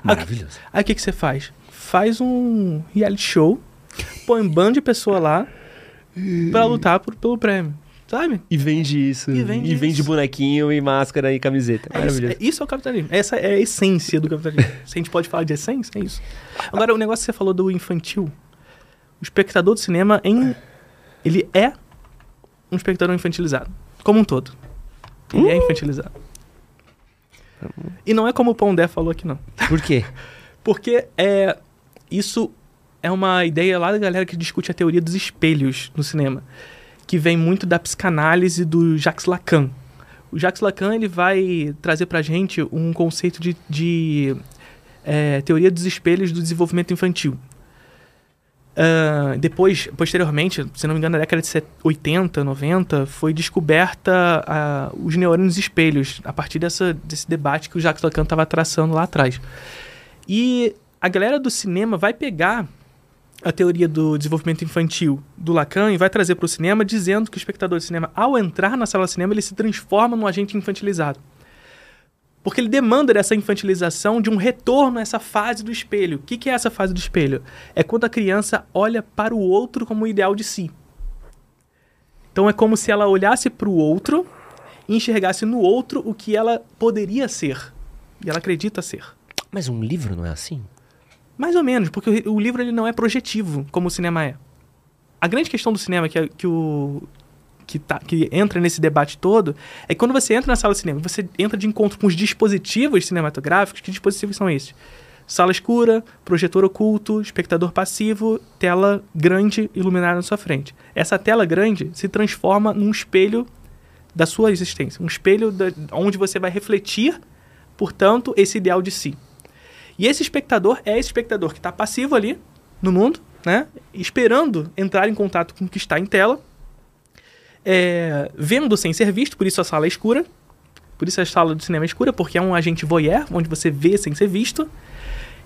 Maravilhoso. Aí o que, que você faz? Faz um reality show, põe um bando de pessoa lá pra lutar por- pelo prêmio, sabe? E vende isso. E vende isso. bonequinho e máscara e camiseta. É isso, Maravilhoso. é, isso é o capitalismo. Essa é a essência do capitalismo. Se a gente pode falar de essência, é isso. Agora, o negócio que você falou do infantil. O espectador do cinema, em, ele é um espectador infantilizado. Como um todo. Ele é infantilizado. E não é como o Pondé falou aqui, não. Por quê? Porque é, isso é uma ideia lá da galera que discute a teoria dos espelhos no cinema, que vem muito da psicanálise do Jacques Lacan. O Jacques Lacan ele vai trazer pra gente um conceito de, de é, teoria dos espelhos do desenvolvimento infantil. Ah, depois, posteriormente, se não me engano, na década de set- 80, 90, foi descoberta ah, os neurônios espelhos, a partir dessa, desse debate que o Jacques Lacan estava traçando lá atrás. E a galera do cinema vai pegar a teoria do desenvolvimento infantil do Lacan e vai trazer para o cinema dizendo que o espectador de cinema, ao entrar na sala de cinema, ele se transforma num agente infantilizado. Porque ele demanda dessa infantilização de um retorno a essa fase do espelho. O que, que é essa fase do espelho? É quando a criança olha para o outro como o ideal de si. Então é como se ela olhasse para o outro e enxergasse no outro o que ela poderia ser. E ela acredita ser. Mas um livro não é assim? Mais ou menos, porque o, livro ele não é projetivo, como o cinema é. A grande questão do cinema que, é- que o que, tá, que entra nesse debate todo é que quando você entra na sala de cinema, você entra de encontro com os dispositivos cinematográficos. Que dispositivos são esses? Sala escura, projetor oculto, espectador passivo, tela grande iluminada na sua frente. Essa tela grande se transforma num espelho da sua existência, um espelho da, onde você vai refletir, portanto, esse ideal de si. E esse espectador é esse espectador que está passivo ali no mundo, né? Esperando entrar em contato com o que está em tela, é, vendo sem ser visto, por isso a sala é escura. Por isso a sala do cinema é escura, porque é um agente voyeur, onde você vê sem ser visto.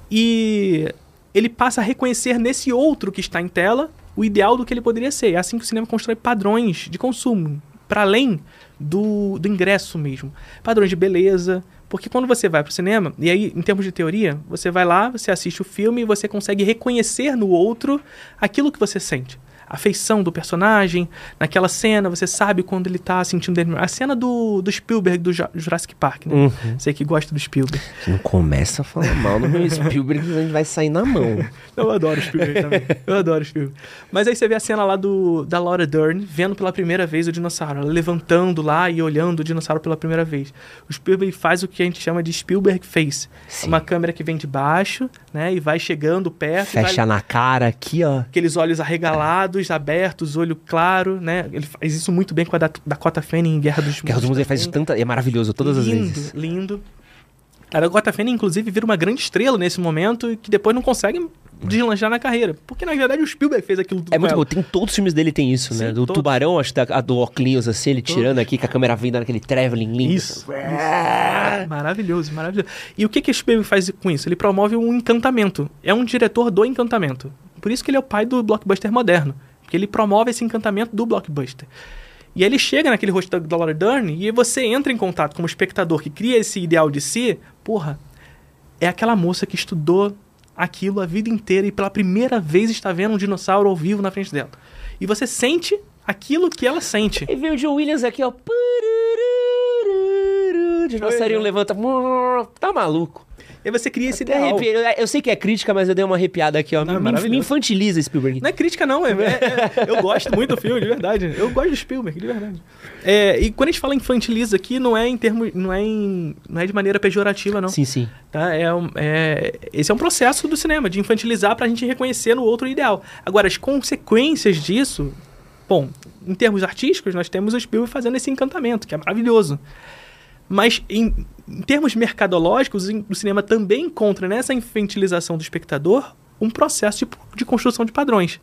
E ele passa a reconhecer nesse outro que está em tela o ideal do que ele poderia ser. É assim que o cinema constrói padrões de consumo, para além do, do ingresso mesmo. Padrões de beleza. Porque quando você vai para o cinema, e aí, em termos de teoria, você vai lá, você assiste o filme e você consegue reconhecer no outro aquilo que você sente. A feição do personagem, naquela cena, você sabe quando ele tá sentindo... A cena do, do Spielberg, do Ju- Jurassic Park, né? Uhum. Você que gosta do Spielberg. Não começa a falar mal no meu Spielberg, a gente vai sair na mão. Eu adoro o Spielberg também. Eu adoro o Spielberg. Mas aí você vê a cena lá do, da Laura Dern vendo pela primeira vez o dinossauro. Ela levantando lá e olhando o dinossauro pela primeira vez. O Spielberg faz o que a gente chama de Spielberg Face. Sim. Uma câmera que vem de baixo, né? E vai chegando perto. e vai- Fecha na cara aqui, ó. Aqueles olhos arregalados, abertos, olho claro, né? Ele faz isso muito bem com a Da- Dakota Fanning em Guerra dos Guerra dos Mundos ele faz isso tanta. É maravilhoso todas as lindo, vezes. Lindo, A Dakota Fanning, inclusive, vira uma grande estrela nesse momento e que depois não consegue deslanchar na carreira. Porque, na verdade, o Spielberg fez aquilo tudo É muito com bom. ela. Tem todos os filmes dele tem isso, né? Sim, Do todos. tubarão, acho que da, a do óculos assim, ele tirando aqui, com a câmera vindo naquele traveling lindo. Isso. isso. Maravilhoso, maravilhoso. E o que, que o Spielberg faz com isso? Ele promove um encantamento. É um diretor do encantamento. Por isso que ele é o pai do blockbuster moderno. Porque ele promove esse encantamento do blockbuster. E aí ele chega naquele rosto da, Laura Dern e você entra em contato como espectador que cria esse ideal de si. Porra, é aquela moça que estudou aquilo a vida inteira e pela primeira vez está vendo um dinossauro ao vivo na frente dela. E você sente aquilo que ela sente. E vem o John Williams aqui, ó. Dinossaurinho é. levanta. Tá maluco. E você cria esse ideal. arrepiei. Eu, sei que é crítica, mas eu dei uma arrepiada aqui, ó. Não, é me, me infantiliza Spielberg. Não é crítica, não. É, é- é- eu gosto muito do filme, de verdade. Eu gosto do Spielberg, de verdade. É, e quando a gente fala infantiliza aqui, não é em termos. Não é, em, não é de maneira pejorativa, não. Sim, sim. Tá? É, é- esse é um processo do cinema, de infantilizar pra gente reconhecer no outro ideal. Agora, as consequências disso. Bom, em termos artísticos, nós temos o Spielberg fazendo esse encantamento, que é maravilhoso. Mas em, em termos mercadológicos, o cinema também encontra nessa infantilização do espectador um processo de, de construção de padrões.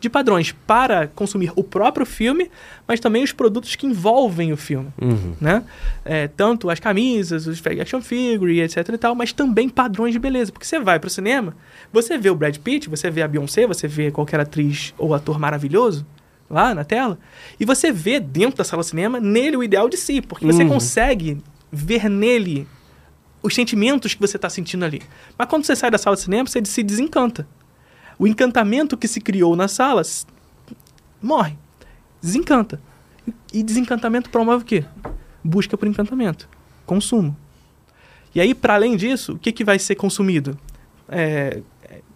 de padrões para consumir o próprio filme, mas também os produtos que envolvem o filme, né? É, tanto as camisas, os action figure, etc e tal, mas também padrões de beleza, porque você vai pro cinema, você vê o Brad Pitt, você vê a Beyoncé, você vê qualquer atriz ou ator maravilhoso lá na tela, e você vê dentro da sala de cinema nele o ideal de si, porque você consegue ver nele os sentimentos que você está sentindo ali. Mas quando você sai da sala de cinema, você se desencanta. O encantamento que se criou na sala morre. Desencanta. E desencantamento promove o quê? Busca por encantamento. Consumo. E aí, para além disso, o que, que vai ser consumido? É,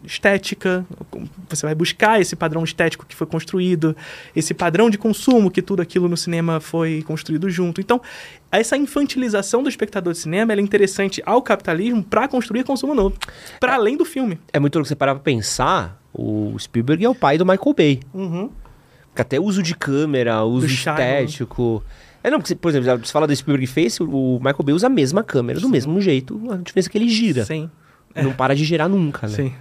estética, você vai buscar esse padrão estético que foi construído, esse padrão de consumo que tudo aquilo no cinema foi construído junto. Então, essa infantilização do espectador de cinema é interessante ao capitalismo para construir consumo novo, para além do filme. É muito louco você parar pra pensar, o Spielberg é o pai do Michael Bay. Porque até uso de câmera, uso Do estético. É, não, porque, por exemplo, você fala do Spielberg Face, o Michael Bay usa a mesma câmera, do mesmo jeito. A diferença é que ele gira. Sim. Não para de girar nunca, né? Sim.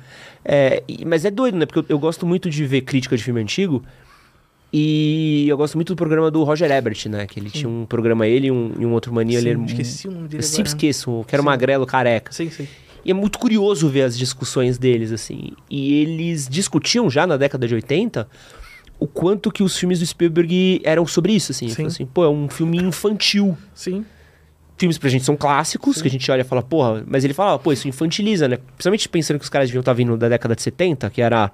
É, mas é doido, né? Porque eu, eu gosto muito de ver crítica de filme antigo. E eu gosto muito do programa do Roger Ebert, né? Que ele tinha um programa, ele e um, e um outro mania. Sim, ele esqueci o nome dele Eu sempre esqueço, que era o Sim. magrelo careca. Sim, sim. E é muito curioso ver as discussões deles, assim. E eles discutiam já na década de 80 o quanto que os filmes do Spielberg eram sobre isso, assim. Sim. Assim, pô, é um filme infantil. Sim. Filmes pra gente são clássicos, que a gente olha e fala, porra, mas ele fala, pô, isso infantiliza, né? Principalmente pensando que os caras deviam estar vindo da década de 70, que era,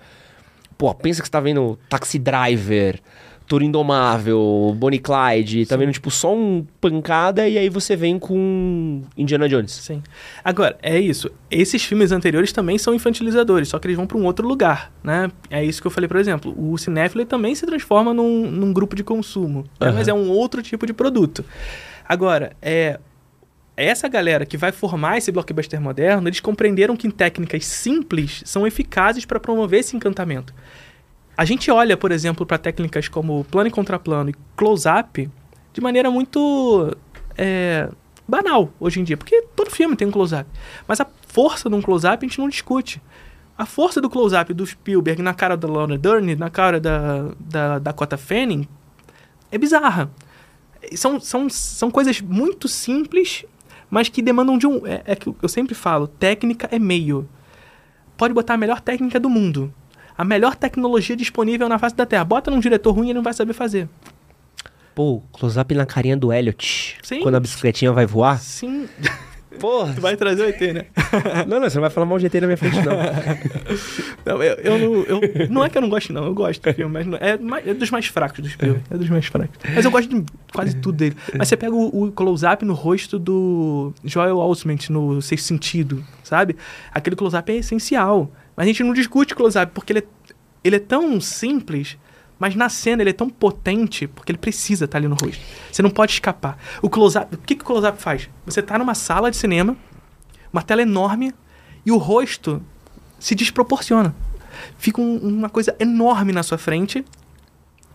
pô, pensa que você tá vendo Taxi Driver, Toro Indomável, Bonnie Clyde, tá vendo, tipo, só um pancada e aí você vem com Indiana Jones. Sim. Agora, é isso. Esses filmes anteriores também são infantilizadores, só que eles vão para um outro lugar, né? É isso que eu falei, por exemplo. O cinéfilo também se transforma num, num grupo de consumo, né? Aham. mas é um outro tipo de produto. Agora, é essa galera que vai formar esse blockbuster moderno, eles compreenderam que técnicas simples são eficazes para promover esse encantamento. A gente olha, por exemplo, para técnicas como plano e contraplano e close-up de maneira muito é, banal hoje em dia, porque todo filme tem um close-up. Mas a força de um close-up a gente não discute. A força do close-up do Spielberg na cara da Laura Dern, na cara da, da Dakota Fanning, é bizarra. São, são, são coisas muito simples, mas que demandam de um. É, é que eu sempre falo: técnica é meio. Pode botar a melhor técnica do mundo. A melhor tecnologia disponível na face da Terra. Bota num diretor ruim e ele não vai saber fazer. Pô, close-up na carinha do Elliot. Sim. Quando a bicicletinha vai voar. Sim. Porra. Tu vai trazer o ET, né? não, não, você não vai falar mal de ET na minha frente, não. Não, eu, eu, não- eu- não é que eu não gosto, não. Eu gosto do filme, mas não- é, é dos mais fracos do filme. É dos mais fracos. Mas eu gosto de quase tudo dele. Mas você pega o, o close-up no rosto do Joel Osment no Sexto Sentido, sabe? Aquele close-up é essencial. Mas a gente não discute close-up porque ele é, ele é tão simples, mas na cena ele é tão potente porque ele precisa estar ali no rosto. Você não pode escapar. O close-up, o que, que o close-up faz? Você tá numa sala de cinema, uma tela enorme, e o rosto se desproporciona. Fica um- uma coisa enorme na sua frente,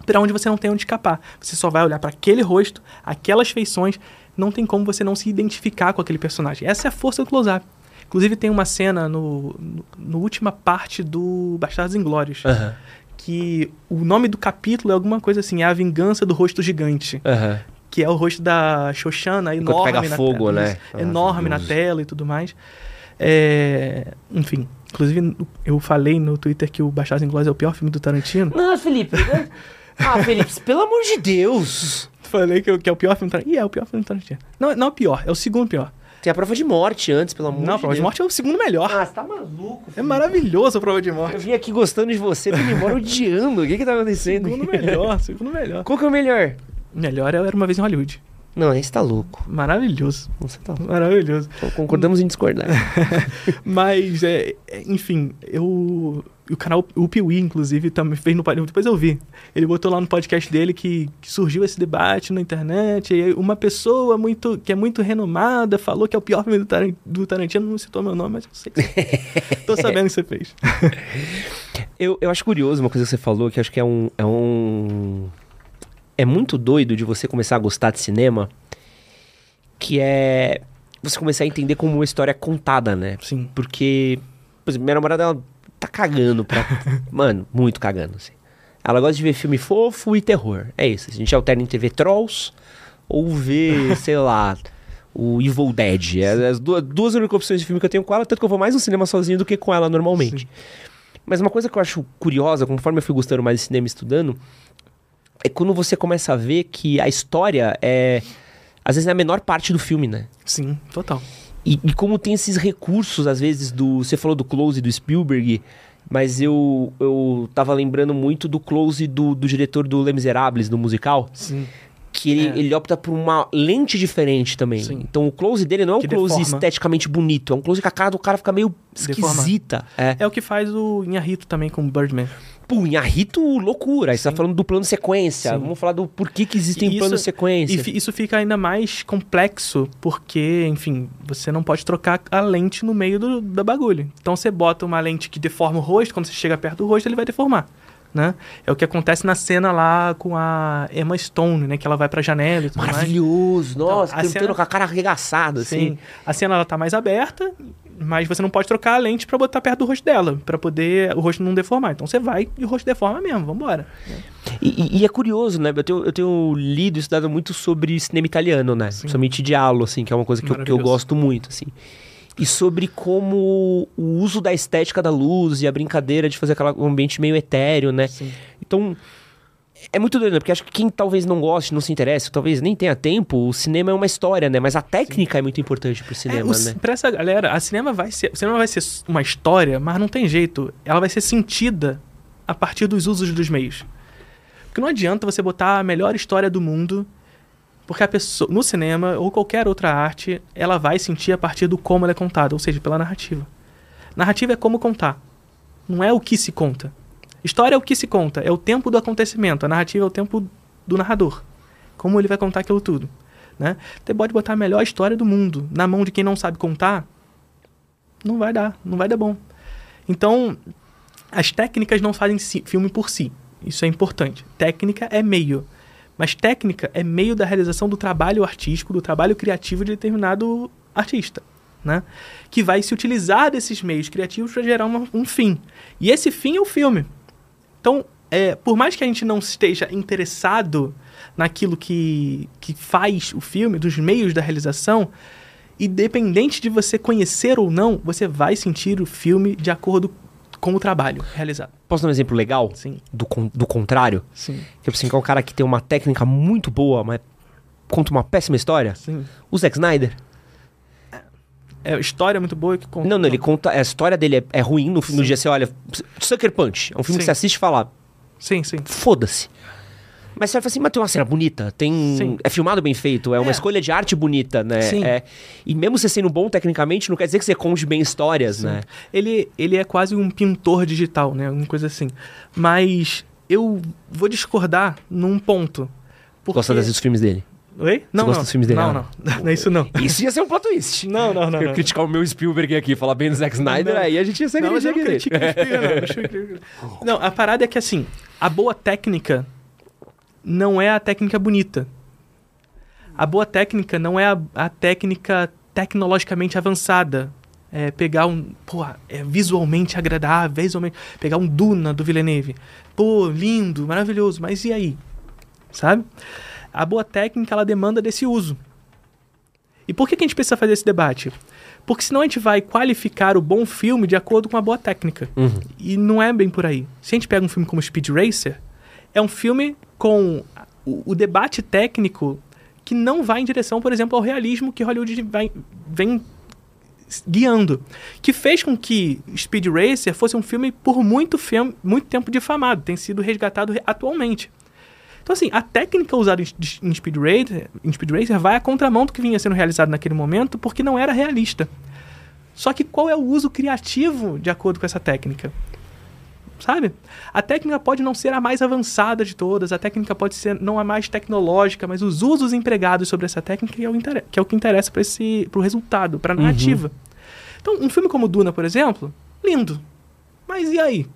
para onde você não tem onde escapar. Você só vai olhar para aquele rosto, aquelas feições, não tem como você não se identificar com aquele personagem. Essa é a força do close-up. Inclusive tem uma cena no, no, no última parte do Bastardos Inglórios, Aham, que o nome do capítulo é alguma coisa assim, é a vingança do rosto gigante aham. que é o rosto da Xoxana, Enquanto enorme pega na fogo, tela, né? isso, Ah, enorme na tela e tudo mais. É, enfim, inclusive eu falei no Twitter que o Bastardos Inglórios é o pior filme do Tarantino. Não, Felipe. né? Ah, Felipe, pelo amor de Deus. Falei que, que é o pior filme do Tarantino. E é o pior filme do Tarantino. Não, não é o pior, é o segundo pior. Tem a prova de morte antes, pelo amor não, a de Prova de Deus. Morte é o segundo melhor. Ah, você tá maluco. é maravilhoso a Prova de Eu Morte. vim aqui gostando de você, me embora odiando. O que que tá acontecendo? Segundo melhor, segundo melhor. Qual que é o melhor? Melhor era Uma Vez em Hollywood. Não, esse tá louco. Maravilhoso. Você tá louco. Maravilhoso. Concordamos em discordar. Mas, é, é, enfim, eu. O canal, o Piuí, inclusive, também fez no. Depois eu vi. Ele botou lá no podcast dele que, que surgiu esse debate na internet. E uma pessoa muito, que é muito renomada falou que é o pior filme do, do Tarantino. Não citou meu nome, mas eu sei você... Tô sabendo que você fez. Eu, eu acho curioso uma coisa que você falou, que acho que é um, é um. É muito doido de você começar a gostar de cinema, que é você começar a entender como uma história é contada, né? Sim. Porque, por exemplo, minha namorada ela tá cagando pra. Mano, muito cagando, assim. Ela gosta de ver filme fofo e terror. É isso. A gente alterna em TV Trolls ou ver, sei lá, o Evil Dead. É as duas, duas únicas opções de filme que eu tenho com ela, tanto que eu vou mais no cinema sozinho do que com ela normalmente. Mas uma coisa que eu acho curiosa, conforme eu fui gostando mais de cinema estudando, é quando você começa a ver que a história é. Às vezes é a menor parte do filme, né? Sim, total. E, e como tem esses recursos, às vezes, do. Você falou do close do Spielberg, mas eu, eu tava lembrando muito do close do, do diretor do Les Miserables, do musical. Sim. Que ele, É. ele opta por uma lente diferente também. Sim. Então o close dele não é um Que close deforma. esteticamente bonito, é um close que a cara do cara fica meio esquisita. É. É o que faz o Inharito também com o Birdman. Pô, Inharito, loucura. Aí você tá falando do plano sequência. Sim. Vamos falar do porquê que existem isso- sequência. E isso fica ainda mais complexo, porque, enfim, você não pode trocar a lente no meio do, da bagulho. Então você bota uma lente que deforma o rosto, quando você chega perto do rosto, ele vai deformar. Né? É o que acontece na cena lá com a Emma Stone, né? Que ela vai pra janela e tudo mais. Maravilhoso. Nossa, Então, a cantando cena- com a cara arregaçada, assim. Sim. A cena ela tá mais aberta, mas você não pode trocar a lente pra botar perto do rosto dela, pra poder o rosto não deformar. Então você vai e o rosto deforma mesmo, vambora. E, e- é curioso, né? Eu tenho, eu tenho lido e estudado muito sobre cinema italiano, né? Principalmente diálogo, assim, que é uma coisa que eu, que eu gosto muito, assim. E sobre como o uso da estética da luz e a brincadeira de fazer aquela, um ambiente meio etéreo, né? Então, é muito doido, né? Porque acho que quem talvez não goste, não se interesse, talvez nem tenha tempo, o cinema é uma história, né? Mas a técnica é muito importante pro É, cinema, o, né? Pra essa galera, a cinema vai ser, o cinema vai ser uma história, mas não tem jeito. Ela vai ser sentida a partir dos usos dos meios. Porque não adianta você botar a melhor história do mundo, porque a pessoa, no cinema ou qualquer outra arte, ela vai sentir a partir do como ela é contada, ou seja, pela narrativa. Narrativa é como contar, não é o que se conta. História é o que se conta, é o tempo do acontecimento. A narrativa é o tempo do narrador. Como ele vai contar aquilo tudo. Né? Você pode botar a melhor história do mundo na mão de quem não sabe contar, não vai dar, não vai dar bom. Então, as técnicas não fazem si- filme por si. Isso é importante. Técnica é meio. Mas técnica é meio da realização do trabalho artístico, do trabalho criativo de determinado artista. Né? Que vai se utilizar desses meios criativos para gerar uma- um fim. E esse fim é o filme. Então, é, por mais que a gente não esteja interessado naquilo que, que faz o filme, dos meios da realização, independente de você conhecer ou não, você vai sentir o filme de acordo com o trabalho realizado. Posso dar um exemplo legal? Sim. Do, con- do contrário? Sim. Tipo assim, que é um cara que tem uma técnica muito boa, mas conta uma péssima história. Sim. O Zack Snyder. É história muito boa que conta. Não, não, ele conta. A história dele é, é ruim no, no dia você olha. Sucker Punch. É um filme que Sim. você assiste e fala, Sim, sim. foda-se. Mas você vai falar assim, mas tem uma cena bonita, tem. Sim. É filmado bem feito, é, uma É. escolha de arte bonita, né? Sim. É, e mesmo você sendo bom tecnicamente, não quer dizer que você conte bem histórias, né? Ele, ele é quase um pintor digital, né? Alguma coisa assim. Mas eu vou discordar num ponto. Porque... Gosta das- dos filmes dele. Oi? Não, gosta não. dos filmes dele? Não, Ah. não. Não é isso não. Isso ia ser um plot twist. Não, não, não. Eu não. criticar o meu Spielberg aqui, falar bem do Zack Snyder, aí a gente ia ser Não, mas eu não aquele critico o Spielberg, não. Não, a parada é que assim, a boa técnica não é a técnica bonita. A boa técnica não é a, a técnica tecnologicamente avançada. É pegar um. Pô, é visualmente agradável, visualmente. Pegar um Duna do Villeneuve. Pô, lindo, maravilhoso, mas e aí? Sabe? A boa técnica ela demanda desse uso. E por que, que a gente precisa fazer esse debate? Porque senão a gente vai qualificar o bom filme de acordo com a boa técnica. E não é bem por aí. Se a gente pega um filme como Speed Racer, é um filme com o, o debate técnico que não vai em direção, por exemplo, ao realismo que Hollywood vai- vem guiando. Que fez com que Speed Racer fosse um filme por muito, filme, muito tempo difamado, tem sido resgatado re- atualmente. Então, assim, a técnica usada em Speed Racer, em Speed Racer vai à contramão do que vinha sendo realizado naquele momento, porque não era realista. Só que qual é o uso criativo de acordo com essa técnica? Sabe? A técnica pode não ser a mais avançada de todas, a técnica pode ser não a mais tecnológica, mas os usos empregados sobre essa técnica é o, que é o que interessa para esse pro resultado, para a narrativa. Então, um filme como Duna, por exemplo, lindo. Mas e aí?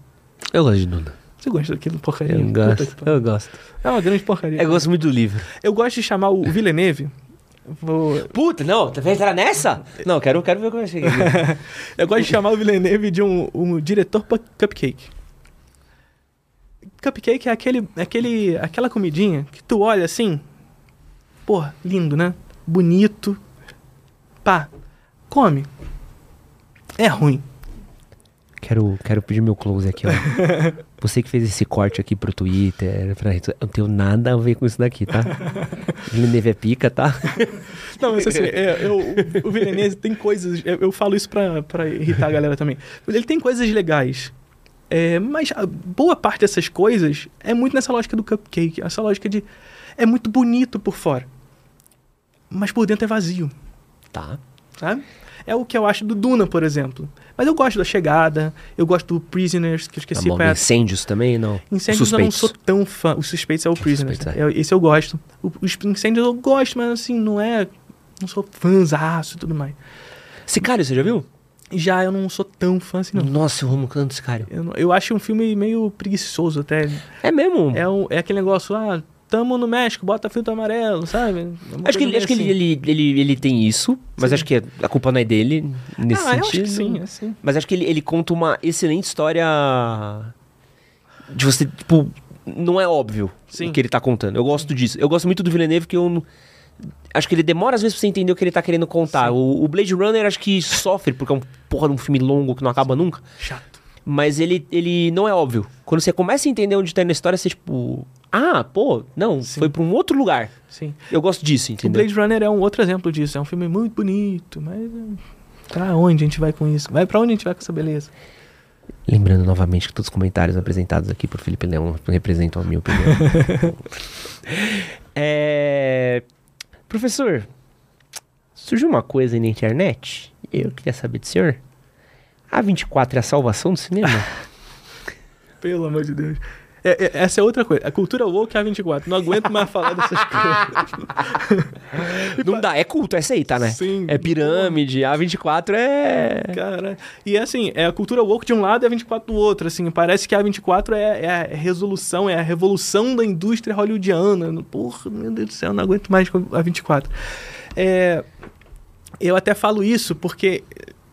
Eu gosto de Duna. Você gosta daquilo porcaria? Eu gosto, eu gosto. É uma grande porcaria. Eu gosto muito do livro. Eu gosto de chamar o Villeneuve. Vou... Puta, não, vai entrar nessa? Não, quero, quero ver como é que. Eu gosto de chamar o Villeneuve de um, um diretor cupcake. Cupcake é aquele, aquele, aquela comidinha que tu olha assim, porra, lindo, né? Bonito. Pá, come. É ruim. Quero, quero pedir meu close aqui, ó. Você que fez esse corte aqui pro Twitter, pra rede- eu não tenho nada a ver com isso daqui, tá? Villeneuve é pica, tá? Não, mas assim, é, eu, o Villeneuve tem coisas. Eu, eu falo isso pra, pra irritar a galera também. Ele tem coisas legais. É, mas a boa parte dessas coisas é muito nessa lógica do cupcake. Essa lógica de. É muito bonito por fora. Mas por dentro é vazio. Tá. Sabe? É o que eu acho do Duna, por exemplo. Mas eu gosto da Chegada, eu gosto do Prisoners, que eu Tá esqueci bom, qual é incêndios também, não? Incêndios eu não sou tão fã. Os Suspeitos é o Prisoners. Suspeitos, né? Eu- esse eu gosto. O- Os Incêndios eu gosto, mas assim, não é. Não sou fãzaço e tudo mais. Sicário, você já viu? Já eu não sou tão fã assim, não. Nossa, eu amo canto Sicário. Eu, eu acho um filme meio preguiçoso até. É mesmo? É, um, é aquele negócio, ah, tamo no México, bota filtro amarelo, sabe? É Acho que, ele, acho que ele, assim. ele, ele, ele tem isso, mas acho que a culpa não é dele nesse Ah, eu sentido. acho que sim, é sim. Mas acho que ele, ele conta uma excelente história de você, tipo, não é óbvio Sim. o que ele tá contando. Eu gosto disso. Eu gosto muito do Villeneuve, que eu acho que ele demora às vezes pra você entender o que ele tá querendo contar. O, o Blade Runner acho que sofre, porque é um porra de um filme longo que não acaba nunca. Chato. Mas ele, ele não é óbvio. Quando você começa a entender onde tá indo a história, você tipo... Ah, pô, não, foi pra um outro lugar. Sim. Eu gosto disso, O entendeu? Blade Runner é um outro exemplo disso. É um filme muito bonito, mas. eh, Pra onde a gente vai com isso? Vai pra onde a gente vai com essa beleza? Lembrando novamente que todos os comentários apresentados aqui por Felipe Leão representam a minha opinião. É, Professor, surgiu uma coisa aí na internet. Eu queria saber do senhor. A 24 é a salvação do cinema? Pelo amor de Deus. É- é- essa é outra coisa. A cultura woke é a 24. Não aguento mais falar dessas coisas. Não dá, é culto aí, tá, né? Sim. É pirâmide, a 24 é... Cara, e é assim, é a cultura woke de um lado e a 24 do outro, assim, parece que a 24 é, é a resolução, é a revolução da indústria hollywoodiana. Porra, meu Deus do céu, não aguento mais com a 24. É, eu até falo isso porque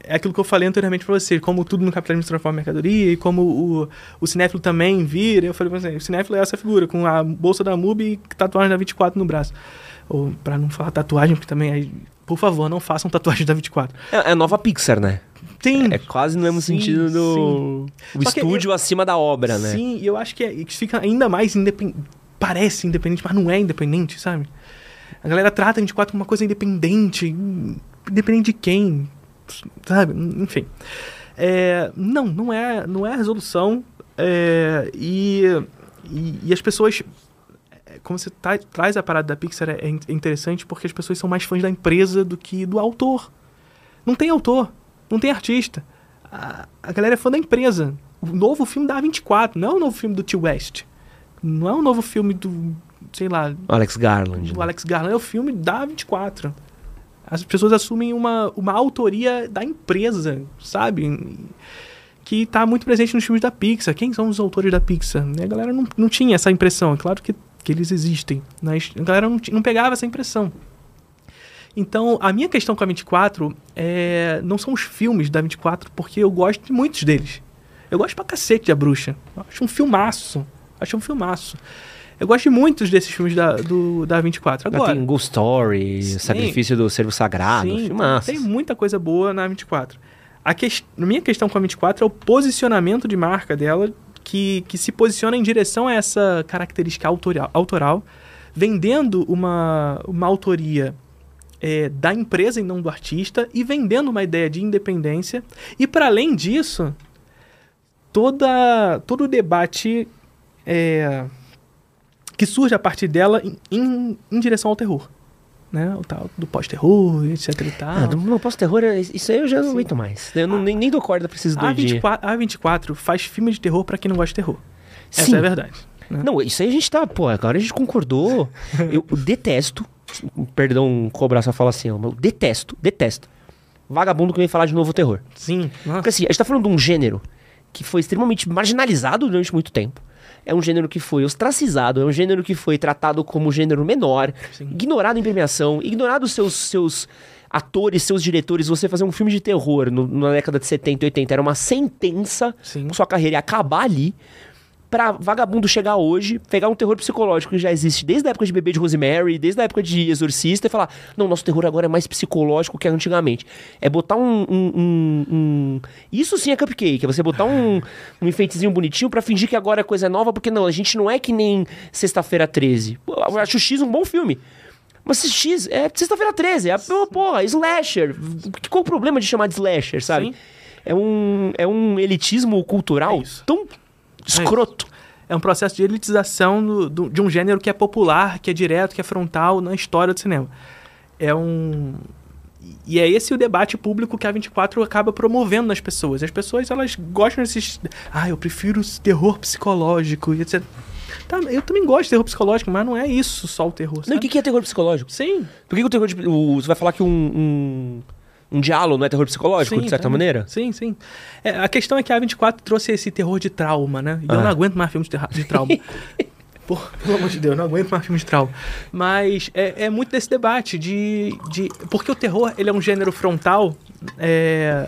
é aquilo que eu falei anteriormente pra vocês, como tudo no capitalismo se transforma em mercadoria e como o, o cinéfilo também vira. Eu falei pra vocês, o cinéfilo é essa figura, com a bolsa da MUBI e tatuagem da 24 no braço. Ou pra não falar tatuagem, porque também, aí, por favor, não façam tatuagem da 24. É é nova Pixar, né? Sim, É quase no mesmo Sim, sentido do o Só estúdio acima da obra, né? Sim, e eu acho que, é, que fica ainda mais independente. Parece independente, mas não é independente, sabe? A galera trata a 24 como uma coisa independente. Independente de quem, sabe? Enfim. É, não, não é, não é a resolução. é, e, e, e as pessoas. é, Como você tra- traz a parada da Pixar é, é é interessante porque as pessoas são mais fãs da empresa do que do autor. Não tem autor, não tem artista. A, a galera é fã da empresa. O novo filme da A24, não é o novo filme do T. West. Não é o novo filme do, sei lá, Alex Garland. do né? Alex Garland, é o filme da A24. As pessoas assumem uma, uma autoria da empresa, sabe? Que tá muito presente nos filmes da Pixar. Quem são os autores da Pixar? A galera não, não tinha essa impressão. É claro que, que eles existem, mas a galera não, não pegava essa impressão. Então, a minha questão com a 24 é, não são os filmes da 24, porque eu gosto de muitos deles. Eu gosto pra cacete de A Bruxa. Eu acho um filmaço. Acho um filmaço. Eu gosto de muitos desses filmes da, do, da 24. Agora tem Ghost Story, Sim. Sacrifício do Servo Sagrado, sim, filmaço. tem muita coisa boa na 24. A, a minha questão com a 24 é o posicionamento de marca dela, que, que se posiciona em direção a essa característica autoral, autoral vendendo uma, uma autoria é, da empresa e não do artista, e vendendo uma ideia de independência. E para além disso, toda, todo o debate é, que surge a partir dela em, em, em direção ao terror. Né? O tal do pós-terror, etc e tal. Ah, do pós-terror, isso aí eu já não aguento mais. Eu não, nem, nem dou corda pra esses a, doidinhos. 24, a 24 faz filme de terror pra quem não gosta de terror. Essa Sim. é a verdade. né? Não, isso aí a gente tá, pô, agora a gente concordou. eu detesto, perdão cobrar só fala assim, eu detesto, detesto. Vagabundo que vem falar de novo terror. Sim. Nossa. Porque assim, a gente tá falando de um gênero que foi extremamente marginalizado durante muito tempo. É um gênero que foi ostracizado, é um gênero que foi tratado como gênero menor, Sim. ignorado em premiação, ignorado seus, seus atores, seus diretores. Você fazer um filme de terror no- na década de 70 e 80 era uma sentença, Sim. sua carreira ia acabar ali. Pra vagabundo chegar hoje, pegar um terror psicológico que já existe desde a época de Bebê de Rosemary, desde a época de Exorcista, e falar: não, nosso terror agora é mais psicológico que antigamente. É botar um. um- um- um- Isso sim é cupcake, é você botar um, um enfeitezinho bonitinho pra fingir que agora é coisa nova, porque não, a gente não é que nem Sexta-feira 13. Pô, Eu acho o X um bom filme. Mas X é sexta-feira 13, é uma porra, slasher. Qual o problema de chamar de slasher, sabe? Sim. É um, é um elitismo cultural É tão escroto. É um processo de elitização do- do- de um gênero que é popular, que é direto, que é frontal na história do cinema. É um. E é esse o debate público que a 24 acaba promovendo nas pessoas. As pessoas, elas gostam desses. Ah, eu prefiro terror psicológico e etc. Tá, eu também gosto de terror psicológico, mas não é isso só o terror. Não, sabe? o que, que é terror psicológico? Sim. Por que, que o terror de, o- Você vai falar que um, um, um diálogo não é terror psicológico, de certa tá. maneira? Sim, sim. É, a questão é que a 24 trouxe esse terror de trauma, né? E eu Ah. não aguento mais filmes de, de trauma. Pô, pelo amor de Deus, eu não aguento mais filmes de trauma. Mas é, é muito desse debate de, de... Porque o terror, ele é um gênero frontal... é,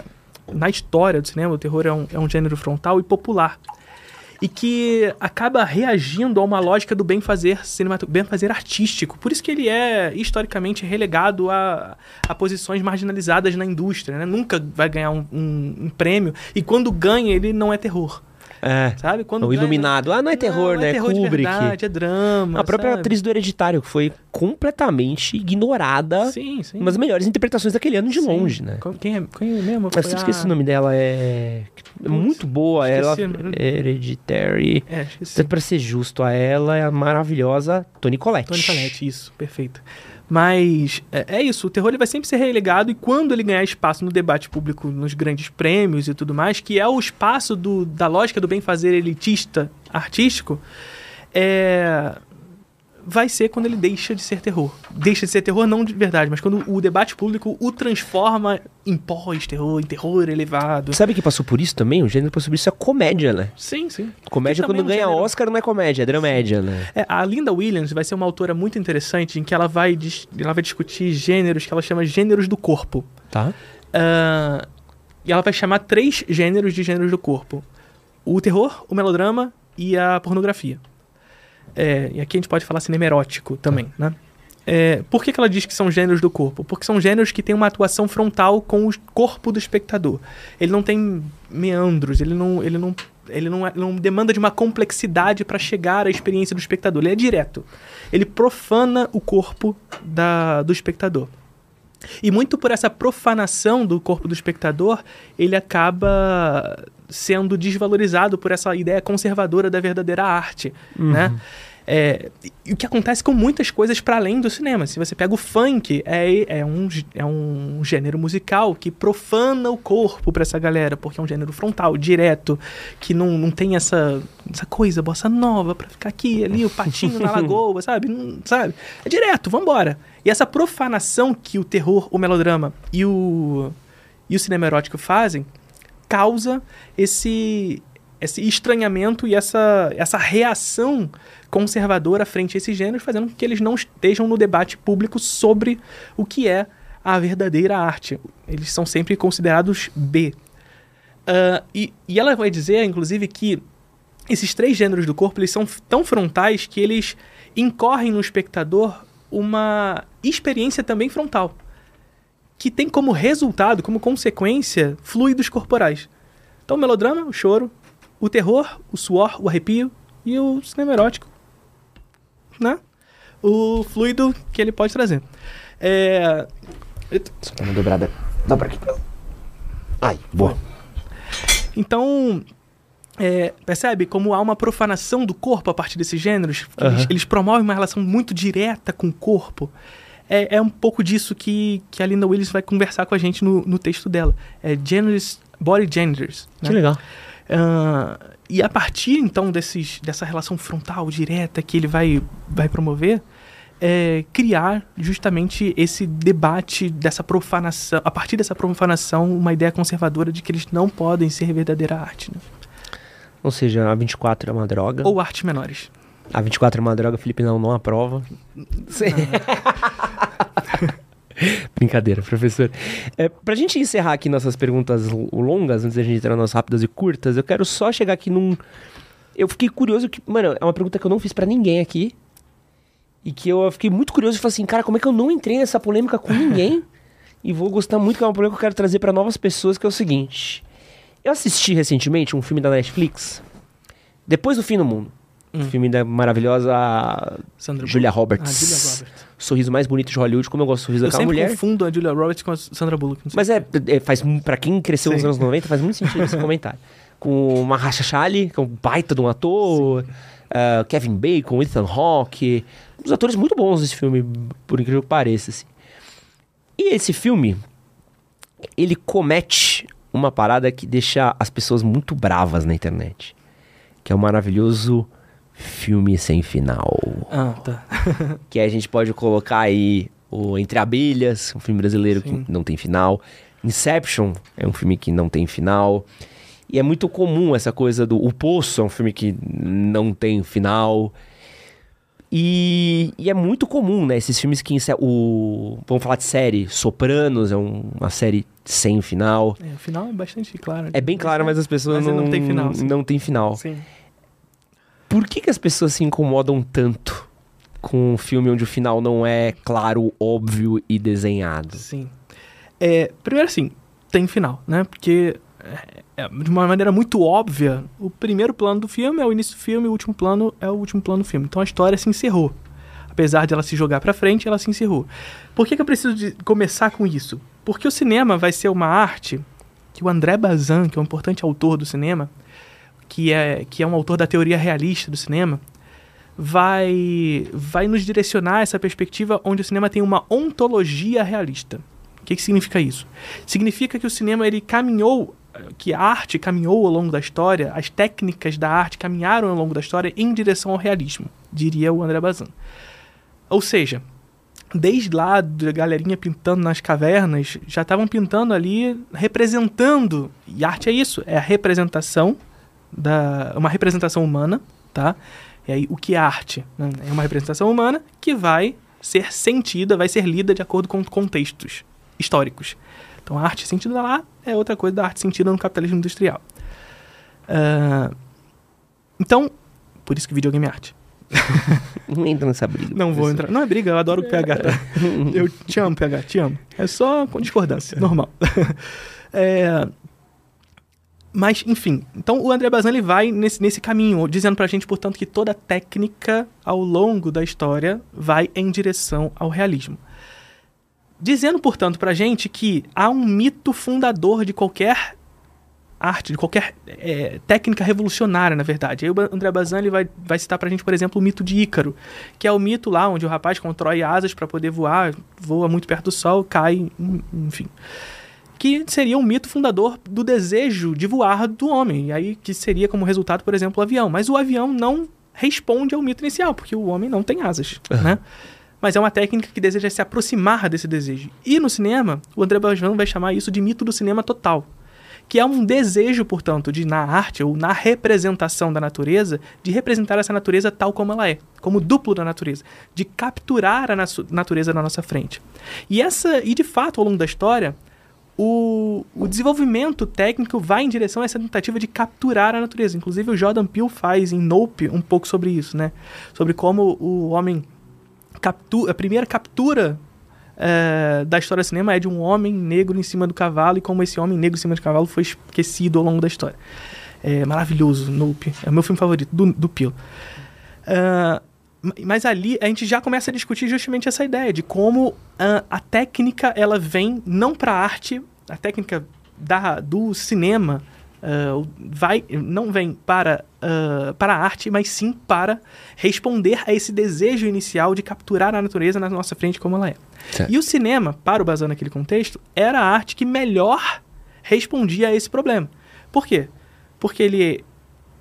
na história do cinema, o terror é um, é um gênero frontal e popular. E que acaba reagindo a uma lógica do bem-fazer cinematográfico, bem-fazer artístico. Por isso que ele é, historicamente, relegado a, a posições marginalizadas na indústria. Né? Nunca vai ganhar um, um- um prêmio. E quando ganha, ele não é terror. É. Sabe? Quando O ganha- Iluminado. Ah, não é terror, Não, né? É terror Kubrick. verdade, é drama. A própria sabe? atriz do Hereditário, que foi completamente ignorada. Sim, sim. Uma das melhores interpretações daquele ano de Sim. longe, né? Quem é, quem é mesmo? Eu sempre a- esqueci o nome dela, é. é muito boa, ela. esqueci o nome. Hereditary. É, esqueci. Pra ser justo a ela, é a maravilhosa Toni Collette. Tony Collette, isso, perfeito. Mas é, é isso, o terror ele vai sempre ser relegado e quando ele ganhar espaço no debate público, nos grandes prêmios e tudo mais, que é o espaço do, da lógica do bem-fazer elitista artístico, é, vai ser quando ele deixa de ser terror. Deixa de ser terror não de verdade, mas quando o debate público o transforma em pós-terror, em terror elevado. Sabe que passou por isso também? O gênero passou por isso é comédia, né? Sim, sim. Comédia, quando é ganha gênero- Oscar, não é comédia, é dramédia, né? É, a Linda Williams vai ser uma autora muito interessante em que ela vai, ela vai discutir gêneros que ela chama gêneros do corpo. Tá? Ah, e ela vai chamar três gêneros de gêneros do corpo: o terror, o melodrama e a pornografia. É, e aqui a gente pode falar cinema erótico também, né? É, por que, que ela diz que são gêneros do corpo? Porque são gêneros que têm uma atuação frontal com o corpo do espectador. Ele não tem meandros, ele não, ele não, ele não, é- não demanda de uma complexidade para chegar à experiência do espectador. Ele é direto. Ele profana o corpo da, do espectador. E muito por essa profanação do corpo do espectador, ele acaba sendo desvalorizado por essa ideia conservadora da verdadeira arte, né? É, e o que acontece com muitas coisas para além do cinema. Se você pega o funk, é, é, um, é um gênero musical que profana o corpo para essa galera, porque é um gênero frontal, direto, que não, não tem essa, essa coisa bossa nova para ficar aqui, ali, o patinho na lagoa, sabe? Não- sabe? É direto, vambora. E essa profanação que o terror, o melodrama e o, e o cinema erótico fazem causa esse esse estranhamento e essa, essa reação conservadora frente a esses gêneros, fazendo com que eles não estejam no debate público sobre o que é a verdadeira arte. Eles são sempre considerados B. Ah, e, e ela vai dizer, inclusive, que esses três gêneros do corpo eles são tão frontais que eles incorrem no espectador uma experiência também frontal, que tem como resultado, como consequência, fluidos corporais. Então, o melodrama, o choro, o terror, o suor, o arrepio e o cinema erótico, né? O fluido que ele pode trazer. É... Só uma dobrada. Dobra aqui. Ai, boa. Então, é, percebe como há uma profanação do corpo a partir desses gêneros? que Eles, eles promovem uma relação muito direta com o corpo. É, é um pouco disso que, que a Linda Willis vai conversar com a gente no, no texto dela. É genders, body genders. Que né? legal. Ah, e a partir então desses, dessa relação frontal direta que ele vai, vai promover, é, criar justamente esse debate dessa profanação, a partir dessa profanação, uma ideia conservadora de que eles não podem ser verdadeira arte, né? Ou seja, a 24 é uma droga. ou artes menores. A 24 é uma droga, Felipe não, não aprova. Sim. Brincadeira, professor. É, pra gente encerrar aqui nossas perguntas longas, antes da gente entrar nas rápidas e curtas, eu quero só chegar aqui num, Eu fiquei curioso que, mano, é uma pergunta que eu não fiz pra ninguém aqui. E que eu fiquei muito curioso e falei assim, cara, como é que eu não entrei nessa polêmica com ninguém? e vou gostar muito, que é uma polêmica que eu quero trazer pra novas pessoas, que é o seguinte. Eu assisti recentemente um filme da Netflix, Depois do Fim do Mundo. Um filme da maravilhosa Sandra Julia Bullock. Roberts. Ah, Julia Roberts. Sorriso mais bonito de Hollywood, como eu gosto do sorriso Eu daquela sempre mulher. confundo a Julia Roberts com a Sandra Bullock. Mas é, é faz para quem cresceu nos Sim. anos 90, faz muito sentido esse comentário. Com Mahershala Ali, que é um baita de um ator, ah, Kevin Bacon, Ethan Hawke, uns atores muito bons desse filme, por incrível que pareça. assim. E esse filme, ele comete uma parada que deixa as pessoas muito bravas na internet, que é o maravilhoso filme sem final Ah, tá. que a gente pode colocar aí o Entre Abelhas, um filme brasileiro Sim. que não tem final. Inception é um filme que não tem final. E é muito comum essa coisa do O Poço é um filme que não tem final. E, e é muito comum, né? Esses filmes que o Vamos falar de série. Sopranos é um- uma série sem final. É, o final é bastante claro. É bem claro, mas as pessoas Mas não, não tem final, sim. Não tem final. Sim. Por que, que as pessoas se incomodam tanto com um filme onde o final não é claro, óbvio e desenhado? Sim. É, primeiro assim, tem final, né? Porque é, é, de uma maneira muito óbvia, o primeiro plano do filme é o início do filme, o último plano é o último plano do filme. Então a história se encerrou. Apesar de ela se jogar pra frente, ela se encerrou. Por que, que eu preciso de começar com isso? Porque o cinema vai ser uma arte que o André Bazin, que é um importante autor do cinema, que é, que é um autor da teoria realista do cinema, vai, vai nos direcionar essa perspectiva onde o cinema tem uma ontologia realista. O que, que significa isso? Significa que o cinema ele caminhou, que a arte caminhou ao longo da história, as técnicas da arte caminharam ao longo da história em direção ao realismo, diria o André Bazin. Ou seja, desde lá da galerinha pintando nas cavernas, já estavam pintando ali, representando. E arte é isso, é a representação da uma representação humana, tá? E aí o que é arte? né? É uma representação humana que vai ser sentida, vai ser lida de acordo com contextos históricos. Então a arte sentida lá é outra coisa da arte sentida no capitalismo industrial. Ah, então, por isso que videogame é arte. Não entra nessa briga. Não vou entrar. Não é briga, eu adoro o PH, tá? Eu te amo, PH, te amo. É só com discordância, normal. É, Mas, enfim, então o André Bazin ele vai nesse, nesse caminho, dizendo pra gente, portanto, que toda técnica ao longo da história vai em direção ao realismo. Dizendo, portanto, pra gente que há um mito fundador de qualquer arte, de qualquer é, técnica revolucionária, na verdade. Aí o André Bazin ele vai, vai citar pra gente, por exemplo, o mito de Ícaro, que é o mito lá onde o rapaz constrói asas para poder voar, voa muito perto do sol, cai, en- enfim. Que seria um mito fundador do desejo de voar do homem, e aí que seria como resultado, por exemplo, o avião. Mas o avião não responde ao mito inicial, porque o homem não tem asas, né? Mas é uma técnica que deseja se aproximar desse desejo. E no cinema, o André Bazin vai chamar isso de mito do cinema total que é um desejo, portanto, de na arte ou na representação da natureza, de representar essa natureza tal como ela é, como duplo da natureza, de capturar a natureza na nossa frente. E essa, e de fato, ao longo da história, o, o desenvolvimento técnico vai em direção a essa tentativa de capturar a natureza. Inclusive o Jordan Peele faz em Nope um pouco sobre isso, né? Sobre como o homem captura, a primeira captura eh, da história do cinema é de um homem negro em cima do cavalo e como esse homem negro em cima do cavalo foi esquecido ao longo da história. É maravilhoso, Nope. É o meu filme favorito, do, do Peele. Ah, ma- mas ali a gente já começa a discutir justamente essa ideia de como ah, a técnica ela vem não para a arte, a técnica da, do cinema ah, vai, não vem para, ah, para a arte, mas sim para responder a esse desejo inicial de capturar a natureza na nossa frente como ela é. Certo. E o cinema, para o Bazan naquele contexto, era a arte que melhor respondia a esse problema. Por quê? Porque ele.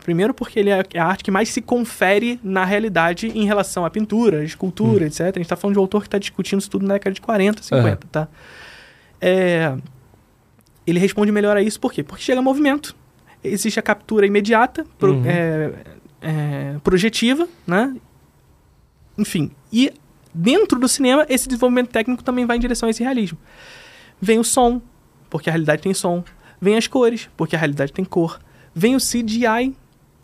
Primeiro, porque ele é a arte que mais se confere na realidade em relação à pintura, à escultura, etc. A gente está falando de um autor que está discutindo isso tudo na década de 40, 50, tá? É, ele responde melhor a isso por quê? Porque chega movimento, existe a captura imediata, pro- Uhum. é, é, projetiva, né? Enfim, e dentro do cinema, esse desenvolvimento técnico também vai em direção a esse realismo. Vem o som, porque a realidade tem som. Vem as cores, porque a realidade tem cor. Vem o CGI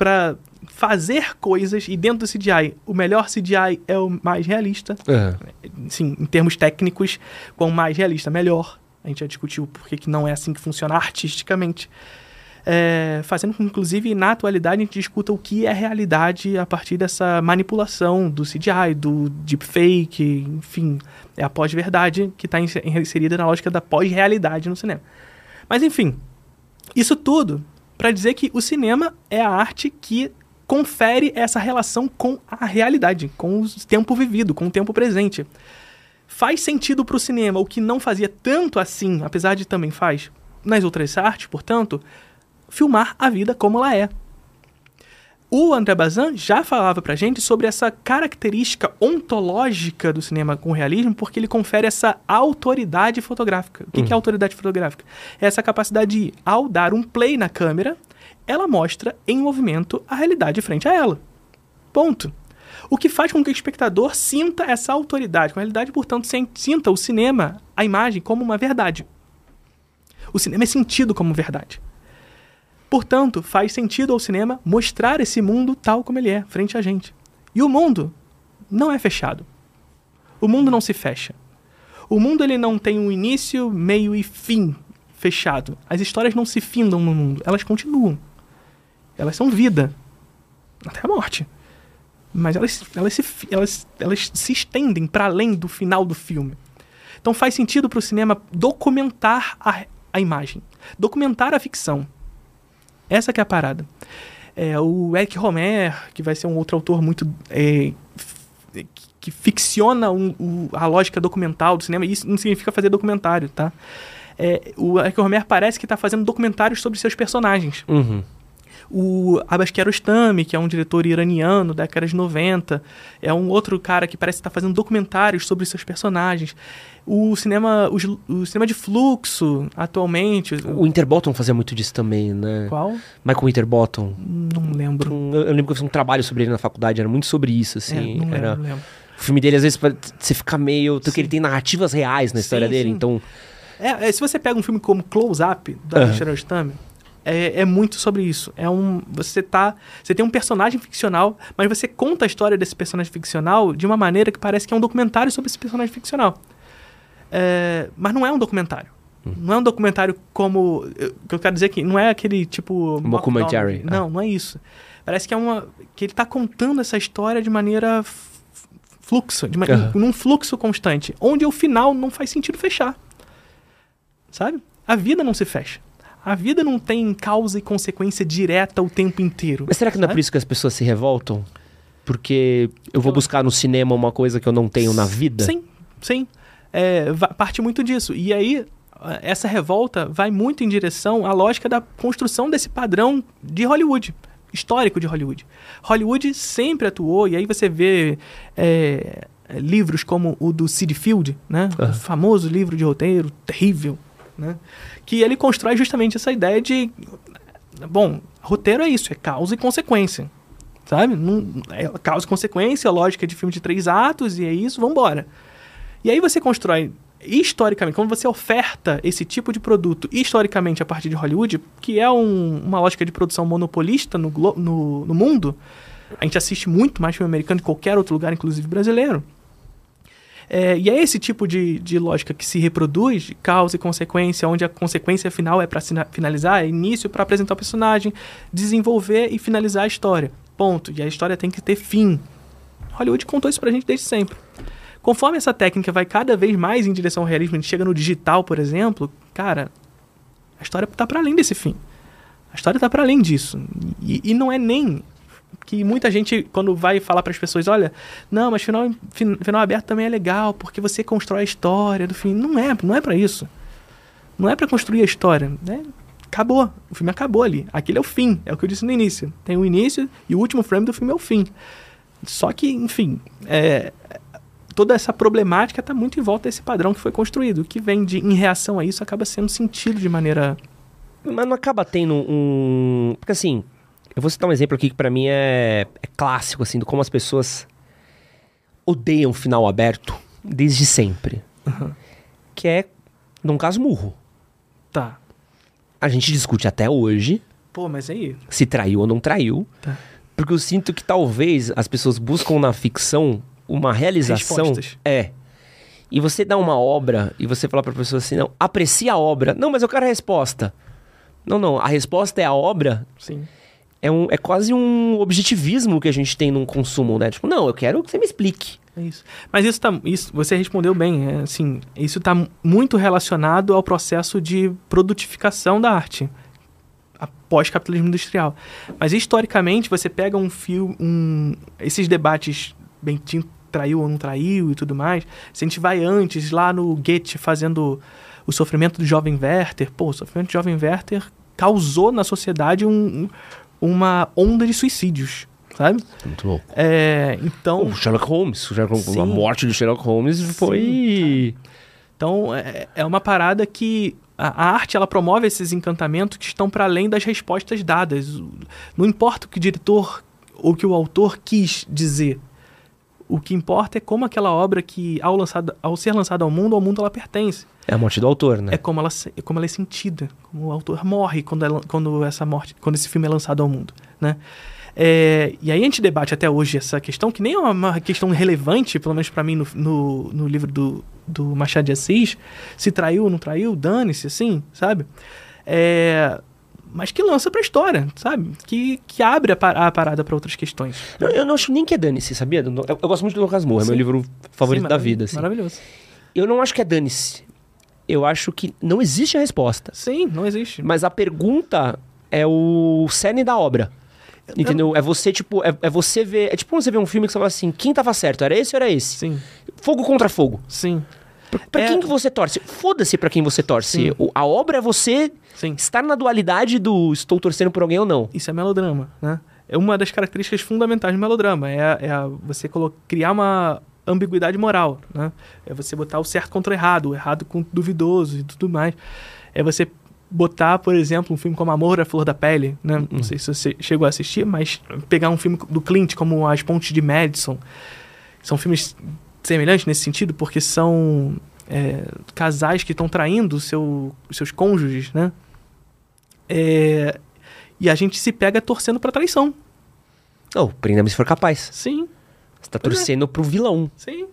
para fazer coisas e dentro do CGI, o melhor CGI é o mais realista. Aham. Sim, em termos técnicos, quanto mais realista, melhor. A gente já discutiu por que que não é assim que funciona artisticamente. É, fazendo com que, inclusive, na atualidade, a gente discuta o que é realidade a partir dessa manipulação do CGI, do deepfake, enfim, é a pós-verdade que está inserida na lógica da pós-realidade no cinema. Mas, enfim, isso tudo para dizer que o cinema é a arte que confere essa relação com a realidade, com o tempo vivido, com o tempo presente. Faz sentido para o cinema o que não fazia tanto assim, apesar de também faz nas outras artes, portanto, filmar a vida como ela é. O André Bazin já falava pra gente sobre essa característica ontológica do cinema com realismo, porque ele confere essa autoridade fotográfica. O que, que é autoridade fotográfica? É essa capacidade de, ao dar um play na câmera, ela mostra em movimento a realidade frente a ela. Ponto. O que faz com que o espectador sinta essa autoridade com a realidade, portanto, sinta o cinema, a imagem, como uma verdade. O cinema é sentido como verdade. Portanto, faz sentido ao cinema mostrar esse mundo tal como ele é, frente a gente. E o mundo não é fechado. O mundo não se fecha. O mundo ele não tem um início, meio e fim fechado. As histórias não se findam no mundo, elas continuam. Elas são vida até a morte. Mas elas, elas, se, elas, elas se estendem para além do final do filme. Então faz sentido para o cinema documentar a, a imagem, documentar a ficção. Essa que é a parada. É, o Eric Romer, que vai ser um outro autor muito. é, que ficciona um- a lógica documental do cinema, e isso não significa fazer documentário, tá? É, o Eric Romer parece que está fazendo documentários sobre seus personagens. Uhum. O Abbas Kiarostami, que é um diretor iraniano da década de 90, é um outro cara que parece estar fazendo documentários sobre seus personagens. O cinema, os- o, cinema de fluxo, atualmente. O Winterbottom fazia muito disso também, né? Qual? Michael Winterbottom. Não lembro. Um- Eu, eu lembro que eu fiz um trabalho sobre ele na faculdade, era muito sobre isso, É, assim. não lembro, era... não lembro. O filme dele, às vezes, você fica meio. Porque ele tem narrativas reais na história Sim, dele, sim. então. É, é, se você pega um filme como Close Up, da Aham. Sharon Stame, é, é muito sobre isso. É um, você tá, você tem um personagem ficcional, mas você conta a história desse personagem ficcional de uma maneira que parece que é um documentário sobre esse personagem ficcional. É, mas não é um documentário. Hum. Não é um documentário como. eu- que eu quero dizer que não é aquele tipo. Documentary, mock-documentary. Não, não é isso. Parece que é uma. que ele tá contando essa história de maneira fluxo, de ma- Aham. num fluxo constante, onde o final não faz sentido fechar. Sabe? A vida não se fecha. A vida não tem causa e consequência direta o tempo inteiro. Mas será que não é sabe? por isso que as pessoas se revoltam? Porque eu vou buscar no cinema uma coisa que eu não tenho na vida? Sim, sim. É, parte muito disso. E aí, essa revolta vai muito em direção à lógica da construção desse padrão de Hollywood, histórico de Hollywood. Hollywood sempre atuou, e aí você vê é, livros como o do Sid Field, né? O famoso livro de roteiro, terrível, né? Que ele constrói justamente essa ideia de... Bom, roteiro é isso, é causa e consequência. Sabe? Não, é causa e consequência, lógica de filme de três atos, e é isso, vambora. E aí você constrói historicamente, quando você oferta esse tipo de produto historicamente a partir de Hollywood, que é um- uma lógica de produção monopolista no, no, no mundo, a gente assiste muito mais filme americano que qualquer outro lugar, inclusive brasileiro. É, e é esse tipo de, de lógica que se reproduz, causa e consequência, onde a consequência final é para finalizar, é início para apresentar o personagem, desenvolver e finalizar a história. Ponto. E a história tem que ter fim. Hollywood contou isso pra gente desde sempre. Conforme essa técnica vai cada vez mais em direção ao realismo, a gente chega no digital, por exemplo, cara, a história tá para além desse fim. A história tá para além disso. E, e não é nem que muita gente, quando vai falar para as pessoas, olha, não, mas final, fin- final aberto também é legal, porque você constrói a história do fim. Não é, não é para isso. Não é para construir a história. Né? Acabou. O filme acabou ali. Aquele é o fim. É o que eu disse no início. Tem o início e o último frame do filme é o fim. Só que, enfim, é, toda essa problemática está muito em volta desse padrão que foi construído. O que vem de, em reação a isso acaba sendo sentido de maneira. Mas não acaba tendo um. Porque assim, eu vou citar um exemplo aqui que pra mim é, é clássico, assim, de como as pessoas odeiam final aberto desde sempre. Que é Dom Casmurro. Tá. A gente discute até hoje Pô, mas aí. se traiu ou não traiu. Tá. Porque eu sinto que talvez as pessoas buscam na ficção uma realização. Respostas. É. E você dá uma obra e você fala pra pessoa assim, não, aprecia a obra. Não, mas eu quero a resposta. Não, não, a resposta é a obra. Sim. É, um, é quase um objetivismo que a gente tem num consumo, né? Tipo, não, eu quero que você me explique. É isso. Mas isso tá. Isso, você respondeu bem. É, assim, isso está muito relacionado ao processo de produtificação da arte após capitalismo industrial. Mas historicamente, você pega um fio. Um, esses debates Bentinho traiu ou não traiu e tudo mais. Se a gente vai antes, lá no Goethe, fazendo o sofrimento do jovem Werther, pô, o sofrimento do jovem Werther causou na sociedade um, um- uma onda de suicídios, sabe? Muito bom. É, então. O Sherlock Holmes, o Sherlock- a morte do Sherlock Holmes foi. Então, é, é uma parada que a, arte ela promove esses encantamentos que estão para além das respostas dadas. Não importa o que o diretor ou o que o autor quis dizer. O que importa é como aquela obra que, ao, lançada, ao ser lançada ao mundo, ao mundo ela pertence. É a morte do autor, né? É como ela, é como ela é sentida, como o autor morre quando, ela- quando essa morte, quando esse filme é lançado ao mundo, né? É, e aí a gente debate até hoje essa questão, que nem é uma, uma questão relevante, pelo menos para mim, no, no, no livro do, do Machado de Assis, se traiu ou não traiu, dane-se, assim, sabe? É, mas que lança pra história, sabe? Que, que abre a, pa- a parada para outras questões. Eu, eu não acho nem que é dane-se, sabia? Eu, eu gosto muito do Lucas Moura, é meu livro favorito Sim, da vida. Assim. Maravilhoso. Eu não acho que é dane-se. Eu acho que não existe a resposta. Sim, não existe. Mas a pergunta é o cerne da obra. Entendeu? É você, tipo, é, é você ver. É tipo quando você vê um filme que você fala assim, quem tava certo? Era esse ou era esse? Sim, Fogo contra fogo. sim, Pra, pra É- quem que você torce? Foda-se pra quem você torce. O- a obra é você sim. estar na dualidade do estou torcendo por alguém ou não. Isso é melodrama, né? É uma das características fundamentais do melodrama. É, a- é a- você criar uma ambiguidade moral, né? É você botar o certo contra o errado, o errado com o duvidoso e tudo mais. É você botar, por exemplo, um filme como Amor à Flor da Pele, né? Não sei se você chegou a assistir, mas pegar um filme do Clint como As Pontes de Madison. São filmes semelhantes nesse sentido, porque são é, casais que estão traindo seu, seus cônjuges, né? É, e a gente se pega torcendo pra traição. Não, prenda-me se for capaz. Sim, Você tá Pois é. torcendo pro vilão. sim.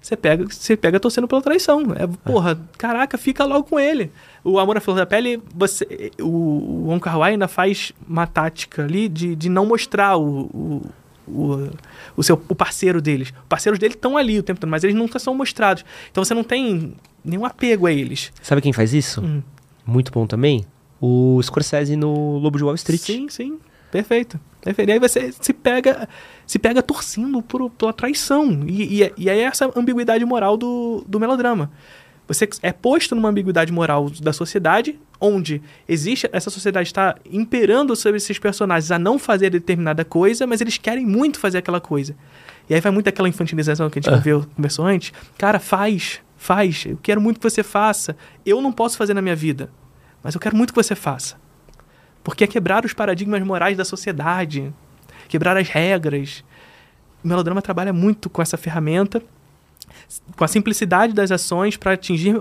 Você pega, você pega torcendo pela traição. É, porra, caraca, fica logo com ele. O Amor à Flor da Pele, você, o, o Wong Kar ainda faz uma tática ali de, de não mostrar o, o, o, o seu, o parceiro deles. Os parceiros dele estão ali o tempo todo, mas eles nunca são mostrados. Então você não tem nenhum apego a eles. Sabe quem faz isso? Hum. Muito bom também. O Scorsese no Lobo de Wall Street. Sim, sim. Perfeito. E aí você se pega, se pega torcendo por, pela traição. E, e, e aí é essa ambiguidade moral do, do melodrama. Você é posto numa ambiguidade moral da sociedade, onde existe. Essa sociedade está imperando sobre esses personagens a não fazer determinada coisa, mas eles querem muito fazer aquela coisa. E aí vai muito aquela infantilização que a gente Ah. viu, conversou antes. Cara, faz, faz. Eu quero muito que você faça. Eu não posso fazer na minha vida, mas eu quero muito que você faça. Porque é quebrar os paradigmas morais da sociedade, quebrar as regras. O melodrama trabalha muito com essa ferramenta, com a simplicidade das ações para atingir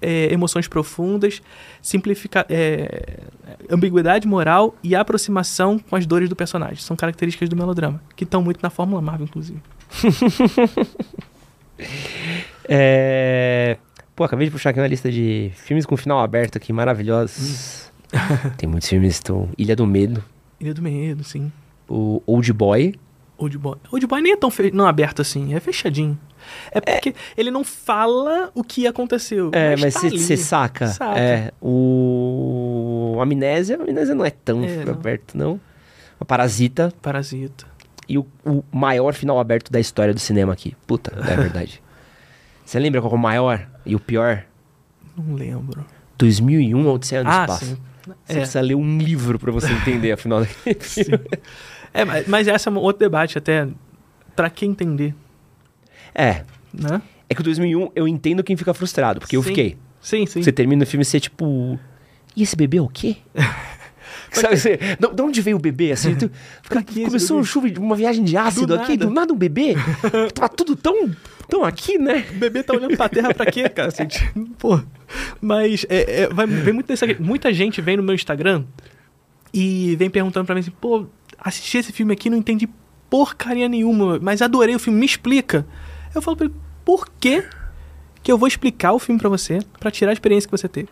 é, emoções profundas, simplificar, é, ambiguidade moral e aproximação com as dores do personagem. São características do melodrama, que estão muito na Fórmula Marvel, inclusive. É... Pô, acabei de puxar aqui uma lista de filmes com final aberto aqui, maravilhosos. Tem muitos filmes que estão... Ilha do Medo, Ilha do Medo, sim. o Old Boy. Old Boy. Old Boy nem é tão fe... não aberto assim, é fechadinho. É porque ele não fala o que aconteceu. É, mas tá você ali. saca. Saca. É, o Amnésia, Amnésia não é tão É, não. aberto, não. O Parasita Parasita. e o, o maior final aberto da história do cinema aqui. Puta, é verdade. Você lembra qual é o maior e o pior? Não lembro. 2001, Odisseia no Ah, Espaço. sim. Você É. precisa ler um livro pra você entender, afinal daquele filme. É, mas, mas esse é um outro debate até pra quem entender, É, né? é que o 2001 eu entendo quem fica frustrado, porque eu Sim. fiquei. Sim, sim. Você termina o filme e você tipo... E esse bebê é o quê? Sabe, você, de de onde veio o bebê? Assim, tu, começou uma chuva, uma viagem de ácido Do aqui, nada. do nada um bebê. Tava tudo tão, tão aqui, né? O bebê tá olhando pra terra pra quê, cara? Assim, Pô. Mas é, é, vai, vem muito dessa, muita gente vem no meu Instagram e vem perguntando pra mim assim, pô, assisti esse filme aqui, não entendi porcaria nenhuma, mas adorei o filme, me explica. Eu falo pra ele, por que que eu vou explicar o filme pra você, pra tirar a experiência que você teve?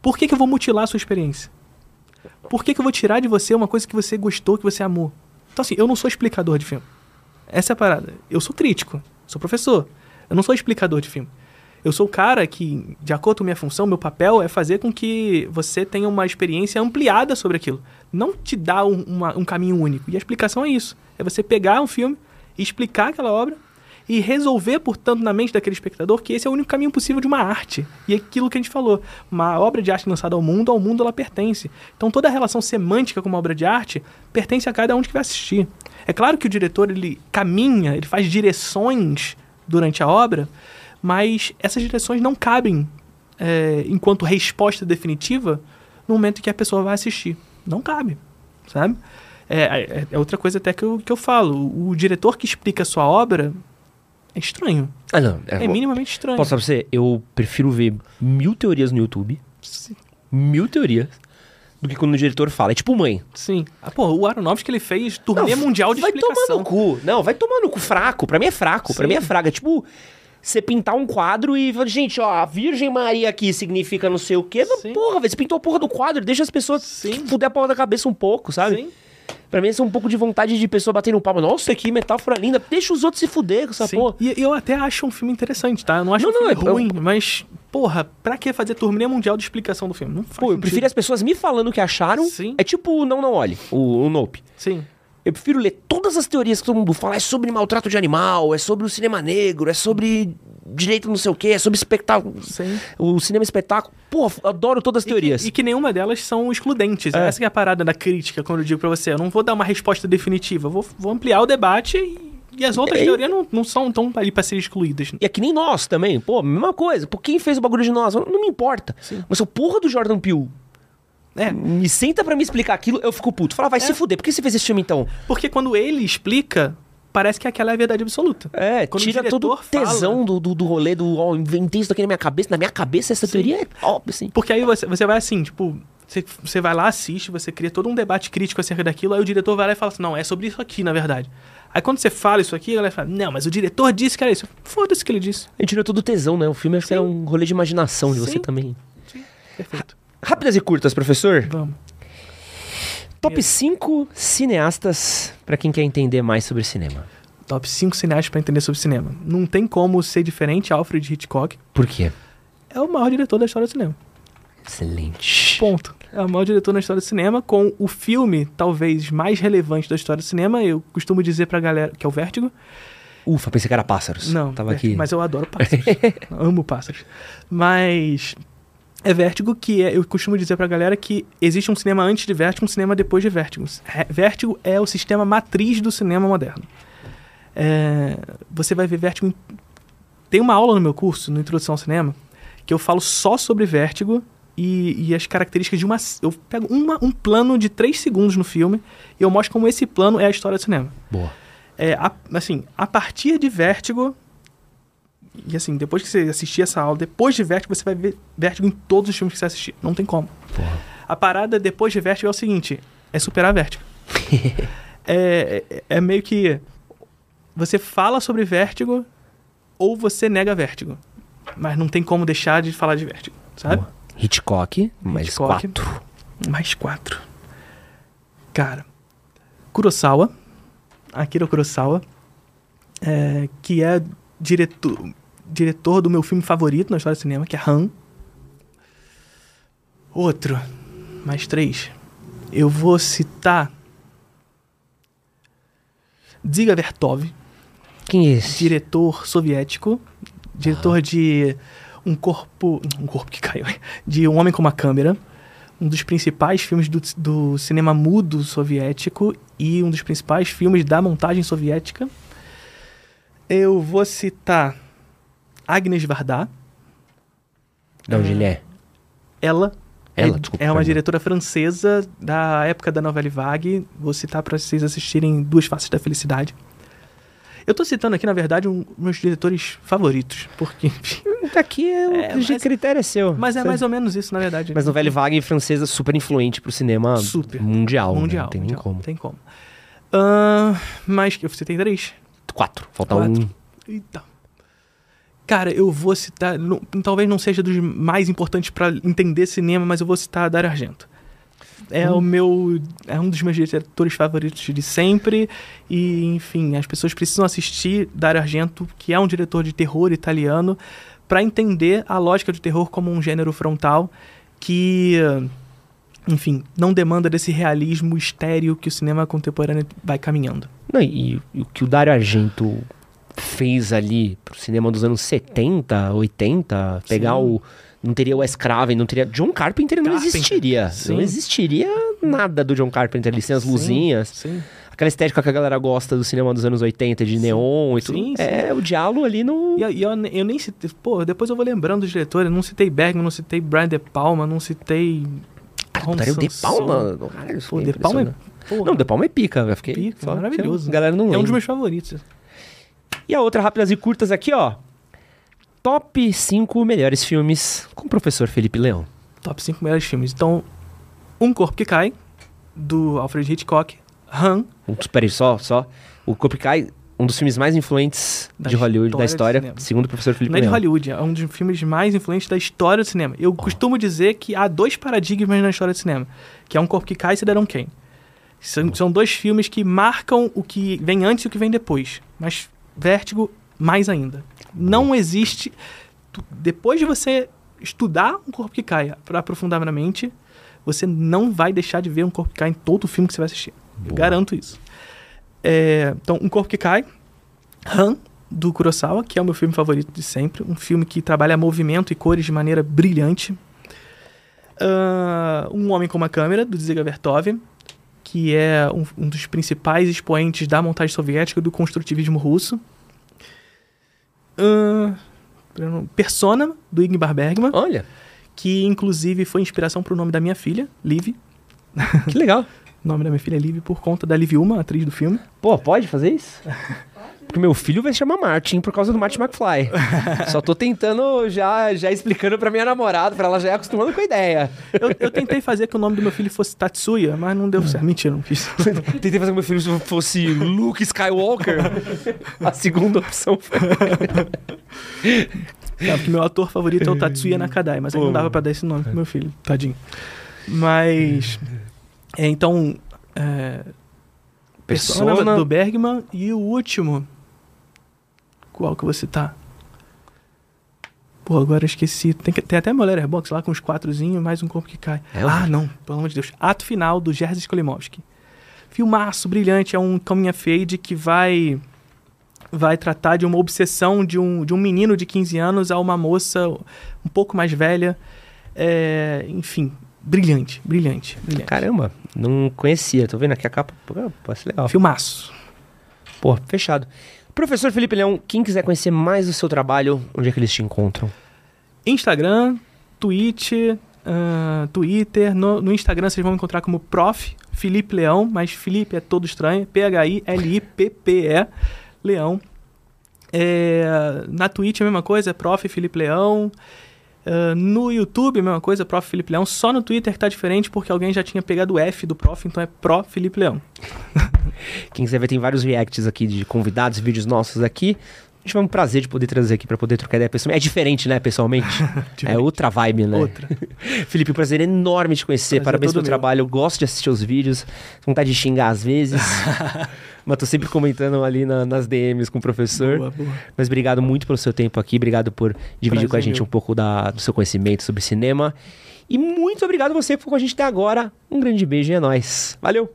Por que que eu vou mutilar a sua experiência? Por que que eu vou tirar de você uma coisa que você gostou, que você amou? Então assim, eu não sou explicador de filme. Essa é a parada. Eu sou crítico, sou professor. Eu não sou explicador de filme. Eu sou o cara que, de acordo com minha função, meu papel é fazer com que você tenha uma experiência ampliada sobre aquilo. Não te dar um, uma- um caminho único. E a explicação é isso. É você pegar um filme, explicar aquela obra e resolver, portanto, na mente daquele espectador que esse é o único caminho possível de uma arte. E é aquilo que a gente falou. Uma obra de arte lançada ao mundo, ao mundo ela pertence. Então toda a relação semântica com uma obra de arte pertence a cada um que vai assistir. É claro que o diretor ele caminha, ele faz direções durante a obra, mas essas direções não cabem é, enquanto resposta definitiva no momento em que a pessoa vai assistir. Não cabe, sabe? É, é- é outra coisa até que eu, que eu falo. O, diretor que explica a sua obra é estranho. Ah, não. É, minimamente estranho. Posso falar pra você? Eu prefiro ver mil teorias no YouTube, Sim. mil teorias, do que quando o diretor fala. É tipo mãe. Sim. Ah, pô, o Aronofsky ele fez turnê Não, mundial de vai explicação. tomar no cu. Não, vai tomar no cu. Fraco. Pra mim é fraco. Pra Sim. mim é fraco. É tipo você pintar um quadro e falar, gente, ó, a Virgem Maria aqui significa não sei o quê. Mas, Sim. Porra, velho, você pintou a porra do quadro, deixa as pessoas Sim. fuder a porra da cabeça um pouco, sabe? Sim. Pra mim, isso é um pouco de vontade de pessoa batendo palma. Nossa, que metáfora linda. Deixa os outros se fuder com essa Sim. porra. E eu até acho um filme interessante, tá? Eu não acho Não, um filme não, eu- ruim, mas, porra, pra que fazer turnê mundial de explicação do filme? Não faz Pô, eu sentido. prefiro as pessoas me falando o que acharam. Sim. É tipo o Não Não Olhe, o, o Nope. Sim. Eu prefiro ler todas as teorias que todo mundo fala. É sobre maltrato de animal, é sobre o cinema negro, é sobre direito não sei o quê, é sobre espetáculo. Sim. O cinema espetáculo. Pô, adoro todas as teorias. E que, e que nenhuma delas são excludentes. É. Essa que é a parada da crítica, quando eu digo pra você. Eu não vou dar uma resposta definitiva. Vou, vou ampliar o debate e, e as outras É. teorias não, não são tão ali pra ser excluídas. E é que nem nós também. Pô, mesma coisa. Pô, quem fez o bagulho de nós? Não, não me importa. Mas se o porra do Jordan Peele É, me senta pra me explicar aquilo, eu fico puto. Fala, vai se fuder. Por que você fez esse filme então? porque quando ele explica, parece que aquela é a verdade absoluta. É, Quando o tira todo o diretor fala- tesão do, do, do rolê do, ó, inventei isso aqui na minha cabeça. Na minha cabeça, essa teoria é óbvio, assim. Porque aí você, você vai assim, tipo, você, você vai lá, assiste, você cria todo um debate crítico acerca daquilo, aí o diretor vai lá e fala assim, não, é sobre isso aqui, na verdade. Aí quando você fala isso aqui, a galera fala, não, mas o diretor disse que era isso. Foda-se o que ele disse. A gente tira todo o tesão, né? O filme acho que é um rolê de imaginação de você Sim. também. Perfeito. Rápidas e curtas, professor. Vamos. Top 5 cineastas pra quem quer entender mais sobre cinema. Top 5 cineastas pra entender sobre cinema. Não tem como ser diferente Alfred Hitchcock. Por quê? É o maior diretor da história do cinema. Excelente. Ponto. É o maior diretor na história do cinema, com o filme talvez mais relevante da história do cinema. Eu costumo dizer pra galera que é o Vértigo. Ufa, pensei que era pássaros. Não, Tava Vértigo, aqui. mas eu adoro pássaros. Amo pássaros. Mas é Vértigo que é, eu costumo dizer pra galera que existe um cinema antes de Vértigo, um cinema depois de Vértigo. Vértigo é o sistema matriz do cinema moderno. É, você vai ver Vértigo. em- Tem uma aula no meu curso, no Introdução ao Cinema, que eu falo só sobre Vértigo e, e as características de uma. Eu pego uma- um plano de três segundos no filme e eu mostro como esse plano é a história do cinema. Boa. É, a- assim, a partir de Vértigo. E assim, depois que você assistir essa aula, depois de Vértigo, você vai ver Vértigo em todos os filmes que você assistir. Não tem como. A parada depois de Vértigo é o seguinte: é superar Vértigo. é, é, é meio que. Você fala sobre Vértigo ou você nega Vértigo. Mas não tem como deixar de falar de Vértigo, sabe? Hitchcock, mais Hitchcock. quatro. Mais quatro. Cara, Kurosawa, Akira Kurosawa, é, que é diretor, diretor do meu filme favorito na história do cinema, que é Han. Outro, mais três. Eu vou citar Dziga Vertov, Quem é esse? diretor soviético, diretor de um corpo, um corpo que caiu, de Um Homem com uma Câmera, um dos principais filmes do, do cinema mudo soviético e um dos principais filmes da montagem soviética. Eu vou citar Agnes Varda, De onde ele é? ela Ela, é, desculpa, é uma diretora francesa da época da novela Vague. Vou citar para vocês assistirem Duas Faces da Felicidade. Eu tô citando aqui, na verdade, um dos meus diretores favoritos, porque... Aqui é, o É, mas- critério é seu. Mas é Você- mais ou menos isso, na verdade. Mas novela vaga francesa super influente pro cinema Super. mundial. né? Mundial. Não tem nem mundial, como. Tem como. Ahn, mas eu citei três. Quatro. Falta Quatro. um. Eita. Cara, eu vou citar. não- talvez não seja dos mais importantes pra entender cinema, mas eu vou citar Dario Argento. É Hum. o meu. É um dos meus diretores favoritos de sempre. E, enfim, as pessoas precisam assistir Dario Argento, que é um diretor de terror italiano, pra entender a lógica do terror como um gênero frontal que. Enfim, não demanda desse realismo estéreo que o cinema contemporâneo vai caminhando. Não, e, e o que o Dario Argento fez ali pro cinema dos anos 70, 80, pegar Sim. o. Não teria o Craven, não teria. John Carpenter não Carpenter, existiria. sim. Não existiria nada do John Carpenter ali, sem as Sim, luzinhas. Sim. Aquela estética que a galera gosta do cinema dos anos 80, de neon e tudo. É o diálogo ali no. E, eu, ne- eu nem citei. Pô, depois eu vou lembrando dos diretores. Eu não citei Bergman, não citei Brian De Palma, não citei. Cara, Ron Dario De. Palma. Caralho, Pô, é De Palma é. Pô, Não, De Palma é pica, eu fiquei. pica, maravilhoso. Galera não é um lembra. dos meus favoritos. E a outra, rápidas e curtas aqui, ó. Top 5 melhores filmes com o professor Felipe Leão. Top 5 melhores filmes. Então, Um Corpo que Cai, do Alfred Hitchcock. Han, peraí, só, só. O Copicai, um dos filmes mais influentes Da de Hollywood, da história segundo o professor Felipe não é de Leão. Hollywood, é um dos filmes mais influentes da história do cinema. Eu costumo dizer que há dois paradigmas na história do cinema, que é Um Corpo que Cai e Cidadão Kane. São, são dois filmes que marcam o que vem antes e o que vem depois. Mas Vértigo, mais ainda. Não existe... tu- Depois de você estudar Um Corpo que Cai pra aprofundadamente, você não vai deixar de ver Um Corpo que Cai em todo filme que você vai assistir. Eu garanto isso. É, então, Um Corpo que Cai, Han, do Kurosawa, que é o meu filme favorito de sempre. Um filme que trabalha movimento e cores de maneira brilhante. Ah, um Homem com uma Câmera, do Dziga Vertov, que é um, um dos principais expoentes da montagem soviética e do construtivismo russo. Ah, Persona, do Ingmar Bergman, Olha, que inclusive foi inspiração para o nome da minha filha, Liv. que legal. O nome da minha filha é Liv por conta da Liv Uma, atriz do filme. Pô, pode fazer isso? Porque meu filho vai se chamar Martin por causa do Martin McFly. Só tô tentando já, já explicando pra minha namorada, pra ela já ir acostumando com a ideia. Eu, eu tentei fazer que o nome do meu filho fosse Tatsuya, mas não deu certo. Mentira, não fiz. Tentei fazer que meu filho fosse Luke Skywalker. A segunda opção foi. É, porque meu ator favorito é o Tatsuya Nakadai, mas aí não dava pra dar esse nome pro meu filho, tadinho. Mas. É, então. É, Persona, Persona. do Bergman e o último. Qual que vou citar? Pô, agora eu esqueci. Tem, que, tem até meu letterbox lá com os quatrozinhos, mais um corpo que cai. É, ah, não, pelo amor de Deus. Ato final do Jerzy Skolimowski. Filmaço, brilhante. É um coming of age que vai vai tratar de uma obsessão de um, de um menino de 15 anos a uma moça um pouco mais velha. É, enfim, brilhante, brilhante, brilhante. Caramba, não conhecia. Tô vendo aqui a capa. Pô, pode ser legal. Filmaço. Pô, fechado. Professor Felipe Leão, quem quiser conhecer mais do seu trabalho, onde é que eles te encontram? Instagram, Twitch, ah, Twitter. No, no Instagram vocês vão encontrar como Prof. Felipe Leão, mas Felipe é todo estranho. P-H-I-L-I-P-P-E Leão. É, na Twitch é a mesma coisa, é Prof. Felipe Leão. Ah, no YouTube a mesma coisa, Prof. Felipe Leão. Só no Twitter tá diferente porque alguém já tinha pegado o F do Prof, então é Pro Felipe Leão. Quem quiser ver, tem vários reacts aqui de convidados, vídeos nossos aqui. A gente vai um prazer de poder trazer aqui pra poder trocar ideia pessoalmente. É diferente, né, pessoalmente? é outra vibe, né? Outra. Felipe, um prazer enorme te conhecer. Prazer Parabéns pelo meu. trabalho. Eu gosto de assistir os vídeos. Vontade de xingar às vezes. Mas tô sempre comentando ali na- nas DMs com o professor. Boa, boa. Mas obrigado muito pelo seu tempo aqui. Obrigado por dividir Prazer com a gente meu. um pouco da- do seu conhecimento sobre cinema. E muito obrigado você ficou com a gente até agora. Um grande beijo e é nóis. Valeu!